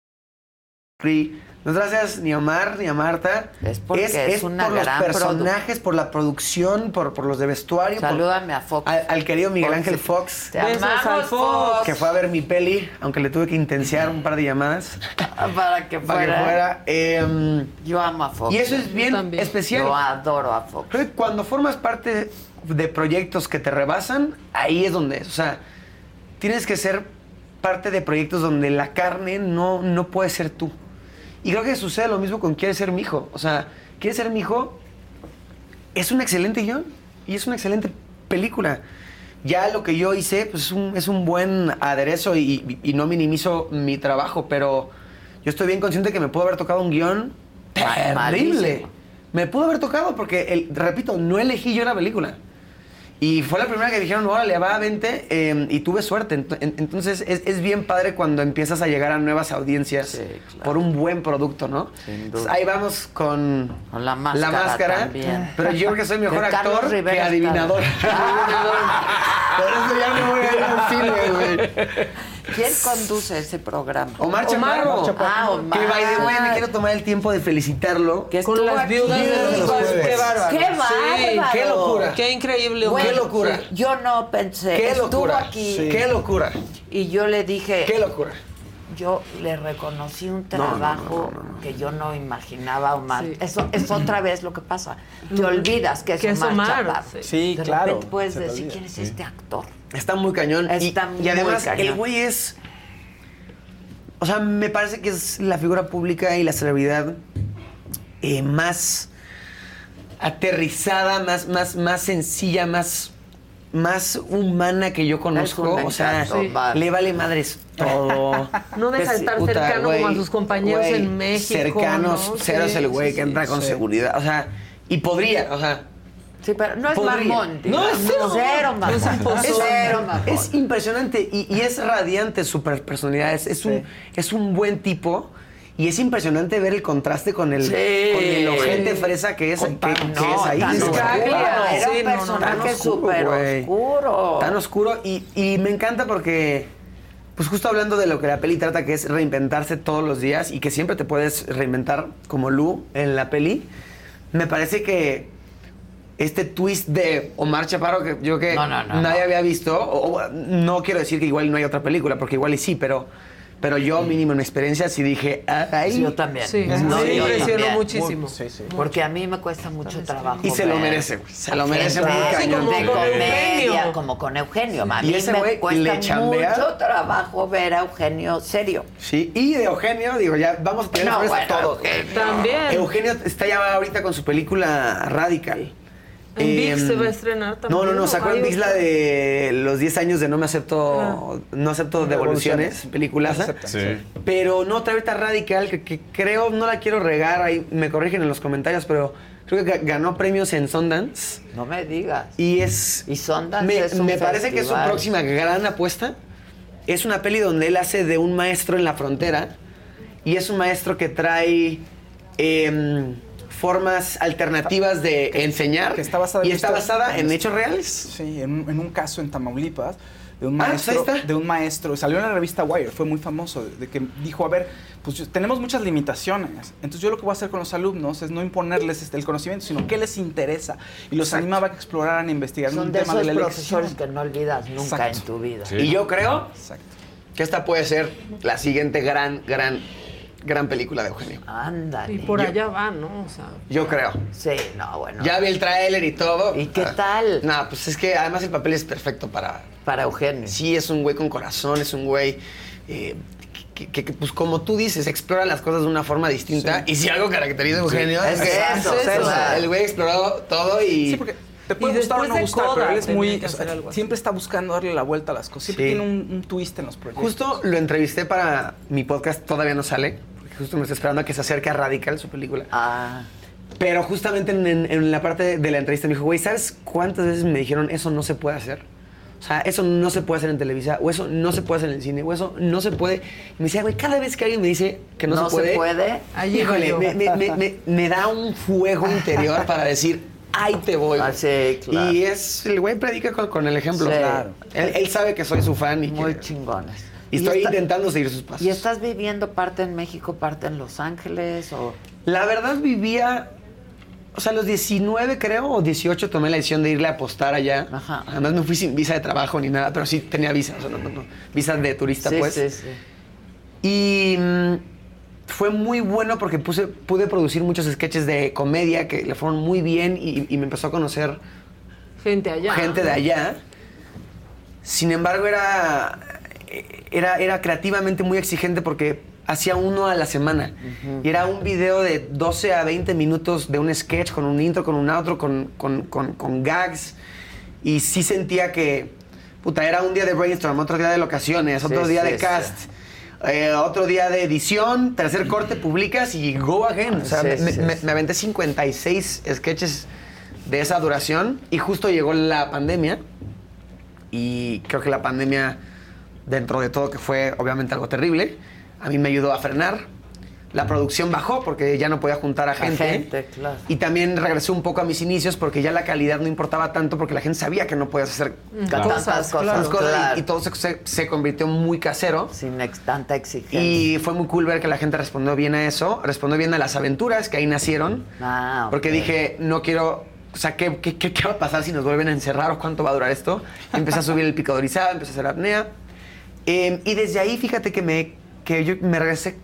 No es gracias ni a Omar ni a Marta. Es porque es una por los personajes, por la producción, por, por los de vestuario. por- Salúdame a Fox. al, al querido Miguel Fox. Ángel Fox. Te amamos, al Fox. Que fue a ver mi peli, aunque le tuve que intensiar un par de llamadas. [laughs] Para que Para que fuera. em, Yo amo a Fox. y eso es bien especial. Yo adoro a Fox. Cuando formas parte de proyectos que te rebasan, ahí es donde es. O sea, tienes que ser parte de proyectos donde la carne no, no puede ser tú. Y creo que sucede lo mismo con Quiere ser mi hijo. O sea, Quiere ser mi hijo es un excelente guion y es una excelente película. Ya lo que yo hice pues, es, un, es un buen aderezo y, y- y no minimizo mi trabajo, pero yo estoy bien consciente que me pudo haber tocado un guion terrible. Malísimo. Me pudo haber tocado porque, el- repito, no elegí yo la película. Y fue la primera que dijeron, órale, va a 20, eh, y tuve suerte. Ent- en- Entonces es, es bien padre cuando empiezas a llegar a nuevas audiencias por un buen producto, ¿no? Entonces, ahí vamos con, Con la máscara también. Pero yo creo que soy mejor [laughs] actor Rivera que adivinador. [laughs] Por eso ya no voy a ir al cine, güey. ¿Quién conduce ese programa? Omar Chaparro. Ah, Omar. Que by the way, me quiero tomar el tiempo de felicitarlo. Que Con las aquí. viudas de Los los jueves. Qué bárbaro. ¡Qué Sí. bárbaro! ¡Qué locura! Qué increíble. Bueno, ¡Qué locura! sí, Yo no pensé. ¡Qué Estuvo locura! aquí. Sí. ¡Qué locura! Y yo le dije. ¡Qué locura! Yo le reconocí un No, no, no, trabajo que yo no imaginaba, Omar. Eso es otra vez lo que pasa. Te olvidas que es Que es Omar, Omar, Chaparro. sí. De claro, repente puedes decir quién es Sí. este actor. Está muy cañón. Y- Está y, muy además, cañón. el güey es. O sea, me parece que es la figura pública y la celebridad eh, más aterrizada, más, más, más sencilla, más, más humana que yo conozco. O sea, Omar. le vale madres todo. [laughs] No deja de estar cercano como a sus compañeros en México, Cercanos, ¿no? cero es Sí, el güey sí, que sí. entra con Sí. seguridad. O sea, y podría, o sea. Sí, pero no es Podría. No, es cero. Cero. Es. Cero. Es impresionante y, y es radiante su per- personalidad. Es, es un, es un buen tipo y es impresionante ver el contraste con el, Sí. con el ojete fresa que es, que, que No, es ahí. tan Es oscuro. Era un Sí, personaje tan oscuro, súper oscuro. Tan oscuro y, y me encanta porque, pues justo hablando de lo que la peli trata, que es reinventarse todos los días y que siempre te puedes reinventar como Lu en la peli, me parece que este twist de Omar Chaparro que yo que No, no, no, nadie no. había visto, o, o, no quiero decir que igual no hay otra película, porque igual y sí, pero Pero yo, mínimo en mi experiencia, sí dije, ay. Yo también. Sí, No, sí, yo impresionó también. muchísimo. Sí, sí. Porque a mí me cuesta mucho trabajo. Y se lo merece, güey. Se lo merece muy de cañón. como con comedia, Eugenio. como con Eugenio. A Y ese me güey cuesta le chambea. mucho trabajo ver a Eugenio serio. Sí, y de Eugenio, digo, ya vamos a tener No, bueno, todos. Eugenio. También. Eugenio está ya ahorita con su película Radical. En VIX Em, se va a estrenar también. No, no, no, sacó en VIX la otra. de los 10 años de No me acepto, no acepto devoluciones, peliculaza. Sí. Pero no, trae ahorita Radical, que, que creo, no la quiero regar, ahí me corrigen en los comentarios, pero creo que ga- ganó premios en Sundance. No me digas. Y es... Y Sundance Me, es un me parece que es su próxima gran apuesta. Es una peli donde él hace de un maestro en la frontera. Y es un maestro que trae em, formas alternativas de enseñar. Que está basada en y está basada en hechos reales. Sí, en un, en un caso en Tamaulipas de un Ah, pues maestro, está. de un maestro, salió en la revista Wire, fue muy famoso, de que dijo, a ver, pues yo- tenemos muchas limitaciones, entonces yo lo que voy a hacer con los alumnos es no imponerles este, el conocimiento, sino qué les interesa, y los Exacto. animaba a que exploraran e investigaran Son un de tema esos de la profesores elección. que no olvidas nunca Exacto. en tu vida. Sí. Y yo creo Exacto. que esta puede ser la siguiente gran, gran, gran película de Eugenio. Ándale. Y por Yo- allá va, ¿no? O sea, Yo creo. Sí, no, bueno. Ya vi el tráiler y todo. ¿Y qué Ah, tal? No, pues es que además el papel es perfecto para... Para Eugenio. Sí, es un güey con corazón, es un güey... eh, que, que- que, pues como tú dices, explora las cosas de una forma distinta. Y si algo caracteriza a Eugenio Es es que eso, es eso. El güey exploró todo y... Sí, porque te puede Y gustar o después no de gustar, Coda pero él es muy... o sea, siempre está buscando darle la vuelta a las cosas, siempre Sí. tiene un, un twist en los proyectos. Justo lo entrevisté para mi podcast, todavía no sale, justo me estoy esperando a que se acerque a Radical, su película. Ah, Pero justamente en, en- en la parte de la entrevista me dijo, güey, ¿sabes cuántas veces me dijeron eso no se puede hacer? O sea, eso no se puede hacer en Televisa, o eso no se puede hacer en el cine, o eso no se puede. Y me decía, güey, cada vez que alguien me dice que no, No se se puede, puede, ahí híjole, me, me- me- me- me da un fuego interior [laughs] para decir, ahí te voy. Ah, sí, claro. Y es, el güey predica con, con el ejemplo. Sí. Claro. Él, él sabe que soy su fan y muy que- chingones. Y estoy está- intentando seguir sus pasos. ¿Y estás viviendo parte en México, parte en Los Ángeles? o La verdad vivía, o sea, a los 19 creo, o 18 tomé la decisión de irle a apostar allá. Ajá. Además me fui sin visa de trabajo ni nada, pero sí tenía visa, o sea, no, no, no, visa de turista Sí, pues. sí, sí. Y mm, fue muy bueno porque puse, pude producir muchos sketches de comedia que le fueron muy bien y, y me empezó a conocer gente allá. gente de allá. Sin embargo, era, era, era creativamente muy exigente porque hacía uno a la semana. Y era un video de 12 a 20 minutos de un sketch con un intro, con un outro, con, con, con- con gags. Y sí sentía que, puta, era un día de brainstorm, otro día de locaciones, otro Sí, día sí, de sí. cast. eh, otro día de edición, tercer corte, publicas y go again. O sea, Sí, me, sí, me- sí. me aventé 56 sketches de esa duración y justo llegó la pandemia y creo que la pandemia, dentro de todo que fue obviamente algo terrible, a mí me ayudó a frenar. La producción bajó porque ya no podía juntar a gente. gente, claro. Y también regresé un poco a mis inicios porque ya la calidad no importaba tanto porque la gente sabía que no podías hacer Claro. Tantas cosas, cosas, cosas y- claro. y, todo se, se- convirtió muy casero. Sin ex- tanta exigencia. Y fue muy cool ver que la gente respondió bien a eso, respondió bien a las aventuras que ahí nacieron. Ah, ok. Porque dije, no quiero. O sea, ¿qué, qué, qué- va a pasar si nos vuelven a encerrar o cuánto va a durar esto? Empecé a subir el picadorizado, empecé a hacer apnea. Eh, y desde ahí, fíjate que, me, que yo me regresé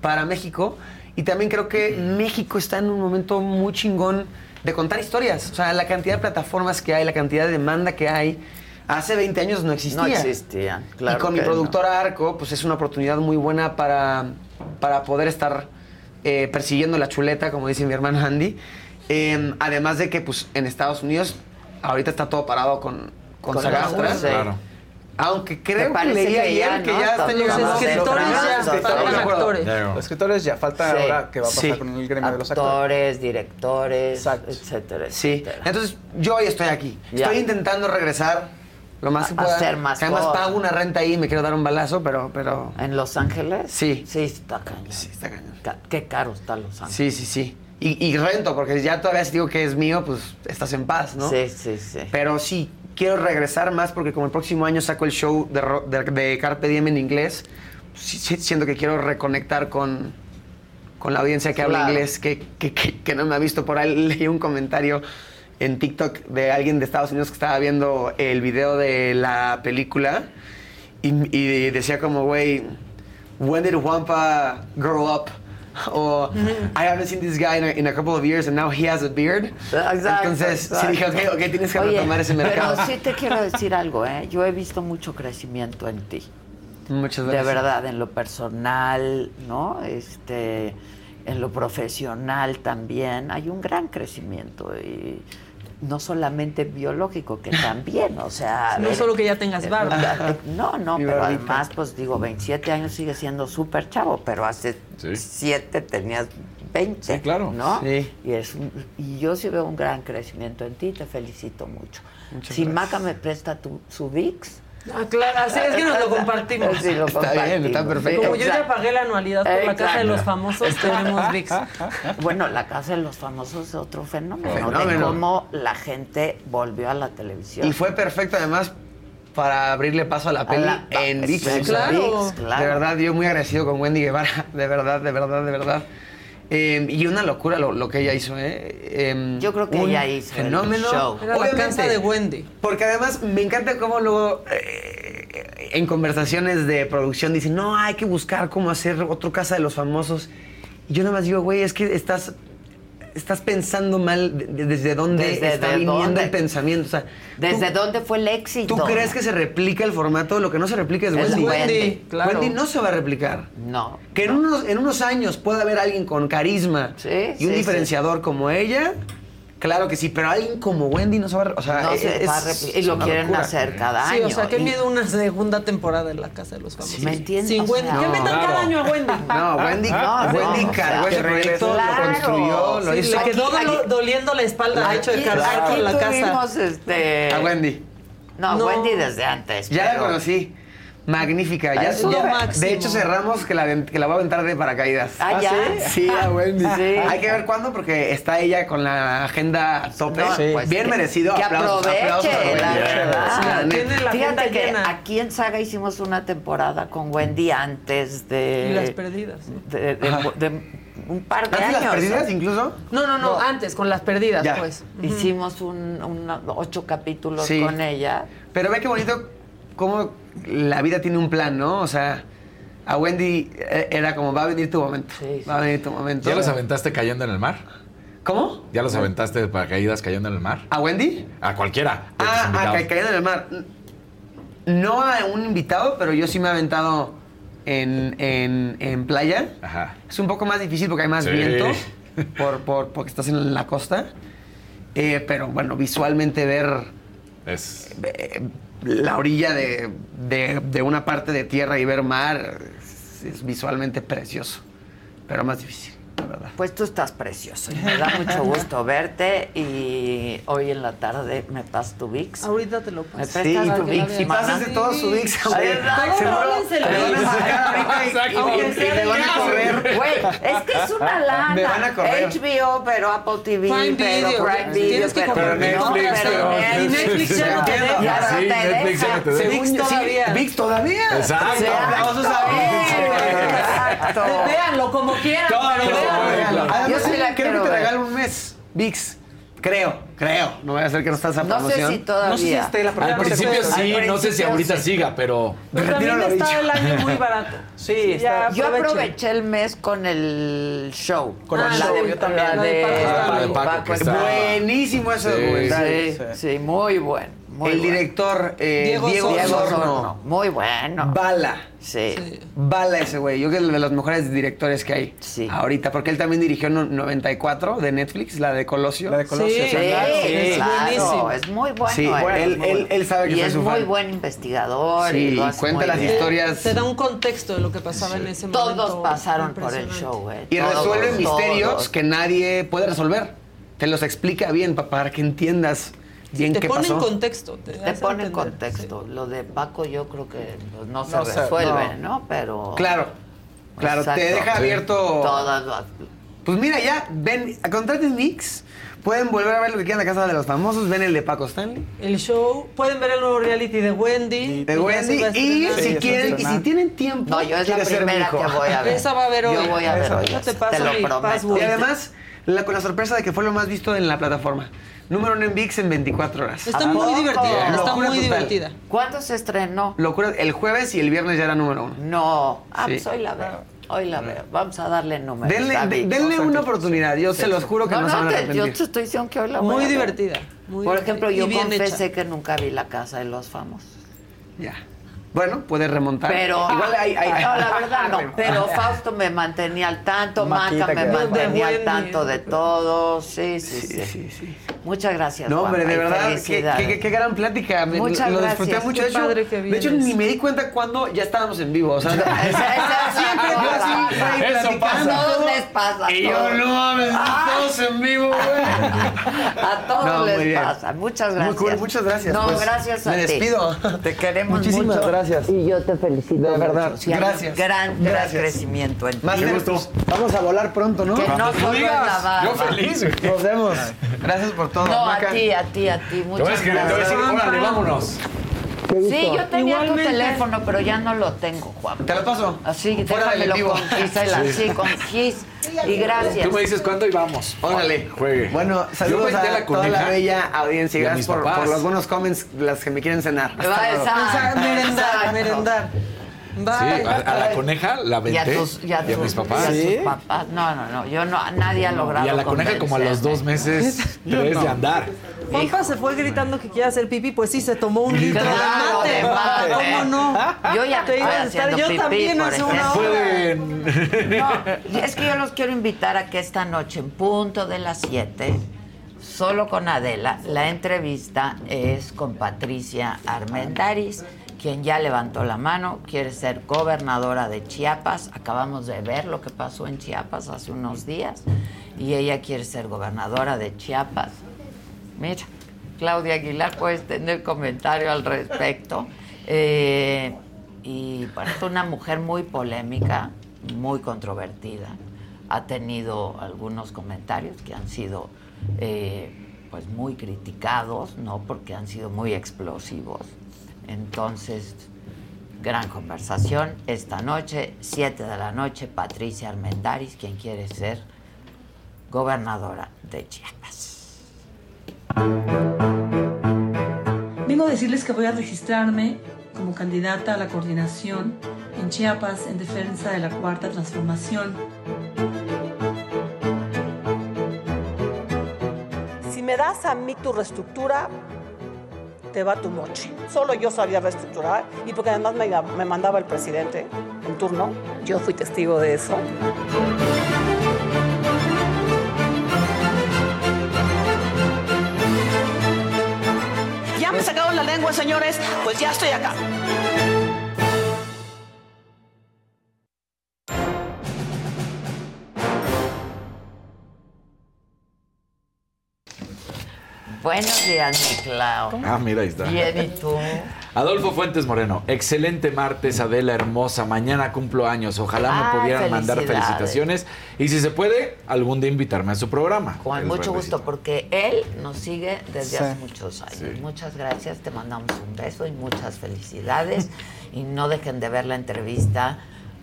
para México. Y también creo que México está en un momento muy chingón de contar historias. O sea, la cantidad de plataformas que hay, la cantidad de demanda que hay. Hace 20 años no existía. No existían, claro Y con mi no. productora Arco, pues es una oportunidad muy buena para, para poder estar eh, persiguiendo la chuleta, como dice mi hermano Andy. Eh, además de que, pues, en Estados Unidos, ahorita está todo parado con, con, Con Sagastra. los- sí. Claro. Aunque creo que leí que ayer ya, que ¿no? ya está Los llegando. escritores ya, Los escritores, faltan actores. Los escritores ya falta Sí. ahora qué va a pasar Sí. con el gremio de los actores. Actores, directores, etcétera, Sí. etcétera. Entonces, yo hoy estoy aquí. Ya. Estoy intentando regresar lo más que pueda. hacer más Que además pago una renta ahí y me quiero dar un balazo, pero... pero... ¿En Los Ángeles? Sí. Sí, está cañón. Sí, está cañón. Ca- Qué caro está Los Ángeles. Sí, sí, sí. Y, y rento, porque ya todavía si digo que es mío, pues estás en paz, ¿no? Sí, sí, sí. Pero sí, quiero regresar más porque como el próximo año saco el show de, de- de Carpe Diem en inglés, siento que quiero reconectar con, con la audiencia que habla inglés, que, que- que- que no me ha visto. Por ahí [laughs] leí un comentario en TikTok de alguien de Estados Unidos que estaba viendo el video de la película y, y decía como, güey, when did Wampa grow up? [laughs] O I haven't seen this guy in a, in a couple of years and now he has a beard. Exacto, Entonces, sí exacto. dije, ok, ok, tienes que Oye, retomar ese mercado. Pero sí te quiero decir algo, ¿eh? Yo he visto mucho crecimiento en ti. Muchas De gracias. verdad, en lo personal, ¿no? Este, en lo profesional también hay un gran crecimiento y no solamente biológico, que [laughs] también, o sea... No ver, solo que ya tengas eh, barba. No, no, Y pero barbita. además, pues digo, 27 años sigue siendo súper chavo, pero hace 7 tenías 20, Sí, claro. ¿no? Sí. Y, es, un- y yo sí veo un gran crecimiento en ti, te felicito mucho. Muchas si gracias. Maca me presta tu, su VIX... Ah, claro, así es que nos lo compartimos. Sí, lo Está bien, está perfecto. Como yo ya pagué la anualidad por la Casa de los Famosos, tenemos VIX. [laughs] Bueno, la Casa de los Famosos es otro fenómeno, de Fenómeno. cómo la gente volvió a la televisión. Y fue perfecto además para abrirle paso a la peli la- en VIX. claro. ViX, claro. De verdad, yo muy agradecido con Wendy Guevara, de verdad, de verdad, de verdad. Eh, y una locura lo, lo que ella hizo, ¿eh? Eh, Yo creo que un ella hizo el fenómeno. show. Era la Obviamente, casa de Wendy. Porque además me encanta cómo luego eh, en conversaciones de producción dicen, no, hay que buscar cómo hacer otro Casa de los Famosos. Y yo nada más digo, güey, es que estás, estás pensando mal de- de- desde dónde ¿Desde está de viniendo dónde? el pensamiento. O sea, ¿Desde tú- dónde fue el éxito? ¿Tú crees que se replica el formato? Lo que no se replica es Es Wendy. Wendy, claro. Wendy no se va a replicar. No. Que en unos, en unos años pueda haber alguien con carisma y un sí, diferenciador como ella, claro que sí, pero alguien como Wendy no se va a... O sea, No se es- va a. Y lo quieren locura. hacer cada Sí, año. o sea, qué Y- miedo una segunda temporada en la Casa de los Famosos. ¿Me entiendes? Sin Wendy. sea, ¿Qué no. metan cada Claro. año a Wendy? [laughs] No, Wendy, No, [laughs] no, Wendy o sea, cargó ese que proyecto, claro. lo construyó, lo Sí, hizo. le quedó Aquí- doliendo la espalda, de hecho, de cargar la casa. tuvimos este... A Wendy. No, No. Wendy desde antes. Ya la pero- conocí. Magnífica. Ya, Es lo ya- máximo. de hecho, cerramos que la, que la voy a aventar de paracaídas. Ah, ¿ya? Sí, Sí, a Wendy. [laughs] Sí. Hay que ver cuándo porque está ella con la agenda a tope. No, pues Bien que- merecido. Que aplausos, aproveche, aplausos la Sí, verdad. Tiene la Fíjate que llena. aquí en Saga hicimos una temporada con Wendy antes de... Y las perdidas. De, de- Ajá. de un par de ¿Antes años. las perdidas incluso? No, no, no, antes, con las perdidas, Ya. pues. Hicimos un, una- ocho capítulos Sí. con ella. Pero ve qué bonito cómo la vida tiene un plan, ¿no? O sea, a Wendy eh, era como, va a venir tu momento. Va a venir tu momento. ¿Ya los aventaste cayendo en el mar? ¿Cómo? ¿Ya los aventaste de paracaídas cayendo en el mar? ¿A Wendy? A cualquiera. Ah, a ca- cayendo en el mar. No a un invitado, pero yo sí me he aventado en, en, en playa. Ajá. Es un poco más difícil porque hay más Sí. viento, [laughs] por, por- porque estás en la costa. Eh, pero bueno, visualmente ver Es. eh, la orilla de, de- una parte de tierra y ver mar es visualmente precioso, pero más difícil, verdad. Pues tú estás precioso y me da mucho [laughs] gusto verte y hoy en la tarde me pasas tu VIX. Ahorita te lo ¿Me paso. Sí, prestas y tu VIX? VIX. Y mana? pásense todos su VIX. Seguro me van a VIX. sacar ahorita y- me de van a correr. Güey, es que es una [laughs] lana. Me van a correr. HBO, pero Apple TV, Prime pero Video. Prime Video, Tienes que pero, Netflix, pero Netflix ya no te deja. Ya no Sí, te Netflix ya deja. no te deja. Según yo, sí, todavía. VIX todavía. Exacto. Sí, aplausos a VIX. Exacto. Véanlo como quieran, Yo sí la creo que te regalo un mes. VIX. Creo, creo. No voy a hacer que no estás esa No sé promoción. si todavía. No sé si esté la Al principio Al sí, no sé si principio ahorita sí. siga, pero. Pero Retiro también lo está dicho. el año muy barato. [laughs] Sí, está. Yo aprovechen. aproveché el mes con el show. Con el la show, de, yo también. La La de de, Paco Ah, la de Paco, está- Buenísimo ese Sí, documental. Sí, sí, muy bueno. Muy el bueno. director eh, Diego Diego. Osorno. Muy bueno. Bala. Sí. Bala ese güey. Yo creo que es de los mejores directores que hay Sí. ahorita. Porque él también dirigió no- 94 de Netflix, la de Colosio. La de Colosio, Sí, Sí, claro, es claro, buenísimo. es muy bueno. Sí, él, él- es muy él- bueno. él sabe que y es su muy fan. buen investigador. Sí, y lo hace cuenta muy las bien. historias. Te da un contexto de lo que pasaba en ese momento. Todos pasaron por el show, ¿eh? Y Todos, resuelve misterios todos. que nadie puede resolver. Te los explica bien pa- para que entiendas bien Te qué pone pasó. en contexto. Te, Te pone en contexto. Lo de Paco yo creo que pues, no se No resuelve, no. ¿no? Pero... Claro, claro, Exacto. te deja Sí. abierto. Todas las... Pues mira, ya, ven, contraten Mix. Pueden volver a ver lo que quieran de Casa de los Famosos. Ven el de Paco Stanley. sí. El show. Pueden ver el nuevo reality de Wendy. De Wendy. a Y estrenar. si Sí, quieren, y si tienen tiempo. No, yo es la primera que [laughs] voy a ver. Esa va a ver hoy. Yo voy a ver hoy. Te paso lo prometo. Y además, La, con la sorpresa de que fue lo más visto en la plataforma. Número uno en VIX en 24 horas. Está muy divertida, está Locura muy total. divertida. ¿Cuándo se estrenó? Locura, el jueves y el viernes ya era número uno. No. Ah, Sí. pues hoy la veo. Hoy la veo. Vamos a darle números. Denle, de- Vic. denle una oportunidad, yo se los juro que no, No, se van no, a te- arrepentir. yo te estoy diciendo que hoy la voy Muy a ver. divertida. muy Por divertida. ejemplo, Y yo confesé hecha. que nunca vi la casa de los famosos. Ya. Bueno, puedes remontar. Pero, Igual hay, hay- no, la verdad no. [laughs] Pero Fausto me mantenía al tanto, Maca me mantenía al tanto de todo. Sí, sí, sí. Muchas gracias. No, hombre, de verdad, qué, qué- qué gran plática. Me- Muchas lo gracias. disfruté mucho. De hecho, padre que de hecho, ni me di cuenta cuando ya estábamos en vivo. O sea, [laughs] siempre Eso yo así, pasa. Eso. A todos les pasa, Y yo, no mames, Ah. todos en vivo, güey. A todos No, les pasa. Muchas Muy gracias. cool, muchas gracias. No, Pues, gracias a me ti. despido. Te queremos Muchísimas mucho. gracias. Y yo te felicito. De verdad, mucho. Sí, gracias. Gran, gran Gracias. crecimiento en ti. Más pues, Vamos a volar pronto, ¿no? Que no solo es la barba. Yo feliz. güey. Nos vemos. Gracias por todo. No, a Maca. ti, a ti, a ti. A Muchas escribir, te voy a decir, gracias. órale, vámonos. Sí, yo tenía Igualmente. tu teléfono, pero ya no lo tengo, Juan. Te lo paso. Así, Fuera del vivo. con Gisela. Sí. Sí, con Gis. Y gracias. Tú me dices cuándo y vamos. Órale. Juegue. Bueno, saludos a, la toda la bella audiencia. y a Gracias por, por los buenos comments, las que me quieren cenar. Hasta Va, luego. exacto, merendar, Sí, a, a la coneja la Y a vendé. tus, y a y a tus- mis papás. y a tus papás. No, no, no. Yo no, nadie ha logrado. Y a la coneja como a los dos meses, [laughs] tres de andar. Juanpa se fue gritando que quiere hacer pipí, pues sí, se tomó un litro Claro, de mate. ¿Cómo no? Yo ya Te ibas a estar- Yo también hace una ejemplo. hora. Pueden. [laughs] No, es que yo los quiero invitar a que esta noche, en punto de las 7, solo con Adela, la entrevista es con Patricia Armendaris, quien ya levantó la mano, quiere ser gobernadora de Chiapas. Acabamos de ver lo que pasó en Chiapas hace unos días y ella quiere ser gobernadora de Chiapas. Mira, Claudia Aguilar, puedes tener comentario al respecto. Eh, y bueno, es una mujer muy polémica, muy controvertida. Ha tenido algunos comentarios que han sido eh, pues muy criticados, ¿no? Porque han sido muy explosivos. Entonces, gran conversación esta noche, 7 de la noche, Patricia Armendaris, quien quiere ser gobernadora de Chiapas. Vengo a decirles que voy a registrarme como candidata a la coordinación en Chiapas en defensa de la cuarta transformación. Si me das a mí tu reestructura, te va tu moche. Solo yo sabía reestructurar y porque además me, me mandaba el presidente en turno. Yo fui testigo de eso. Ya me sacaron la lengua, señores, pues ya estoy acá. Buenos días, mi Clau. Ah, mira, ahí está. Bien, ¿y tú? Adolfo Fuentes Moreno, excelente martes, Adela hermosa. Mañana cumplo años. Ojalá me Ay, pudieran mandar felicitaciones. Y si se puede, algún día invitarme a su programa. Con mucho gusto, porque él nos sigue desde Sí. hace muchos años. Muchas gracias, te mandamos un beso y muchas felicidades. y no dejen de ver la entrevista.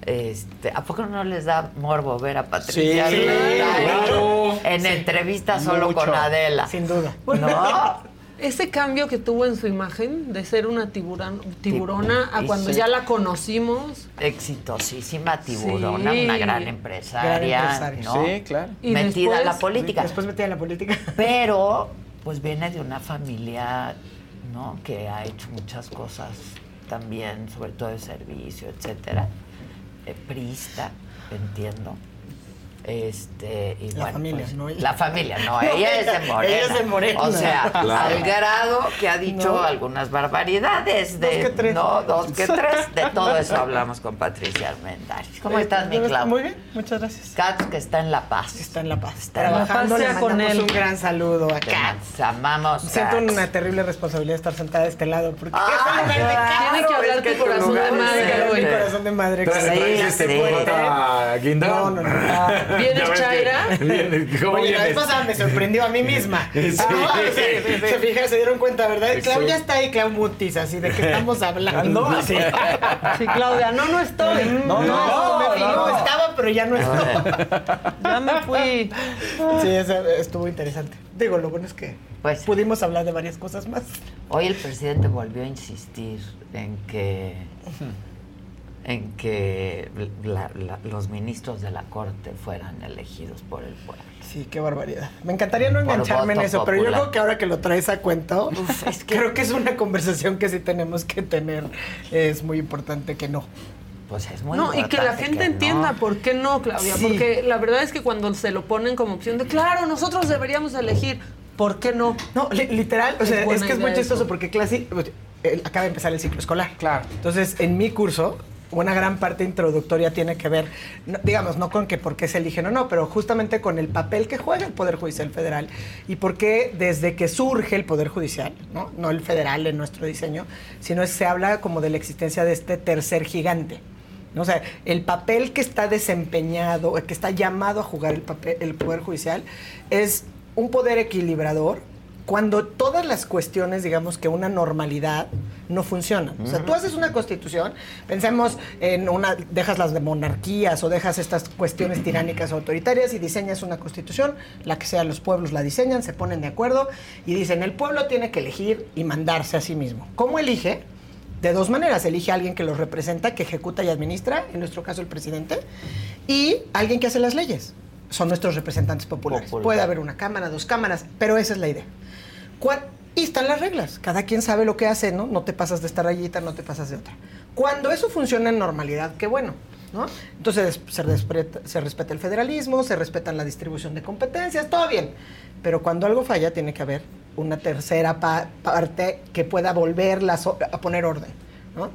Este, ¿A poco no les da morbo ver a Patricia? Sí, claro. En entrevista solo Mucho. con Adela. Sin duda. ¿No? Ese cambio que tuvo en su imagen de ser una tiburona a cuando ya la conocimos. Exitosísima tiburona, Sí. una gran empresaria. Gran empresaria. ¿no? Sí, claro. Y Metida en la política. después metida en la política. [laughs] Pero, pues viene de una familia, ¿no? Que ha hecho muchas cosas también, sobre todo de servicio, etcétera. Eh, prista, entiendo. Este, y La bueno, familia, pues, no ella. La familia, no, ella es de Morena. Ella es de Morena. O sea, [laughs] Claro. al grado que ha dicho No. algunas barbaridades. De, Dos que tres. No, dos que tres. De [laughs] todo eso hablamos con Patricia Armendáriz. ¿Cómo Eh, estás, mi. Clau? Muy bien, muchas gracias. Katz, que está en La Paz. Está en La Paz. Está Trabajando, le con él. un gran saludo a Katz. amamos, Siento Katz. una terrible responsabilidad de estar sentada de este lado porque Ah, es un lugar de claro, Tiene que hablar que tu corazón de madre. es Mi este. corazón de madre. Sí, este sí. cuota guinda. No, no, no. ¿Vienes, que- Chaira? Viene- ¿Cómo Oye, la vez pasada me sorprendió a mí misma. Sí. [laughs] Ah, Sí, sí, sí. Se fijan, se dieron cuenta, ¿verdad? Sí. Clau ya está ahí, Clau Mutis, así de qué estamos hablando. [laughs] Así. Sí, Claudia, no, no estoy. No, no, no, me fui, no, estaba, pero ya no estoy. [laughs] Ya me fui. Sí, eso estuvo interesante. Digo, lo bueno es que pudimos hablar de varias cosas más. Hoy el presidente volvió a insistir en que en que la- la- los ministros de la corte fueran elegidos por el pueblo. Sí, qué barbaridad. Me encantaría no Por engancharme en eso, pero yo creo que ahora que lo traes a cuento, [laughs] creo que es una conversación que sí tenemos que tener. Es muy importante que no. Pues es muy No, y que la importante gente que entienda no. por qué no, Claudia. Sí. Porque la verdad es que cuando se lo ponen como opción de, claro, nosotros deberíamos elegir, ¿por qué no? No, li- literal, o Es sea, es, que es muy chistoso eso. porque clase eh, acaba de empezar el ciclo escolar. Claro. Entonces, en mi curso, una gran parte introductoria tiene que ver, no- digamos, no con que por qué se eligen o no, pero justamente con el papel que juega el Poder Judicial Federal y por qué desde que surge el Poder Judicial, no, no el federal en nuestro diseño, sino se habla como de la existencia de este tercer gigante. O sea, el papel que está desempeñado, que está llamado a jugar el, papel, el Poder Judicial, es un poder equilibrador cuando todas las cuestiones, digamos que una normalidad, no funcionan. O sea, tú haces una constitución, pensemos en una, dejas las de monarquías o dejas estas cuestiones tiránicas o autoritarias y diseñas una constitución, la que sea, los pueblos la diseñan, se ponen de acuerdo y dicen, el pueblo tiene que elegir y mandarse a sí mismo. ¿Cómo elige? de dos maneras. Elige a alguien que los representa, que ejecuta y administra, en nuestro caso el presidente, y alguien que hace las leyes. Son nuestros representantes populares. Popular. Puede haber una cámara, dos cámaras, pero esa es la idea. ¿Cuál- Y están las reglas. Cada quien sabe lo que hace, ¿no? No te pasas de esta rayita, no te pasas de otra. Cuando eso funciona en normalidad, qué bueno. ¿no? Entonces se respeta, se respeta el federalismo, se respetan la distribución de competencias, todo bien. Pero cuando algo falla, tiene que haber una tercera pa- parte que pueda volverlas o- a poner orden. ¿no?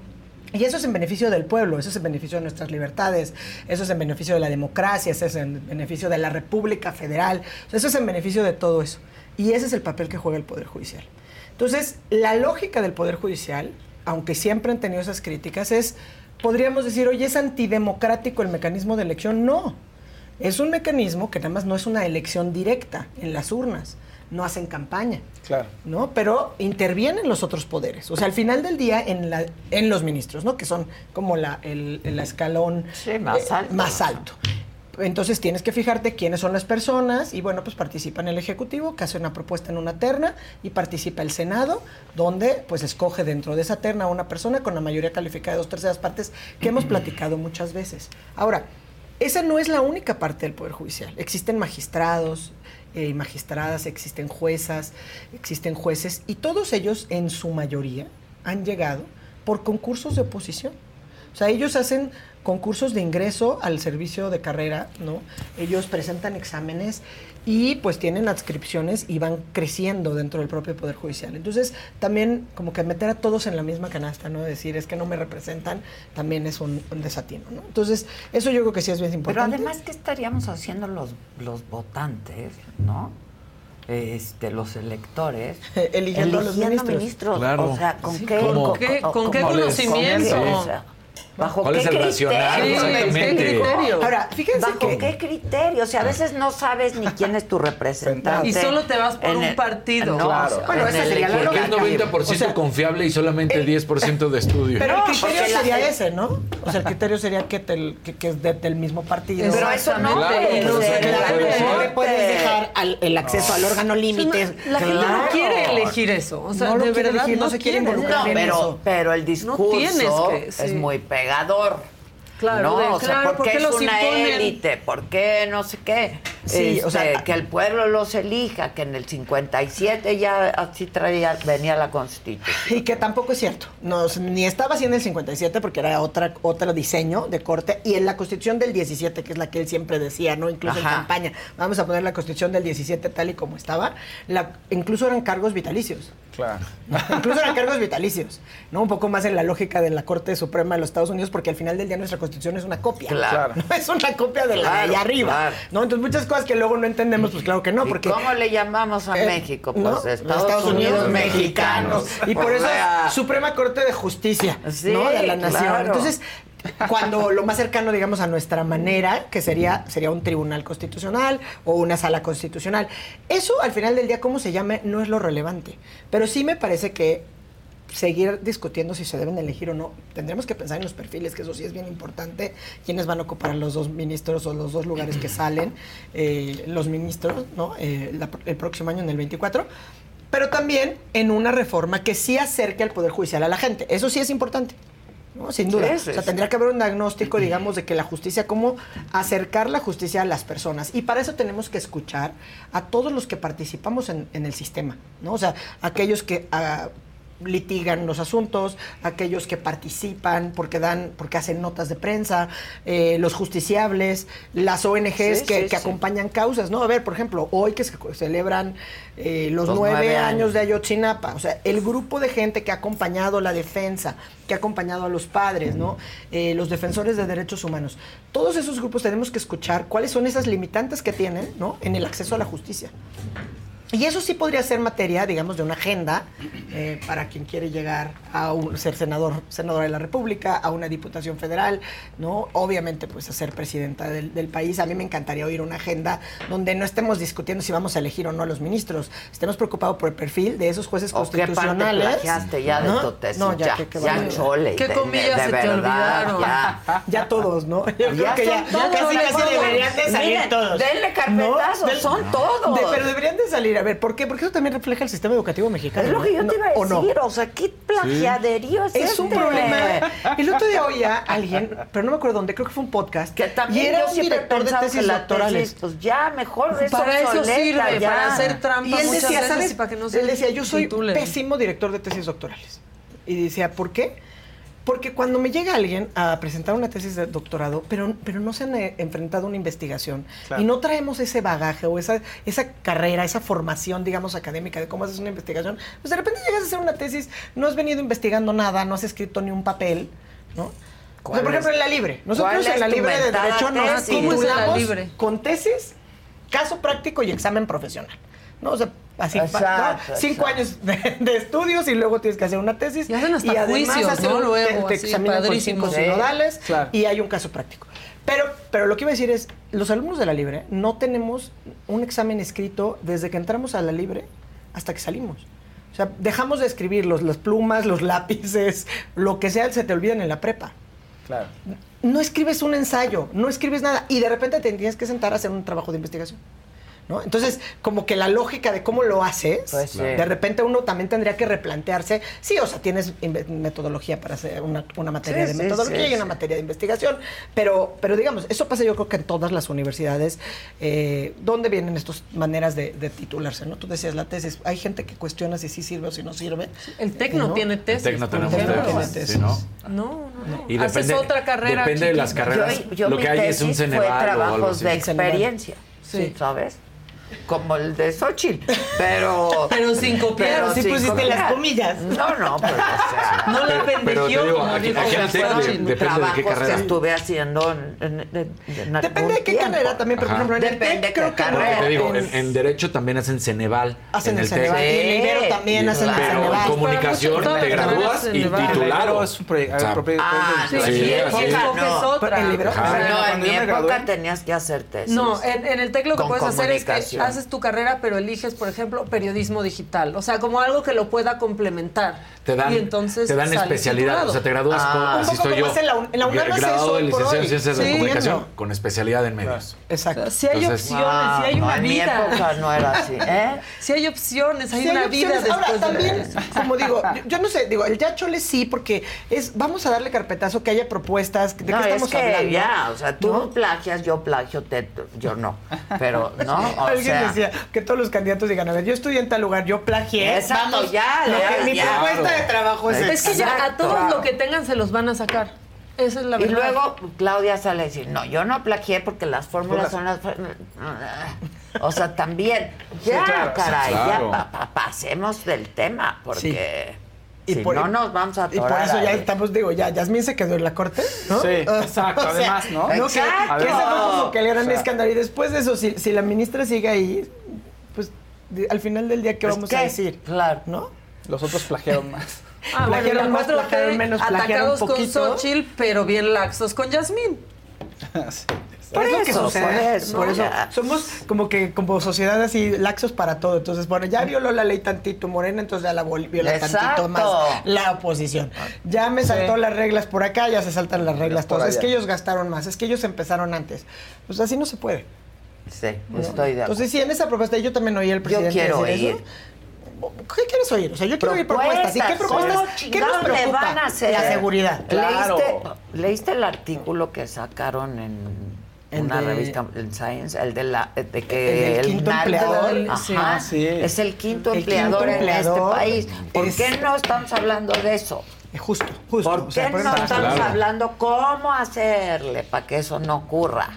Y eso es en beneficio del pueblo, eso es en beneficio de nuestras libertades, eso es en beneficio de la democracia, eso es en beneficio de la República Federal, eso es en beneficio de todo eso. Y ese es el papel que juega el Poder Judicial. Entonces, la lógica del Poder Judicial, aunque siempre han tenido esas críticas, es, podríamos decir, oye, ¿es antidemocrático el mecanismo de elección? No. Es un mecanismo que nada más no es una elección directa en las urnas, no hacen campaña. Claro. ¿no? Pero intervienen los otros poderes. O sea, al final del día, en, la, en los ministros, ¿no? Que son como la, el, el escalón más eh, alto. más alto. Entonces tienes que fijarte quiénes son las personas y bueno, pues participa en el Ejecutivo, que hace una propuesta en una terna y participa el Senado, donde pues escoge dentro de esa terna a una persona con la mayoría calificada de dos terceras partes que hemos platicado muchas veces. Ahora, esa no es la única parte del Poder Judicial. Existen magistrados eh, y magistradas, existen juezas, existen jueces y todos ellos en su mayoría han llegado por concursos de oposición. O sea, ellos hacen concursos de ingreso al servicio de carrera, ¿no? Ellos presentan exámenes y pues tienen adscripciones y van creciendo dentro del propio Poder Judicial. Entonces, también como que meter a todos en la misma canasta, ¿no? Decir, es que no me representan, también es un, un desatino, ¿no? Entonces, eso yo creo que sí es bien Pero importante. además, ¿qué estaríamos haciendo los, los votantes, no? Este, los electores. [laughs] Eligiendo a los ministros. O sea, ¿con Sí, qué, ¿cómo? con, ¿Qué- con- con qué conocimiento? O sea, ¿Bajo ¿Cuál qué es el criterio? racional? Sí, Exactamente. ¿qué criterio? Ahora, fíjense ¿Bajo que- qué criterio? O sea, a veces no sabes ni quién es tu [laughs] representante. Y solo te vas por En un el- partido. No, Claro. bueno, esa sería la Porque es lógica. 90% O sea, confiable y solamente 10% de estudio. Pero el criterio porque la sería gente- ese, ¿no? O sea, el criterio sería que, te- que, que es de- del mismo partido. Pero eso no Claro, puede no, le puedes dejar al- el acceso al órgano límites. La gente no quiere elegir eso. O sea, de verdad elegir, no se quiere involucrar en pero, eso. pero el discurso es muy pegador. Claro, no, de- o sea, claro, ¿por ¿por qué qué es una élite? ¿Por qué no sé qué? Sí, o Este, sea, que el pueblo los elija, que en el 57 ya así traía, venía la constitución. Y que tampoco es cierto. No, ni estaba así en el 57 porque era otra, otro diseño de corte. Y en la constitución del 17, que es la que él siempre decía, ¿no? Incluso Ajá. en campaña. Vamos a poner la constitución del 17 tal y como estaba. La, incluso eran cargos vitalicios. Claro. [laughs] Incluso eran cargos vitalicios, ¿no? Un poco más en la lógica de la Corte Suprema de los Estados Unidos, porque al final del día nuestra Constitución es una copia. Claro. No [laughs] es una copia de la de allá arriba. claro. ¿no? Entonces muchas cosas que luego no entendemos, pues claro que no, ¿Y porque... ¿Cómo le llamamos a Eh, México? Pues ¿no? Estados, Unidos, mexicanos. Y por eso es Suprema Corte de Justicia, Sí, ¿no? De la nación. claro. Entonces, Cuando lo más cercano, digamos, a nuestra manera, que sería, sería un tribunal constitucional o una sala constitucional. Eso, al final del día, cómo se llame, no es lo relevante. Pero sí me parece que seguir discutiendo si se deben elegir o no, tendremos que pensar en los perfiles, que eso sí es bien importante, quiénes van a ocupar los dos ministros o los dos lugares que salen, eh, los ministros, ¿no? Eh, la- el próximo año, en el 24, pero también en una reforma que sí acerque al Poder Judicial a la gente. Eso sí es importante. ¿No? Sin duda. Sí, sí, o sea, tendría que haber un diagnóstico, digamos, de que la justicia, cómo acercar la justicia a las personas. Y para eso tenemos que escuchar a todos los que participamos en, en el sistema, ¿no? O sea, aquellos que ah, litigan los asuntos, aquellos que participan porque dan, porque hacen notas de prensa, eh, los justiciables, las ONGs Sí, que, sí, que sí. acompañan causas, ¿no? A ver, por ejemplo, hoy que se celebran eh, los, Los nueve, nueve años años. de Ayotzinapa, o sea, el grupo de gente que ha acompañado la defensa, que ha acompañado a los padres, ¿no? Eh, los defensores de derechos humanos. Todos esos grupos tenemos que escuchar cuáles son esas limitantes que tienen, ¿no? En el acceso a la justicia. Y eso sí podría ser materia, digamos, de una agenda eh, para quien quiere llegar a un- ser senador, senadora de la República, a una diputación federal, ¿no? Obviamente, pues a ser presidenta del, del país. A mí me encantaría oír una agenda donde no estemos discutiendo si vamos a elegir o no a los ministros. Estemos preocupados por el perfil de esos jueces ¿O qué parte constitucionales. plagiaste ya de ¿no? tu tesis? No, ya, Ya, que- que ya, chole, ¿Qué de- comillas de se te verdad, olvidaron? Ya. [laughs] Ya todos, ¿no? Yo creo Ya que ya, todos, casi, casi todos. deberían de salir Miren, todos. denle carpetazo, Del- son todos. De- pero deberían de salir. A ver, ¿por qué? Porque eso también refleja el sistema educativo mexicano. Es lo que yo ¿no? te iba a ¿O no? decir, o sea, qué plagiaderío es Es un este? problema. El otro día [laughs] oía a alguien, pero no me acuerdo dónde, creo que fue un podcast. Que también y era yo un director de tesis doctorales. tesis, pues ya, mejor es Para eso obsoleta, sirve, ya. para hacer trampa Y él muchas decía, veces ¿sabes? y para que no se él decía, yo soy titulen. pésimo director de tesis doctorales. Y decía, ¿por qué? Porque cuando me llega alguien a presentar una tesis de doctorado, pero, pero no se han eh, enfrentado a una investigación Claro. y no traemos ese bagaje o esa, esa carrera, esa formación, digamos, académica de cómo haces una investigación, pues de repente llegas a hacer una tesis, no has venido investigando nada, no has escrito ni un papel, ¿no? O ¿Cuál sea, por ejemplo, es- en la libre. Nosotros en la libre de Derecho nos tesis? ¿Cómo es en la titulamos libre? con tesis, caso práctico y examen profesional. ¿no? O sea, así, Exacto, cinco exacto. años de, de estudios y luego tienes que hacer una tesis. Y hacen hasta además juicios, hacer ¿no? Luego, te, examinan con cinco Sí. sinodales Claro. y hay un caso práctico. Pero, pero lo que iba a decir es, los alumnos de la Libre no tenemos un examen escrito desde que entramos a la Libre hasta que salimos. O sea, dejamos de escribir los, las plumas, los lápices, lo que sea, se te olvidan en la prepa. Claro. No escribes un ensayo, no escribes nada y de repente te tienes que sentar a hacer un trabajo de investigación. ¿No? Entonces, como que la lógica de cómo lo haces, Pues sí. de repente uno también tendría que replantearse. Sí, o sea, tienes metodología para hacer una, una materia Sí, de sí, metodología sí, y una sí. materia de investigación, pero, pero digamos, eso pasa yo creo que en todas las universidades. Eh, ¿Dónde vienen estas maneras de, de titularse? ¿no? Tú decías la tesis, hay gente que cuestiona si sí sirve o si no sirve. El Tecno ¿no? tiene tesis. Tenemos ejemplo. tesis, tesis. ¿sí, ¿no? No, no, no. Y Haces depende- otra carrera. depende de las carreras. Yo, yo Lo que hay es un Ceneval o algo trabajos así. de El experiencia, Sí. ¿sabes? Como el de Xochitl, pero... [laughs] Pero sin copiar. pero sí pusiste copiar. las comillas. No, no, pero o sea... [laughs] No la Pero- pero como aquí- aquí de- depende de qué trabajos carrera. que estuve haciendo en, en- en- Depende de qué tiempo. carrera también, pero por ejemplo, en el Depende TEC qué creo que no. carrera. Te digo, En- en, en Derecho también hacen Ceneval. Hacen en el Ceneval. TEC. Y en Ibero Sí. también hacen el Pero en Ceneval. comunicación muchas te gradúas y Ceneval. titulado. Pero es un. O Ah, Sí, no, sí, no. No, en mi época tenías que hacer tesis. No, en, el TEC lo que puedes hacer es que haces tu carrera, pero eliges, por ejemplo, periodismo digital. O sea, como algo que lo pueda complementar. Te dan, y entonces te dan especialidad. titulado. O sea, te gradúas Ah. con. Un Así poco estoy como yo. hace la en la UNAM graduado de licenciado en. Ciencias de la Comunicación con especialidad en medios. Exacto. Sí hay Entonces- opciones, sí hay Ah, una en mi vida. época no era así, ¿eh? Sí hay opciones, hay Sí, una hay vida opciones. después Ahora, de también, como digo, yo, yo no sé, digo, el ya chole sí, porque es, vamos a darle carpetazo, que haya propuestas, ¿de no, qué estamos es que hablando? ya, o sea, tú ¿No? plagias, yo plagio, te, yo no. Pero, ¿no? [laughs] O Alguien sea, decía que todos los candidatos digan, a ver, yo estudié en tal lugar, yo plagié. Exacto, vamos, ya, lo ya, que- mi ya. propuesta de trabajo es, Es que ya a todos lo que tengan se los van a sacar. Esa es la y verdad. luego Claudia sale a decir, no, yo no plagié porque las fórmulas son las... fórmulas". O sea, también, ya, claro, caray, claro. ya pa- pa- pasemos del tema, porque Y si por- no nos vamos a Y por eso ya ahí. estamos, digo, ya Yasmín se quedó en la corte, ¿no? Sí, O exacto, sea, además, ¿no? que- Que, Exacto. ese fue como que el gran O sea, escándalo. Y después de eso, si, si la ministra sigue ahí, pues de- al final del día, ¿qué Pues, vamos ¿qué? a decir? Claro. ¿No? Los otros plagiaron más. [laughs] Ah, bueno, Plagiaron más, 4T, plagiaron menos, plagiaron atacados con. Xochitl, pero bien laxos con Yasmín. [laughs] Por es lo que eso, sucede. por Por eso, eso, ya. somos como que como sociedad así laxos para todo. Entonces, bueno, ya violó la ley tantito Morena, entonces ya la viola Exacto. tantito más la oposición. Ya me Sí. saltó las reglas por acá, ya se saltan las reglas por todas. Es que ellos gastaron más, es que ellos empezaron antes. Pues así no se puede. Sí, ¿no? estoy de acuerdo. Entonces, sí, en esa propuesta yo también oí al presidente quiero decir eso. ¿Qué quieres oír? O sea, yo quiero oír propuestas. ¿Y qué propuestas? ¿Cómo ¿Qué nos preocupa? van a hacer? La seguridad. ¿Leíste, ¿Leíste el artículo que sacaron en El una de- revista en Science? El de, la, de El que del quinto narco- empleador. Ajá, Sí. Ah, sí. Es el quinto El empleador quinto en este país. ¿Por es- qué no estamos hablando de eso? Justo, justo. ¿Por O sea, qué por no estamos Claro. hablando cómo hacerle para que eso no ocurra?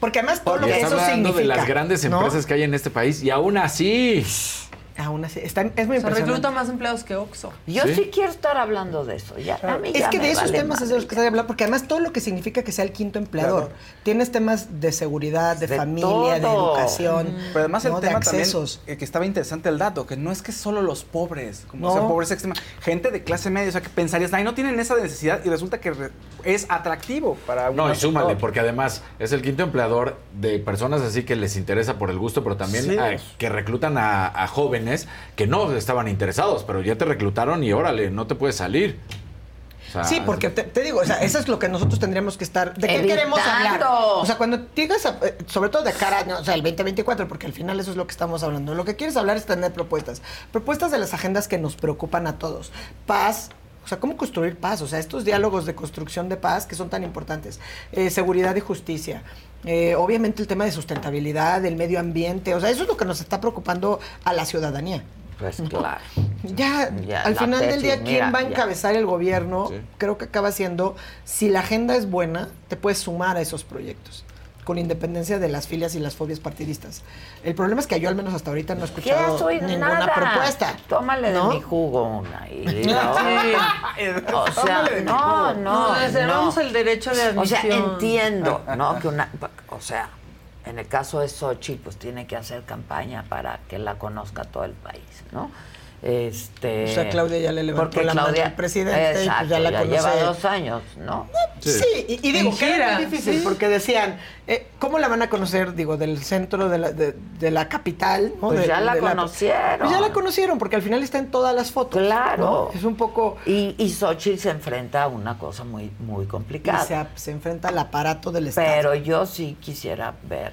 Porque además todo Porque lo que eso hablando significa. de las grandes ¿no? empresas que hay en este país y aún así. Aún así, están- es muy Se impresionante. recluta más empleados que Oxxo. Yo Sí. sí, quiero estar hablando de eso. Ya, a mí Es que me de esos vale temas es de los que se debe hablar, porque además todo lo que significa que sea el quinto empleador. Tienes temas de seguridad, de, De familia, de educación. Pero además el ¿no? de tema accesos. también, eh, que estaba interesante el dato, que no es que solo los pobres, como No. sea, pobreza extrema, gente de clase media, o sea, que pensarías, ay, no tienen esa necesidad y resulta que re- es atractivo para No, una- y súmale, porque además es el quinto empleador de personas así que les interesa por el gusto, pero también Sí. que reclutan a, a jóvenes que no estaban interesados, pero ya te reclutaron y órale, no te puedes salir. O sea, Sí, porque te, te digo, o sea, eso es lo que nosotros tendríamos que estar. ¿De qué Evitando. queremos hablar? O sea, cuando llegas a, eh, sobre todo de cara, no, o sea, el 2024, porque al final eso es lo que estamos hablando. Lo que quieres hablar es tener propuestas. Propuestas de las agendas que nos preocupan a todos. Paz. O sea, ¿cómo construir paz? O sea, estos diálogos de construcción de paz que son tan importantes. Eh, seguridad y justicia. Eh, obviamente el tema de sustentabilidad, del medio ambiente. O sea, eso es lo que nos está preocupando a la ciudadanía. Pues claro. Ya, Ya, al final del día, ¿quién mira, va a ya. encabezar el gobierno? Creo que acaba siendo, si la agenda es buena, te puedes sumar a esos proyectos, con independencia de las filias y las fobias partidistas. El problema es que yo al menos hasta ahorita no he ¿Qué has escuchado ninguna Nada. propuesta. Tómale ¿no? de mi jugo una. Y [laughs] Sí. O [laughs] sea, Tómale de mi no, jugo. no. Nos reservamos el derecho de O sea, admisión. entiendo, [laughs] ¿no? Que una, o sea, en el caso de Xochitl, pues tiene que hacer campaña para que la conozca todo el país, ¿no? Este, O sea, Claudia ya le levantó porque la mano Claudia- al presidente y pues ya la lleva conoce. dos años, ¿no? Sí, y, y digo, que era muy difícil sí. porque decían, eh, ¿cómo la van a conocer? Digo, del centro de la, de, de la capital. ¿no? Pues De- ya la de conocieron. Pues ya la conocieron porque al final está en todas las fotos. Claro. ¿no? Es un poco... Y, y Xochitl se enfrenta a una cosa muy, muy Y complicada. se, se enfrenta al aparato del Estado. Pero yo sí quisiera ver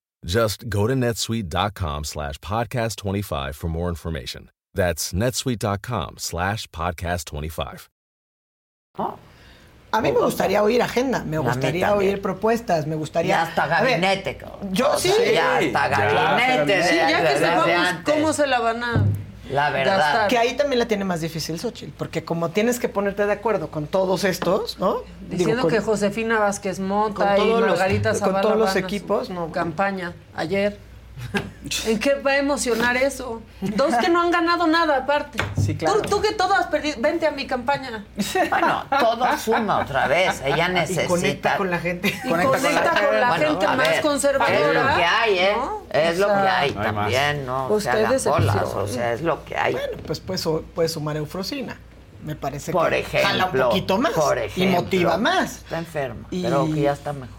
Just go to netsuite.com slash podcast 25 for more information. That's netsuite.com slash podcast 25. A mí me gustaría oír agenda, me gustaría oír propuestas, me gustaría... Ya hasta A ver, gabinete, cabrón. yo O sí. sea, Ya hasta gabinete. Sí, de- ya que desde sepamos cómo se la van a La verdad. gastar. Que ahí también la tiene más difícil Xochitl, porque como tienes que ponerte de acuerdo con todos estos, ¿no? Digo, Diciendo con- que Josefina Vázquez Mota con y todos los- Margarita con Zavala todos los equipos, no. campaña ayer. [laughs] ¿En qué va a emocionar eso? Dos que no han ganado nada aparte. Sí, claro. Tú, tú que todo has perdido, vente a mi campaña. Bueno, todo suma otra vez. Ella Y necesita. conecta con la gente. Y conecta con la Bueno, gente más ver, conservadora. Es lo que hay, ¿eh? ¿no? Es O lo que hay No hay más. también, ¿no? Ustedes bolas, decepción. o sea, es lo que hay. Bueno, pues puedes, puedes sumar eufrosina. Me parece Por que jala un ejemplo. poquito más Por y ejemplo. motiva más. Está enferma, Y- pero que ya está mejor.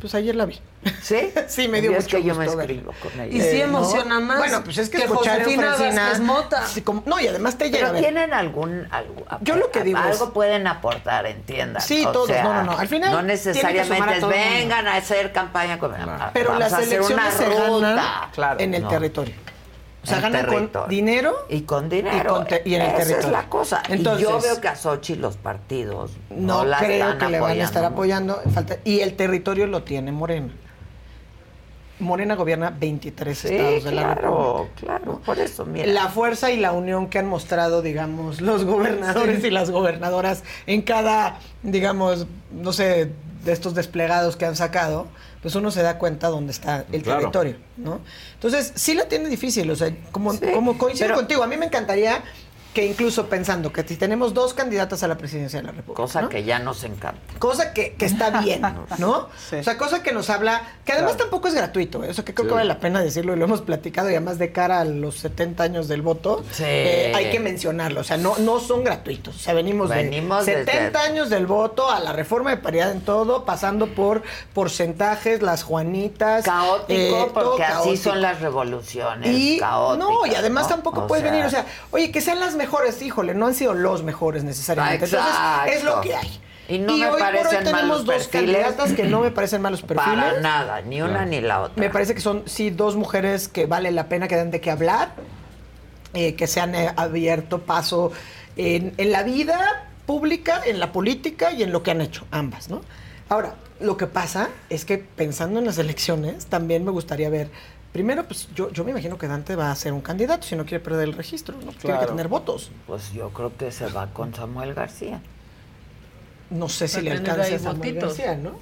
Pues ayer la vi. ¿Sí? [laughs] Sí, me dio Y es mucho que yo me gusto escribo con ella. Y sí Eh, emociona ¿no? más Bueno, pues es que, que escuchar Josefina Vázquez Mota. Sí, como- no, y además te llega. Pero tienen algún, algo, Yo lo que digo es- algo pueden aportar, entiendan. Sí, O todos, sea, no, no, no. Al final no necesariamente a es vengan a hacer campaña con Pero las a elecciones se ganan ruta. en el No. territorio. O sea, ganan territorio. con dinero y con dinero. y, con te- y en el Esa territorio. es la cosa. Entonces, y yo veo que a Xochitl los partidos no, no, la creo están que le van a estar apoyando. apoyando. Falta, y el territorio lo tiene Morena. Morena gobierna 23 Sí, estados de la claro, República. claro, por eso, mira. La fuerza y la unión que han mostrado, digamos, los gobernadores y las gobernadoras en cada, digamos, no sé, de estos desplegados que han sacado, pues uno se da cuenta dónde está el Claro. territorio, ¿no? Entonces, sí la tiene difícil, o sea, como, Sí, como coincido pero- contigo, a mí me encantaría que incluso pensando que si tenemos dos candidatas a la presidencia de la República, Cosa ¿no? que ya nos encanta. Cosa que, que está [laughs] bien, ¿no? O sea, cosa que nos habla, que además tampoco es gratuito, ¿eh? o sea, que creo Sí. que vale la pena decirlo y lo hemos platicado y además de cara a los 70 años del voto, Sí. eh, hay que mencionarlo, o sea, no, no son gratuitos, o sea, venimos, Venimos de desde- 70 años del voto a la reforma de paridad en todo, pasando por porcentajes, las Juanitas. Caótico, eh, todo porque así caótico. son las revoluciones. Y caóticas, no, y además ¿no? tampoco O puedes sea, venir, o sea, oye, que sean las mejores, híjole, no han sido los mejores necesariamente. Entonces, es lo que hay. Y no me hoy por hoy parecen tenemos malos dos perfiles. candidatas que no me parecen malos perfiles. Para nada, ni una ni la otra. Me parece que son, sí, dos mujeres que vale la pena que den de qué hablar, eh, que se han eh, abierto paso en, en la vida pública, en la política y en lo que han hecho, ambas, ¿no? Ahora, lo que pasa es que pensando en las elecciones, también me gustaría ver. Primero, pues yo, yo me imagino que Dante va a ser un candidato si no quiere perder el registro, ¿no? Tiene que tener votos. Pues yo creo que se va con Samuel García. No sé si le alcanza a Samuel votitos. García, ¿no?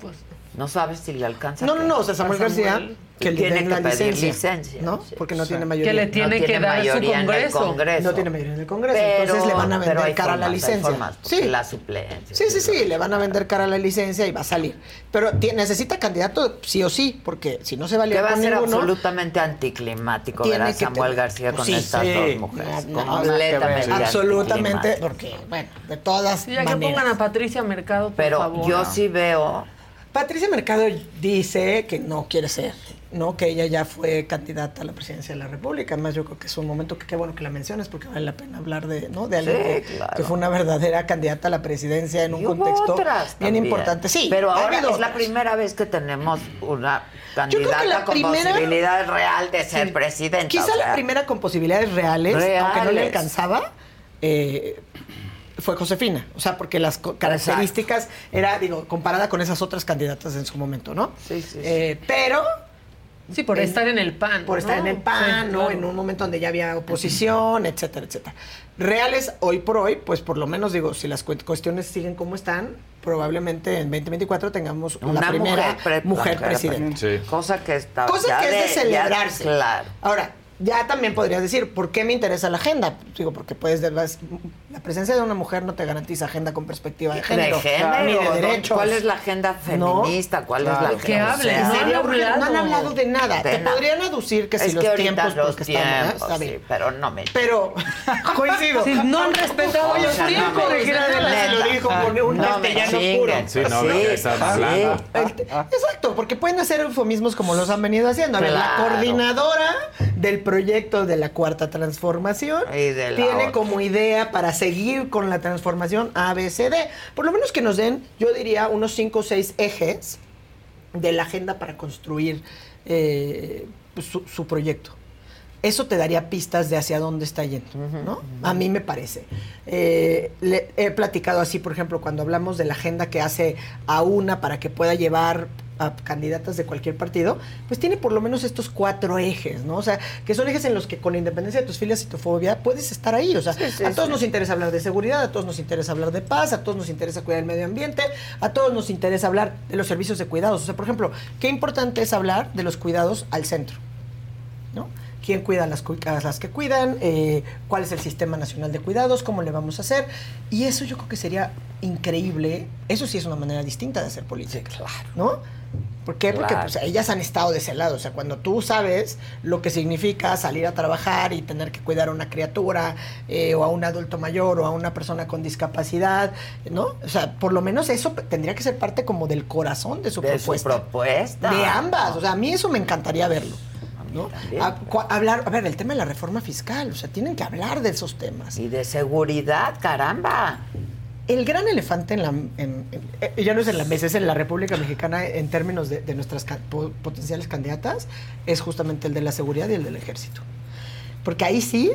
Pues No sabes si le alcanza. No, no, no, o sea, Samuel García, que le tiene den que la pedir licencia, licencia, ¿no? sí. Porque no Sí. tiene Que mayoría. le tiene No que dar su mayoría en el congreso. Congreso. No tiene mayoría en el Congreso, Pero- entonces le van a pero vender hay cara a la licencia. formas, porque la suplencia. Sí, sí, sí, le van a vender cara a la licencia y va a salir. Pero necesita candidato sí o sí, porque si no se va a Que liar va a ser ninguno, anticlimático anticlimático ver Tiene a que Samuel tener- García con Sí, estas sí. dos mujeres. No, no, completamente absolutamente, porque, bueno, de todas Sí, ya que maneras. pongan a Patricia Mercado, por Pero favor. yo sí veo. Patricia Mercado dice que no quiere ser, ¿no? Que ella ya fue candidata a la presidencia de la República. Además, yo creo que es un momento que qué bueno que la menciones porque vale la pena hablar de, ¿no? De alguien Sí, que, claro. que fue una verdadera candidata a la presidencia en un Y contexto bien también. importante. Sí, pero ahora es la primera vez que tenemos una candidata con primera- posibilidad real de ser Sí. presidenta. Quizá o sea, la primera con posibilidades reales, aunque no le alcanzaba, eh, fue Josefina. O sea, porque las características era, digo, comparada con esas otras candidatas en su momento, ¿no? Sí, sí. Eh, pero Sí, por en- estar en el PAN. por estar en el PAN, Sí, ¿no? claro. En un momento donde ya había oposición, etcétera, etcétera. Reales, hoy por hoy, pues por lo menos digo, si las cu- cuestiones siguen como están, probablemente en 2024 tengamos una la primera mujer, mujer, pre- presidenta. Sí. Cosa que está. Cosa ya que es de ya- celebrarse. claro. Ahora, ya también podrías decir, ¿por qué me interesa la agenda? Digo, porque puedes, de las- la presencia de una mujer no te garantiza agenda con perspectiva de género. de género, ni de derechos. ¿Cuál es la agenda feminista? ¿Cuál Claro. es la Que agenda? hablen, O sea, no no han hablado. de nada. De te nada. podrían aducir que si es los que ahorita tiempos, los porque ¿eh? tiempos, está sí, bien. pero no me. Pero [laughs] coincido. Sí, no han respetado los sí, tiempos. si lo dijo con un castellano puro. Sí, no, ¿de qué están Exacto, porque pueden hacer eufemismos como los han venido haciendo. A ver, la coordinadora del proyecto de la cuarta transformación tiene otra. como idea para seguir con la transformación ABCD. Por lo menos que nos den, yo diría, unos cinco o seis ejes de la agenda para construir eh, pues, su, su proyecto. Eso te daría pistas de hacia dónde está yendo, ¿no? A mí me parece. Eh, le- he platicado así, por ejemplo, cuando hablamos de la agenda que hace a una para que pueda llevar a candidatas de cualquier partido, pues tiene por lo menos estos cuatro ejes, ¿no? O sea, que son ejes en los que con independencia de tus filias y tu fobia puedes estar ahí. O sea, sí, a todos sí. nos interesa hablar de seguridad, a todos nos interesa hablar de paz, a todos nos interesa cuidar el medio ambiente, a todos nos interesa hablar de los servicios de cuidados. O sea, por ejemplo, qué importante es hablar de los cuidados al centro, ¿no? quién cuida las, las que cuidan, eh, cuál es el sistema nacional de cuidados, cómo le vamos a hacer. Y eso yo creo que sería increíble. Eso sí es una manera distinta de hacer política. ¿no? ¿Por qué? Porque Claro. pues, ellas han estado de ese lado. O sea, cuando tú sabes lo que significa salir a trabajar y tener que cuidar a una criatura eh, o a un adulto mayor o a una persona con discapacidad, ¿no? O sea, por lo menos eso tendría que ser parte como del corazón de su De su propuesta. propuesta. De ambas. O sea, a mí eso me encantaría verlo. ¿no? A- cua- hablar, a ver, el tema de la reforma fiscal, o sea, tienen que hablar de esos temas. Y de seguridad, caramba. El gran elefante en la, en- eh, ya no es en la mesa, es en la República Mexicana en términos de, nuestras potenciales candidatas, es justamente el de la seguridad y el del ejército. Porque ahí sí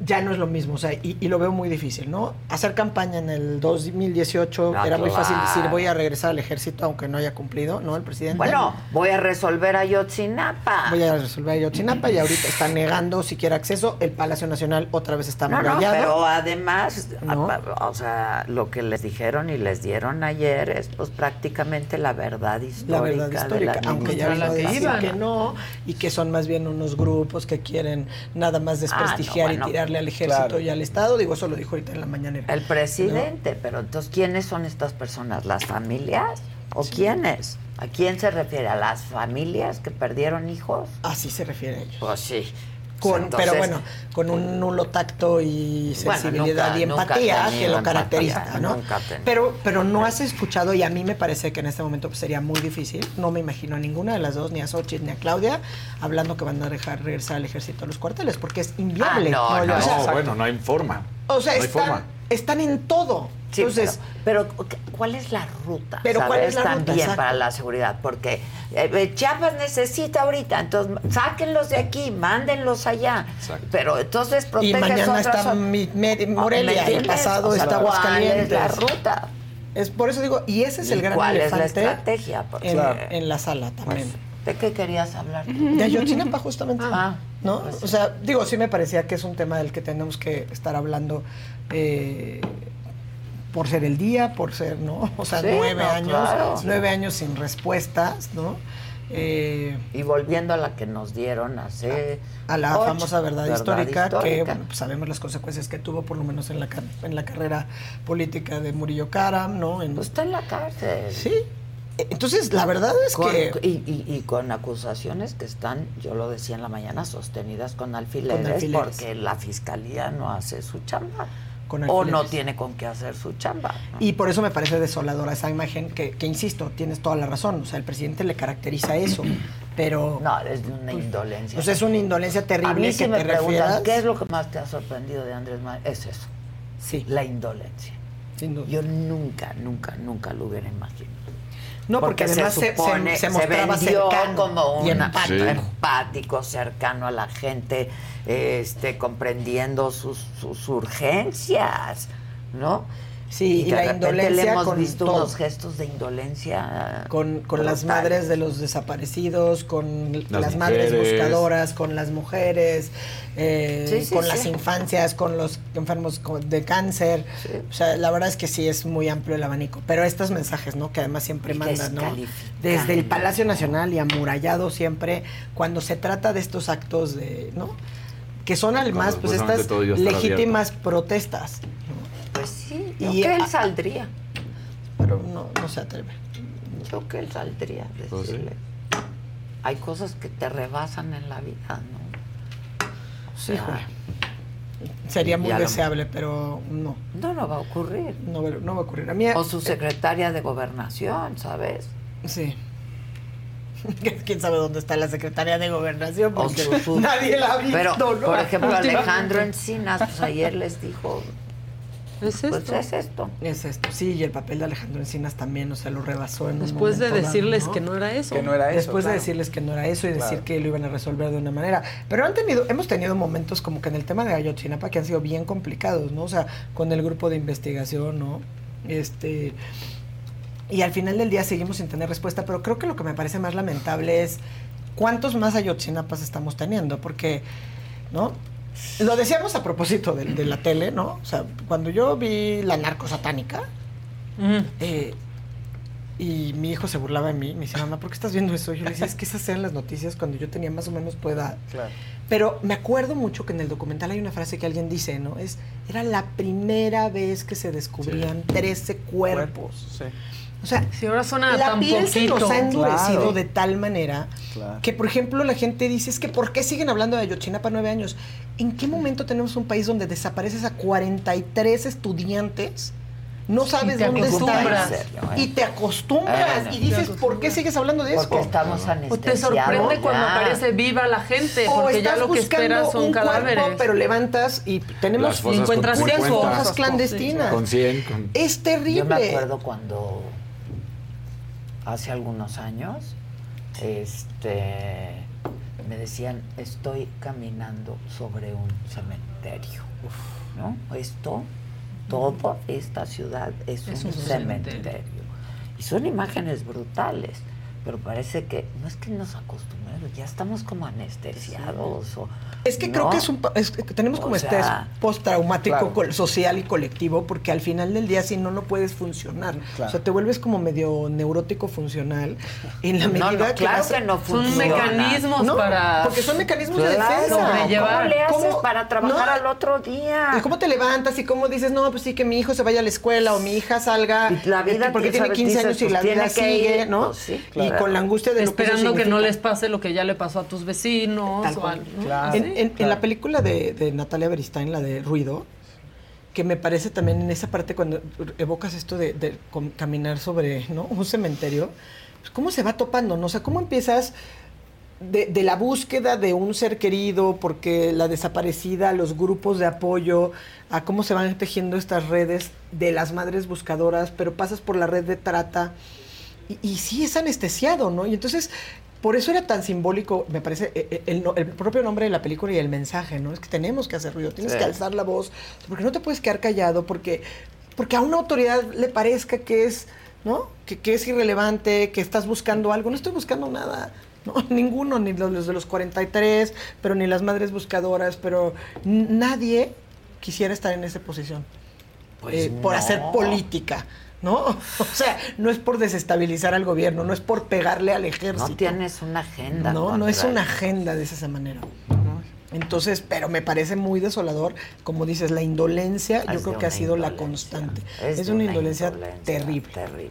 ya no es lo mismo, o sea, y, y lo veo muy difícil, ¿no? Hacer campaña en el 2018 Ah, era muy fácil decir voy a regresar al ejército aunque no haya cumplido, ¿no? El presidente. Bueno, voy a resolver a Yotzinapa. Voy a resolver Ayotzinapa y ahorita está negando siquiera acceso. El Palacio Nacional otra vez está No, no, amurallado. pero además, ¿No? a- o sea, lo que les dijeron y les dieron ayer es pues prácticamente la verdad histórica. la verdad de la histórica, aunque ya administración. vino a decir que no, y que son más bien unos grupos que quieren nada más desprestigiar Ah, no, bueno. y al ejército Claro. y al Estado. Digo, eso lo dijo ahorita en la mañanera. El presidente, pero entonces, ¿quiénes son estas personas? ¿Las familias? ¿O quiénes? ¿A quién se refiere? ¿A las familias que perdieron hijos? Así se refiere a ellos. Pues sí. Con, Entonces, pero bueno, con un nulo tacto y Bueno, sensibilidad nunca- y empatía que lo empatía, caracteriza, ¿no? Pero, pero no has escuchado, y a mí me parece que en este momento pues, sería muy difícil, no me imagino a ninguna de las dos, ni a Xochitl ni a Claudia, hablando que van a dejar regresar al ejército a los cuarteles, porque es inviable. Ah, no, no. o sea, No, bueno, no hay forma. O sea, no hay están, forma. Están en todo. Sí, Entonces, pero, pero, ¿cuál es la ruta? Pero, ¿cuál ¿sabes? es la ruta? También Exacto. para la seguridad, porque eh, eh, Chiapas necesita ahorita, entonces sáquenlos de aquí, mándenlos allá. Pero entonces y proteges mañana otras está mi- me- ¿Me Morelia, y entiendes? pasado O sea, está ¿cuál Aguascalientes. es la ruta? Es por eso digo, y ese es el ¿Y gran cuál es la elefante estrategia? Porque- en, Claro. en la sala también. ¿De qué querías hablar? De Ayotzinapa, justamente. Ah, ¿No? pues sí. O sea, digo, sí me parecía que es un tema del que tenemos que estar hablando eh, por ser el día, por ser, ¿no? [laughs] O sea, Sí, nueve no, años, claro. nueve años sin respuestas, ¿no? Eh, Y volviendo a la que nos dieron hace... a la ocho, famosa verdad, histórica, que bueno, pues sabemos las consecuencias que tuvo, por lo menos en la, en la carrera política de Murillo Karam, ¿no? En, Pues está en la cárcel. Sí. Entonces, la verdad es Con- que... y, y- y con acusaciones que están, yo lo decía en la mañana, sostenidas con alfileres, Con alfileres. porque la fiscalía no hace su chamba. Con o no tiene con qué hacer su chamba. ¿no? Y por eso me parece desoladora esa imagen que, que, insisto, tienes toda la razón. O sea, el presidente le caracteriza eso, [clears throat] pero... No, es una indolencia. Pues es una indolencia terrible A mí si que me te preguntan. ¿qué es lo que más te ha sorprendido de Andrés Manuel? Es eso. Sí. La indolencia. Sin duda. Yo nunca, nunca, nunca lo hubiera imaginado. No, porque, además se, se- supone- se mostraba vendió cercano como un empático. empático, cercano a la gente, este, comprendiendo sus, sus urgencias, ¿no? Sí, y que la repente le indolencia hemos con visto todo. unos gestos de indolencia Con, con las madres de los desaparecidos, con las, Las madres buscadoras, con las mujeres, eh, Sí, sí, con sí. las infancias, con los enfermos de cáncer. O sea, la verdad es que sí es muy amplio el abanico. Pero estos mensajes, ¿no? Que además siempre Y mandan, ¿no? Desde el Palacio Nacional y amurallado siempre, cuando se trata de estos actos de, ¿no? Que son además, pues estas legítimas protestas. Pues sí, yo Y que él a- saldría. Pero no, no se atreve. Yo que él saldría a Pues sí. decirle. Hay cosas que te rebasan en la vida, ¿no? O sea, Híjole. Sería muy lo- deseable, pero no. No, no va a ocurrir. No, va- no va a ocurrir. A mí, O su secretaria de gobernación, ¿sabes? Sí. [laughs] ¿Quién sabe dónde está la secretaria de gobernación? O Porque su- su- nadie la ha visto, Pero, ¿no? por ejemplo. [laughs] Alejandro Encinas, pues ayer les dijo, ¿Es pues esto? es esto. Es esto, sí, y el papel de Alejandro Encinas también, o sea, lo rebasó en un Después de dado, decirles ¿no? que no era eso. Que no era eso. Después claro. de decirles que no era eso y decir que lo iban a resolver de una manera. Pero han tenido, hemos tenido momentos como que en el tema de Ayotzinapa que han sido bien complicados, ¿no? O sea, con el grupo de investigación, ¿no? Este. Y al final del día seguimos sin tener respuesta, pero creo que lo que me parece más lamentable es cuántos más Ayotzinapas estamos teniendo, porque, ¿no? Lo decíamos a propósito de, de la tele, ¿no? O sea, cuando yo vi la narco satánica, eh, y mi hijo se burlaba de mí, me decía, mamá, ¿por qué estás viendo eso? Y yo le decía, es que esas eran las noticias cuando yo tenía más o menos tu edad. Claro. Pero me acuerdo mucho que en el documental hay una frase que alguien dice, ¿no? Es, era la primera vez que se descubrían 13 cuerpos. Sí. O sea, si ahora suena la tan piel se nos poquito. ha endurecido Claro. de tal manera Claro. que, por ejemplo, la gente dice, es que ¿por qué siguen hablando de Ayotzinapa nueve años? ¿En qué momento tenemos un país donde desapareces a 43 estudiantes? No sabes dónde acostumbras. están. Y te acostumbras. Bueno. y dices, ¿por qué sigues hablando de eso? Porque estamos O te anestesiados. sorprende cuando ya. aparece viva la gente, O porque ya estás lo que buscando esperas son un cadáveres. cuerpo, pero levantas y tenemos encuentras con puras 50. fosas clandestinas. Con 100. con- Es terrible. Yo me acuerdo cuando hace algunos años, este, me decían, estoy caminando sobre un cementerio, ¿no? Esto, toda esta ciudad es, Es un, un cementerio. cementerio. Y son imágenes brutales, pero parece que no es que nos acostumbremos, ya estamos como anestesiados. O, Es que creo que es un, es que tenemos O como sea, estrés postraumático claro. social y colectivo, porque al final del día si no, no puedes funcionar. Claro. O sea, te vuelves como medio neurótico funcional en la medida no, que claro vas- que no Son funciona. mecanismos No, para porque son mecanismos de Claro, defensa. ¿Cómo le haces ¿Cómo- para trabajar no? al otro día? ¿Y cómo te levantas y cómo dices, no, pues sí, que mi hijo se vaya a la escuela o mi hija salga Y la vida, este, porque tiene ¿sabes? 15 Dices, años y pues, la vida tiene que sigue, ir, ¿no? pues sí, Y claro. con la angustia de lo que eso esperando que no les pase lo que ya le pasó a tus vecinos. Tal o cual. a- En, la película de, de Natalia Beristain, la de Ruido, que me parece también en esa parte cuando evocas esto de, de caminar sobre ¿no? un cementerio, pues cómo se va topando, ¿no? O sea, cómo empiezas de, de la búsqueda de un ser querido, porque la desaparecida, los grupos de apoyo, a cómo se van tejiendo estas redes de las madres buscadoras, pero pasas por la red de trata y, y sí es anestesiado, ¿no? Y entonces, por eso era tan simbólico, me parece, e- e- el, el propio nombre de la película y el mensaje, ¿no? Es que tenemos que hacer ruido, tienes Sí. que alzar la voz, porque no te puedes quedar callado, porque, porque a una autoridad le parezca que es, ¿no? Que, que es irrelevante, que estás buscando algo. No estoy buscando nada. No, [laughs] ninguno, ni los, de los 43, pero ni las madres buscadoras, pero nadie quisiera estar en esa posición. Pues eh, por hacer política, ¿no? [laughs] O sea, no es por desestabilizar al gobierno, no es por pegarle al ejército. No tienes una agenda. No, no es una agenda de esa manera. Entonces, pero me parece muy desolador, como dices, la indolencia, yo creo que ha sido la constante. Es una, una indolencia, indolencia terrible. Terrible.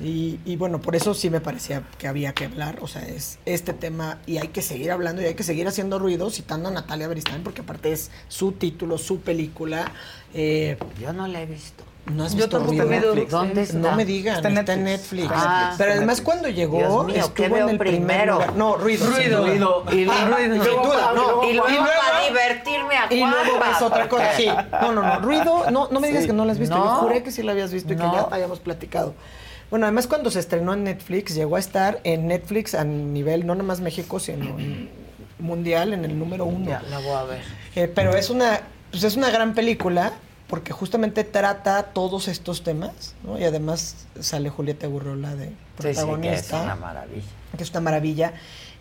Y, y bueno, por eso sí me parecía que había que hablar, o sea, es este tema y hay que seguir hablando y hay que seguir haciendo ruido citando a Natalia Beristain porque aparte es su título, su película. Eh, Yo no la he visto. ¿No has Yo visto ruido? he visto. ¿Dónde está? No me digan, Está está en Netflix. Netflix. Ah, Pero además Netflix. cuando llegó, Dios mío, ¿qué estuvo en el primer primero? lugar. No, ruido. sin Ruido. duda. Ruido. Y luego, Ah, sin duda, no. y luego Y luego- para divertirme a Y luego ves otra cosa, sí. No, no, no. Ruido, no, no me digas Sí. que no la has visto. No. Yo juré que sí la habías visto y No. que ya habíamos platicado. Bueno, además cuando se estrenó en Netflix, llegó a estar en Netflix a nivel, no nada más México, sino en- mundial, en el número uno. Ya, la voy a ver. Eh, pero es una, pues es una gran película porque justamente trata todos estos temas, ¿no? Y además sale Julieta Gurrola de Sí, sí, protagonista que es una maravilla. que es una maravilla.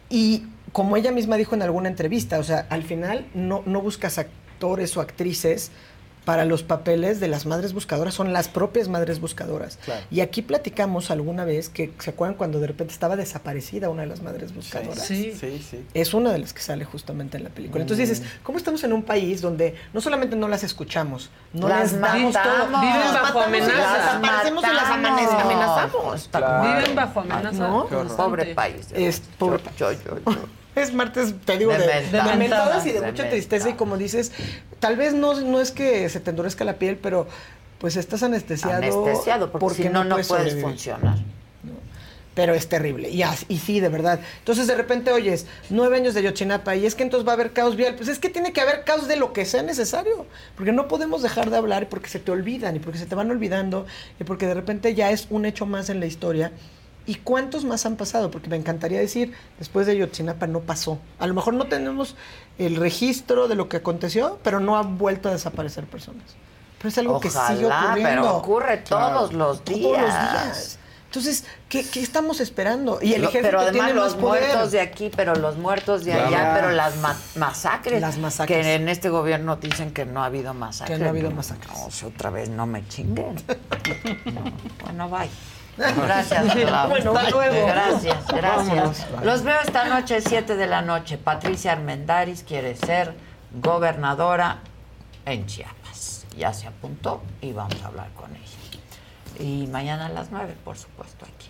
Y como ella misma dijo en alguna entrevista, o sea, al final no, no buscas actores o actrices para los papeles de las madres buscadoras, son las propias madres buscadoras. Claro. Y aquí platicamos alguna vez que, ¿se acuerdan cuando de repente estaba desaparecida una de las madres buscadoras? Sí. Sí, sí. Es una de las que sale justamente en la película. Entonces dices, ¿cómo estamos en un país donde no solamente no las escuchamos, no Las les damos todo? Viven Las bajo y las amenaza. desaparecemos y las amenazamos. Claro. Viven bajo amenaza. ¿No? Pobre país. Es pobre yo, yo, yo. Es martes, te digo, de, De de, mentadas. y de, De mucha mentadas. tristeza. Y como dices, tal vez no, no es que se te endurezca la piel, pero pues estás anestesiado. Anestesiado, porque, si no, no puedes funcionar. Pero es terrible. Y, y sí, de verdad. Entonces, de repente oyes nueve años de Yochinapa y es que entonces va a haber caos vial. Pues es que tiene que haber caos de lo que sea necesario. Porque no podemos dejar de hablar porque se te olvidan y porque se te van olvidando y porque de repente ya es un hecho más en la historia. ¿Y cuántos más han pasado? Porque me encantaría decir, después de Yotzinapa no pasó. A lo mejor no tenemos el registro de lo que aconteció, pero no han vuelto a desaparecer personas. Pero es algo que sigue Ojalá, ocurriendo. pero ocurre todos los días. Todos los días. Entonces, ¿qué, qué estamos esperando? Y el ejército pero además tiene los más poder. muertos de aquí, pero los muertos de Claro. allá, pero las ma- masacres. Las masacres. Que en este gobierno dicen que no ha habido masacres. Que no ha habido masacres. No, o sea, otra vez no me chinguen. No, Bueno, bye. [laughs] Gracias. Bueno, hasta luego. Gracias, gracias. Vámonos. Los veo esta noche, 7 de la noche. Patricia Armendaris quiere ser gobernadora en Chiapas. Ya se apuntó y vamos a hablar con ella. Y mañana a las 9, por supuesto, aquí.